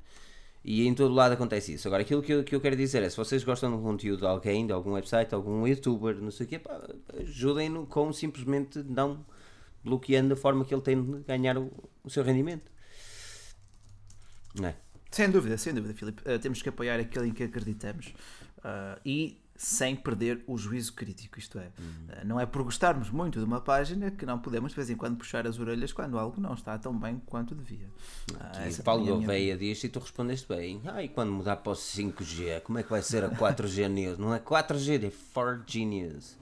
E em todo lado acontece isso. Agora, aquilo que eu, que eu quero dizer é: se vocês gostam de conteúdo de alguém, de algum website, de algum youtuber, não sei o quê, ajudem-no com simplesmente não bloqueando a forma que ele tem de ganhar o, o seu rendimento. Não é? Sem dúvida, sem dúvida, Filipe. Uh, temos que apoiar aquele em que acreditamos uh, e sem perder o juízo crítico. Isto é, uh, não é por gostarmos muito de uma página que não podemos de vez em quando puxar as orelhas quando algo não está tão bem quanto devia. Uh, E essa Paulo minha- Gouveia diz e tu respondeste bem. Ah, e quando mudar para o 5G, como é que vai ser a 4G News? Não é 4G, é 4G News.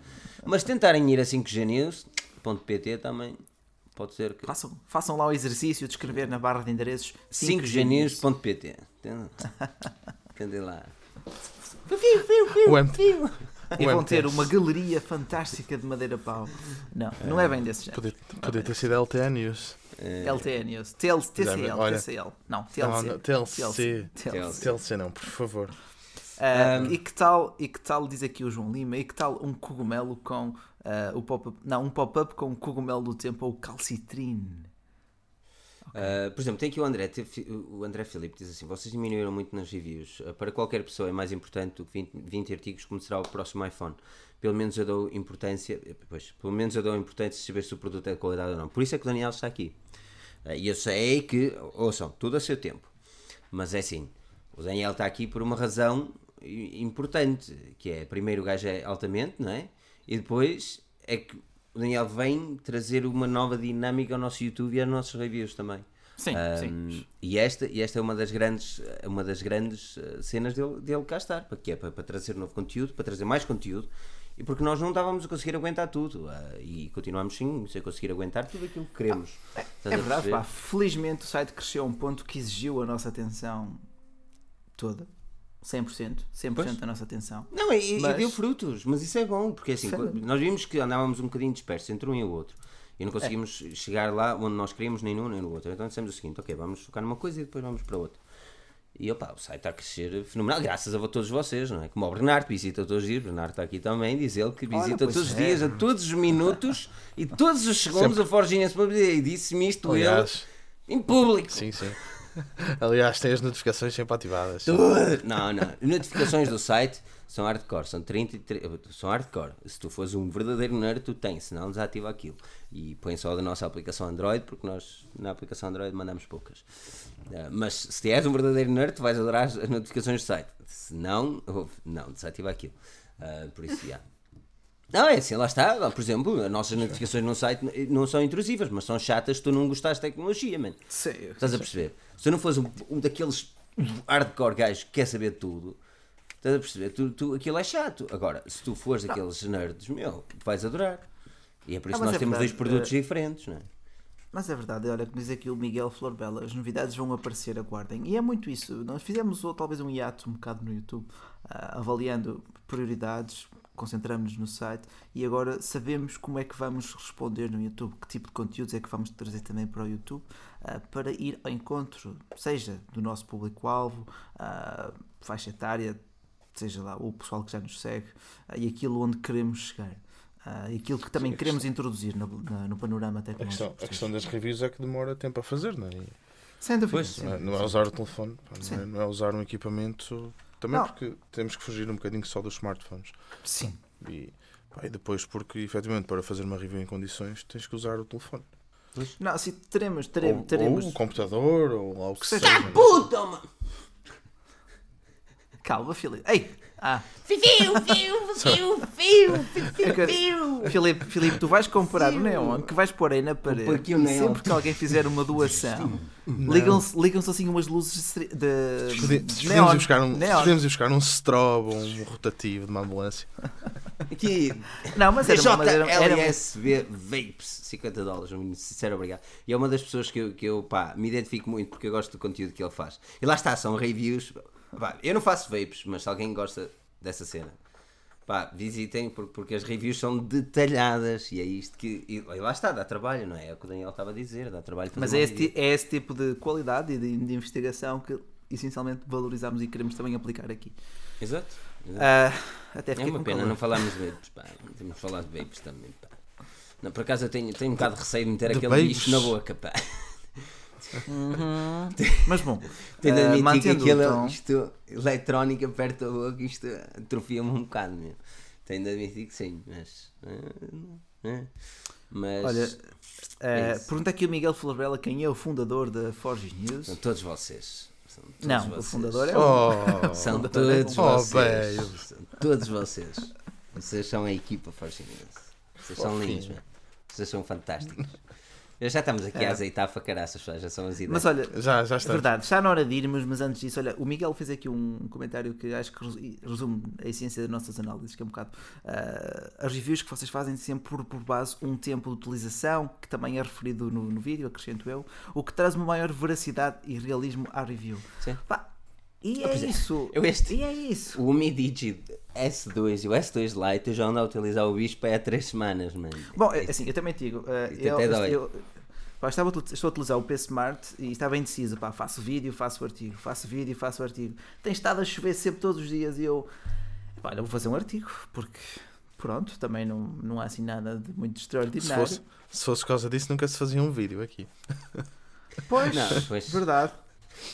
Mas tentarem ir a 5G News.pt também pode ser que. Façam, façam lá o exercício de escrever na barra de endereços 5G 5gnews.pt. Entende lá. O MT, e vão ter uma galeria fantástica de madeira pau. Não, não é bem desse género. Podia, podia ter sido LTN News. LTE News, TCL. TCL, não, TLC. não, TLC. TLC. Não, por favor. Ah, Um, e que tal, e que tal, diz aqui o João Lima, e que tal um cogumelo com ah, o pop-up, não, um pop-up com o cogumelo do tempo ou calcitrine? Uh, por exemplo, tem aqui o André, o André Filipe diz assim: vocês diminuíram muito nas reviews. Uh, para qualquer pessoa é mais importante do que 20, 20 artigos como será o próximo iPhone. Pelo menos eu dou importância, pois, pelo menos eu dou importância de saber se o produto é de qualidade ou não. Por isso é que o Daniel está aqui. Uh, E eu sei que, ouçam, tudo a seu tempo. Mas é assim, o Daniel está aqui por uma razão importante, que é, primeiro o gajo é altamente, não é? E depois é que o Daniel vem trazer uma nova dinâmica ao nosso YouTube e aos nossos reviews também. Sim, Um, sim. E esta, e esta é uma das grandes, uma das grandes eh, cenas dele, dele cá estar, para, que é para, para trazer novo conteúdo, para trazer mais conteúdo, e porque nós não estávamos a conseguir aguentar tudo, ah, e continuamos sim sem conseguir aguentar tudo aquilo que queremos. Estás É a verdade, pá. Felizmente o site cresceu a um ponto que exigiu a nossa atenção toda. 100%. 100% Pois. da nossa atenção. Não, e, e Mas- deu frutos, mas isso é bom, porque assim, quando- nós vimos que andávamos um bocadinho dispersos entre um e o outro. E não conseguimos É. chegar lá onde nós queríamos, nem num nem no outro. Então dissemos o seguinte: ok, vamos focar numa coisa e depois vamos para outra. E opa, o site está a crescer fenomenal, graças a todos vocês, não é? Como o Bernardo, visita todos os dias, o Bernardo está aqui também, diz ele que visita todos os é. dias, a todos os minutos e todos os segundos a Forginha e disse-me isto Aliás, ele em público. sim, sim. Aliás, tem as notificações sempre ativadas. Não, não. Notificações do site são hardcore, são 33, são hardcore. Se tu fores um verdadeiro nerd, tu tens, senão desativa aquilo. E põe só da nossa aplicação Android, porque nós na aplicação Android mandamos poucas. Ah, mas se és um verdadeiro nerd, tu vais adorar as notificações do site. Se não, não, desativa aquilo. Ah, por isso, já. Não, é assim, lá está. Por exemplo, as nossas notificações no site não são intrusivas, mas são chatas se tu não gostares de tecnologia, mano. Sim. Estás a perceber? Se tu não fores um, um daqueles hardcore gajos que quer saber tudo, estás a perceber? Tu, tu- aquilo é chato. Agora, se tu fores daqueles nerds, meu, vais adorar. E é por isso que nós é temos dois verdade, produtos eh, diferentes, não é? Mas é verdade, olha, como diz aqui o Miguel Florbela, as novidades vão aparecer, aguardem. E é muito isso. Nós fizemos talvez um hiato um bocado no YouTube, ah, avaliando prioridades, concentramos-nos no site e agora sabemos como é que vamos responder no YouTube, que tipo de conteúdos é que vamos trazer também para o YouTube, para ir ao encontro, seja do nosso público-alvo, ah, faixa etária, seja lá o pessoal que já nos segue, ah, e aquilo onde queremos chegar. Ah, e aquilo que também queremos introduzir na- na- no panorama A tecnológico. questão, a questão das reviews é que demora tempo a fazer, não é? Sem dúvida. Pois, sim. Não é, não é usar o telefone, não, é, Sim. não é usar um equipamento. Também Não. porque temos que fugir um bocadinho só dos smartphones. Sim. E, pá, e depois, porque efetivamente para fazer uma review em condições tens que usar o telefone. Não, sim, teremos, teremos, ou, teremos. ou o computador, ou lá o que Seja- é? Puta, mano! Calma, Filipe. Ei! Ah, Fiu, fiu, fiu, fiu, fiu. Filipe, Filipe, tu vais comprar o neon que vais pôr aí na parede. pôr aqui o e neon. sempre que alguém fizer uma doação, ligam-se ligam assim umas luzes de, de de Podemos ir buscar um, neon. podemos ir buscar um strobo, um rotativo de uma ambulância. Aqui, Não, mas era, uma- mas era, era, JLSB Vapes, 50 dólares, um sincero obrigado. E é uma das pessoas que eu, que eu pá, me identifico muito porque eu gosto do conteúdo que ele faz. E lá está, são reviews. Pá, eu não faço vapes, mas se alguém gosta dessa cena, pá, visitem por- porque as reviews são detalhadas e é isto que. E lá está, dá trabalho, não é? É o que o Daniel estava a dizer, dá trabalho fazer mas é esse, é esse tipo de qualidade e de, de investigação que essencialmente valorizamos e queremos também aplicar aqui. Exato. exato. Ah, até É uma pena calor. não falarmos de vapes, pá. Temos de falar de vapes também, pá. Não, por acaso eu tenho, tenho um bocado de receio de meter De aquele bicho na boca, pá. Mas bom, Tenho de ah, admitir que mantendo aquilo, o tom, isto, eletrónica perto da boca, isto atrofia-me um bocado, meu. Tenho de admitir que sim, mas. ah, ah, mas. Olha, é pergunta aqui o Miguel Florbela quem é o fundador da Forge News. São todos vocês. São todos Não, o vocês. fundador é o Oh, São é todos. Oh, vocês. bem. São todos vocês. Vocês são a equipa Forcinense. Vocês são Fofinho. lindos, mano. Vocês são fantásticos. Já estamos aqui a azeitar a facaraças, já são as ideias. Mas olha, já, já é está. verdade, está na hora de irmos, mas antes disso, olha, o Miguel fez aqui um comentário que acho que resu- resume a essência das nossas análises, que é um bocado ah, as reviews que vocês fazem sempre por, por base um tempo de utilização, que também é referido no, no vídeo, acrescento eu, o que traz uma maior veracidade e realismo à review. Sim. Pá, e é pois é. isso. Eu este- E é isso. O Mi Digi S2 e o S2 Lite eu já ando a utilizar o bicho para há 3 semanas, mano. Bom, é assim, eu também te digo, uh, Isto eu, até dói. eu- pá, estava estou a utilizar o P Smart e estava indeciso, pá, faço vídeo, faço artigo, faço vídeo, faço artigo. Tem estado a chover sempre todos os dias e eu, pá, olha, vou fazer um artigo, porque pronto, também não, não há assim nada de muito Se extraordinário. fosse, se fosse por causa disso, nunca se fazia um vídeo aqui. Pois, Não, pois- verdade.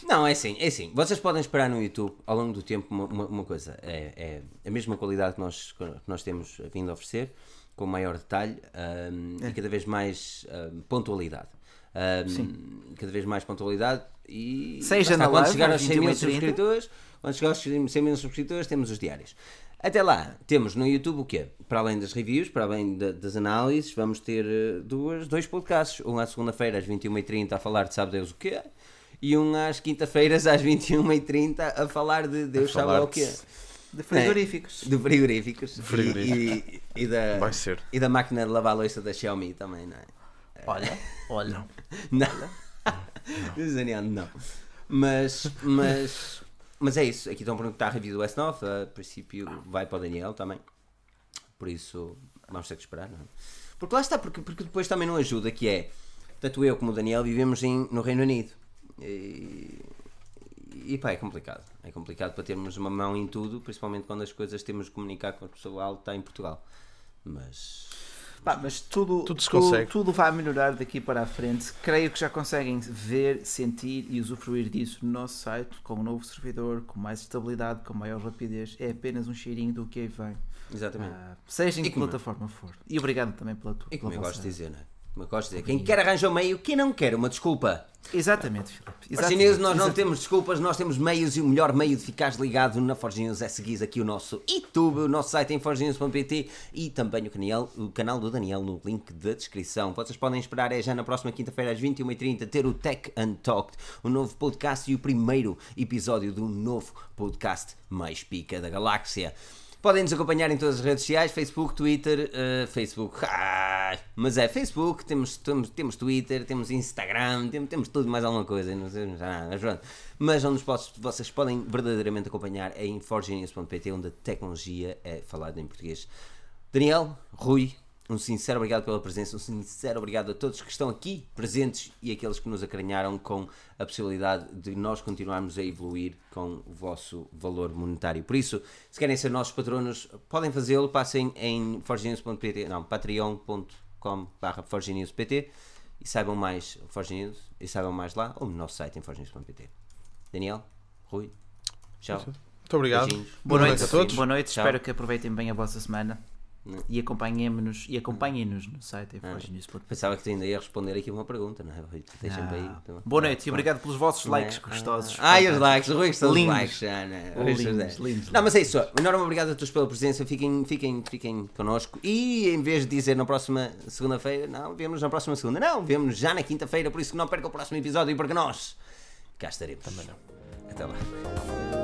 Não, é assim, é assim. Vocês podem esperar no YouTube ao longo do tempo uma, uma- uma coisa. É, é a mesma qualidade que nós, que nós temos vindo a oferecer, com maior detalhe ahm, É. e cada vez mais ahm, pontualidade. Ahm, Cada vez mais pontualidade e Seja na quando live, chegar aos 100 mil 21h30. subscritores, quando chegar aos 100 mil subscritores, temos os diários. Até lá, temos no YouTube o quê? Para além das reviews, para além da- das análises, vamos ter eh, duas, dois podcasts. Um à segunda-feira às 21h30 a falar de sabe Deus o quê? E um às quinta-feiras às 21h30 a falar de Deus sabe lá falar o quê? De frigoríficos. De frigoríficos. Frigoríficos. E, e, e da, Vai ser. e da máquina de lavar a louça da Xiaomi também, não é? Olha, olha. Não. Diz Daniel, não. Mas, mas, mas é isso. Aqui estão a perguntar a review do S9. A princípio vai para o Daniel também. Por isso vamos ter que esperar, não é? Porque lá está, porque, porque depois também não ajuda, que é, tanto eu como o Daniel vivemos em, no Reino Unido. E, e pá, é complicado. É complicado para termos uma mão em tudo, principalmente quando as coisas temos de comunicar com o pessoal que está em Portugal. Mas Pá, mas tudo, Tudo se tudo, consegue. tudo vai melhorar daqui para a frente. Creio que já conseguem ver, sentir e usufruir disso no nosso site, com um novo servidor, com mais estabilidade, com maior rapidez. É apenas um cheirinho do que aí vem. exatamente. Ah, seja em E que como- plataforma for. E obrigado também pela tua. E como eu gosto de dizer, não é? Como eu gosto de dizer, quem quer arranja o meio, quem não quer uma desculpa. Exatamente, Filipe. Forge Exatamente. News, nós não Exatamente. temos desculpas, nós temos meios e o melhor meio de ficares ligado na Forge News é seguir aqui o nosso YouTube, o nosso site em forgenews.pt e também o canal, o canal do Daniel no link da descrição. Vocês podem esperar, é já na próxima quinta-feira às 21h30, ter o Tech Untalked, o novo podcast e o primeiro episódio do novo podcast mais pica da galáxia. Podem nos acompanhar em todas as redes sociais, Facebook, Twitter, eh, Facebook, ah, mas é Facebook, temos, temos, temos Twitter, temos Instagram, temos, temos tudo mais alguma coisa, não sei, mas pronto. Mas onde posso- vocês podem verdadeiramente acompanhar é em forgenius.pt, onde a tecnologia é falada em português. Daniel, Rui, um sincero obrigado pela presença, um sincero obrigado a todos que estão aqui presentes e aqueles que nos acarinharam com a possibilidade de nós continuarmos a evoluir com o vosso valor monetário. Por isso, se querem ser nossos patronos, podem fazê-lo, passem em forgenews.pt, não, patreon.com barra forgenews.pt e saibam mais Forgenews e saibam mais lá ou no nosso site em forgenews.pt. Daniel, Rui, tchau. Muito obrigado. Beijinhos. Boa noite a todos. Boa noite, Tchau. espero que aproveitem bem a vossa semana. Não. E acompanhem-nos acompanhem-nos no site em Ah. forgenews.pt. Pensava que tu ainda ia responder aqui uma pergunta, não é? Rui? Deixa-me aí. Ah. Então. Boa noite e obrigado pelos vossos Não é? likes gostosos. Ah, os likes, o Rui gostou dos likes, já, né? Lindos, lindos, Não, mas é isso. Enorme obrigado a todos pela presença. Fiquem, fiquem, fiquem connosco. E em vez de dizer na próxima segunda-feira, não, vemos na próxima segunda. Não, vemos já na quinta-feira. Por isso que não perca o próximo episódio, porque nós cá estaremos. Também não. Até lá.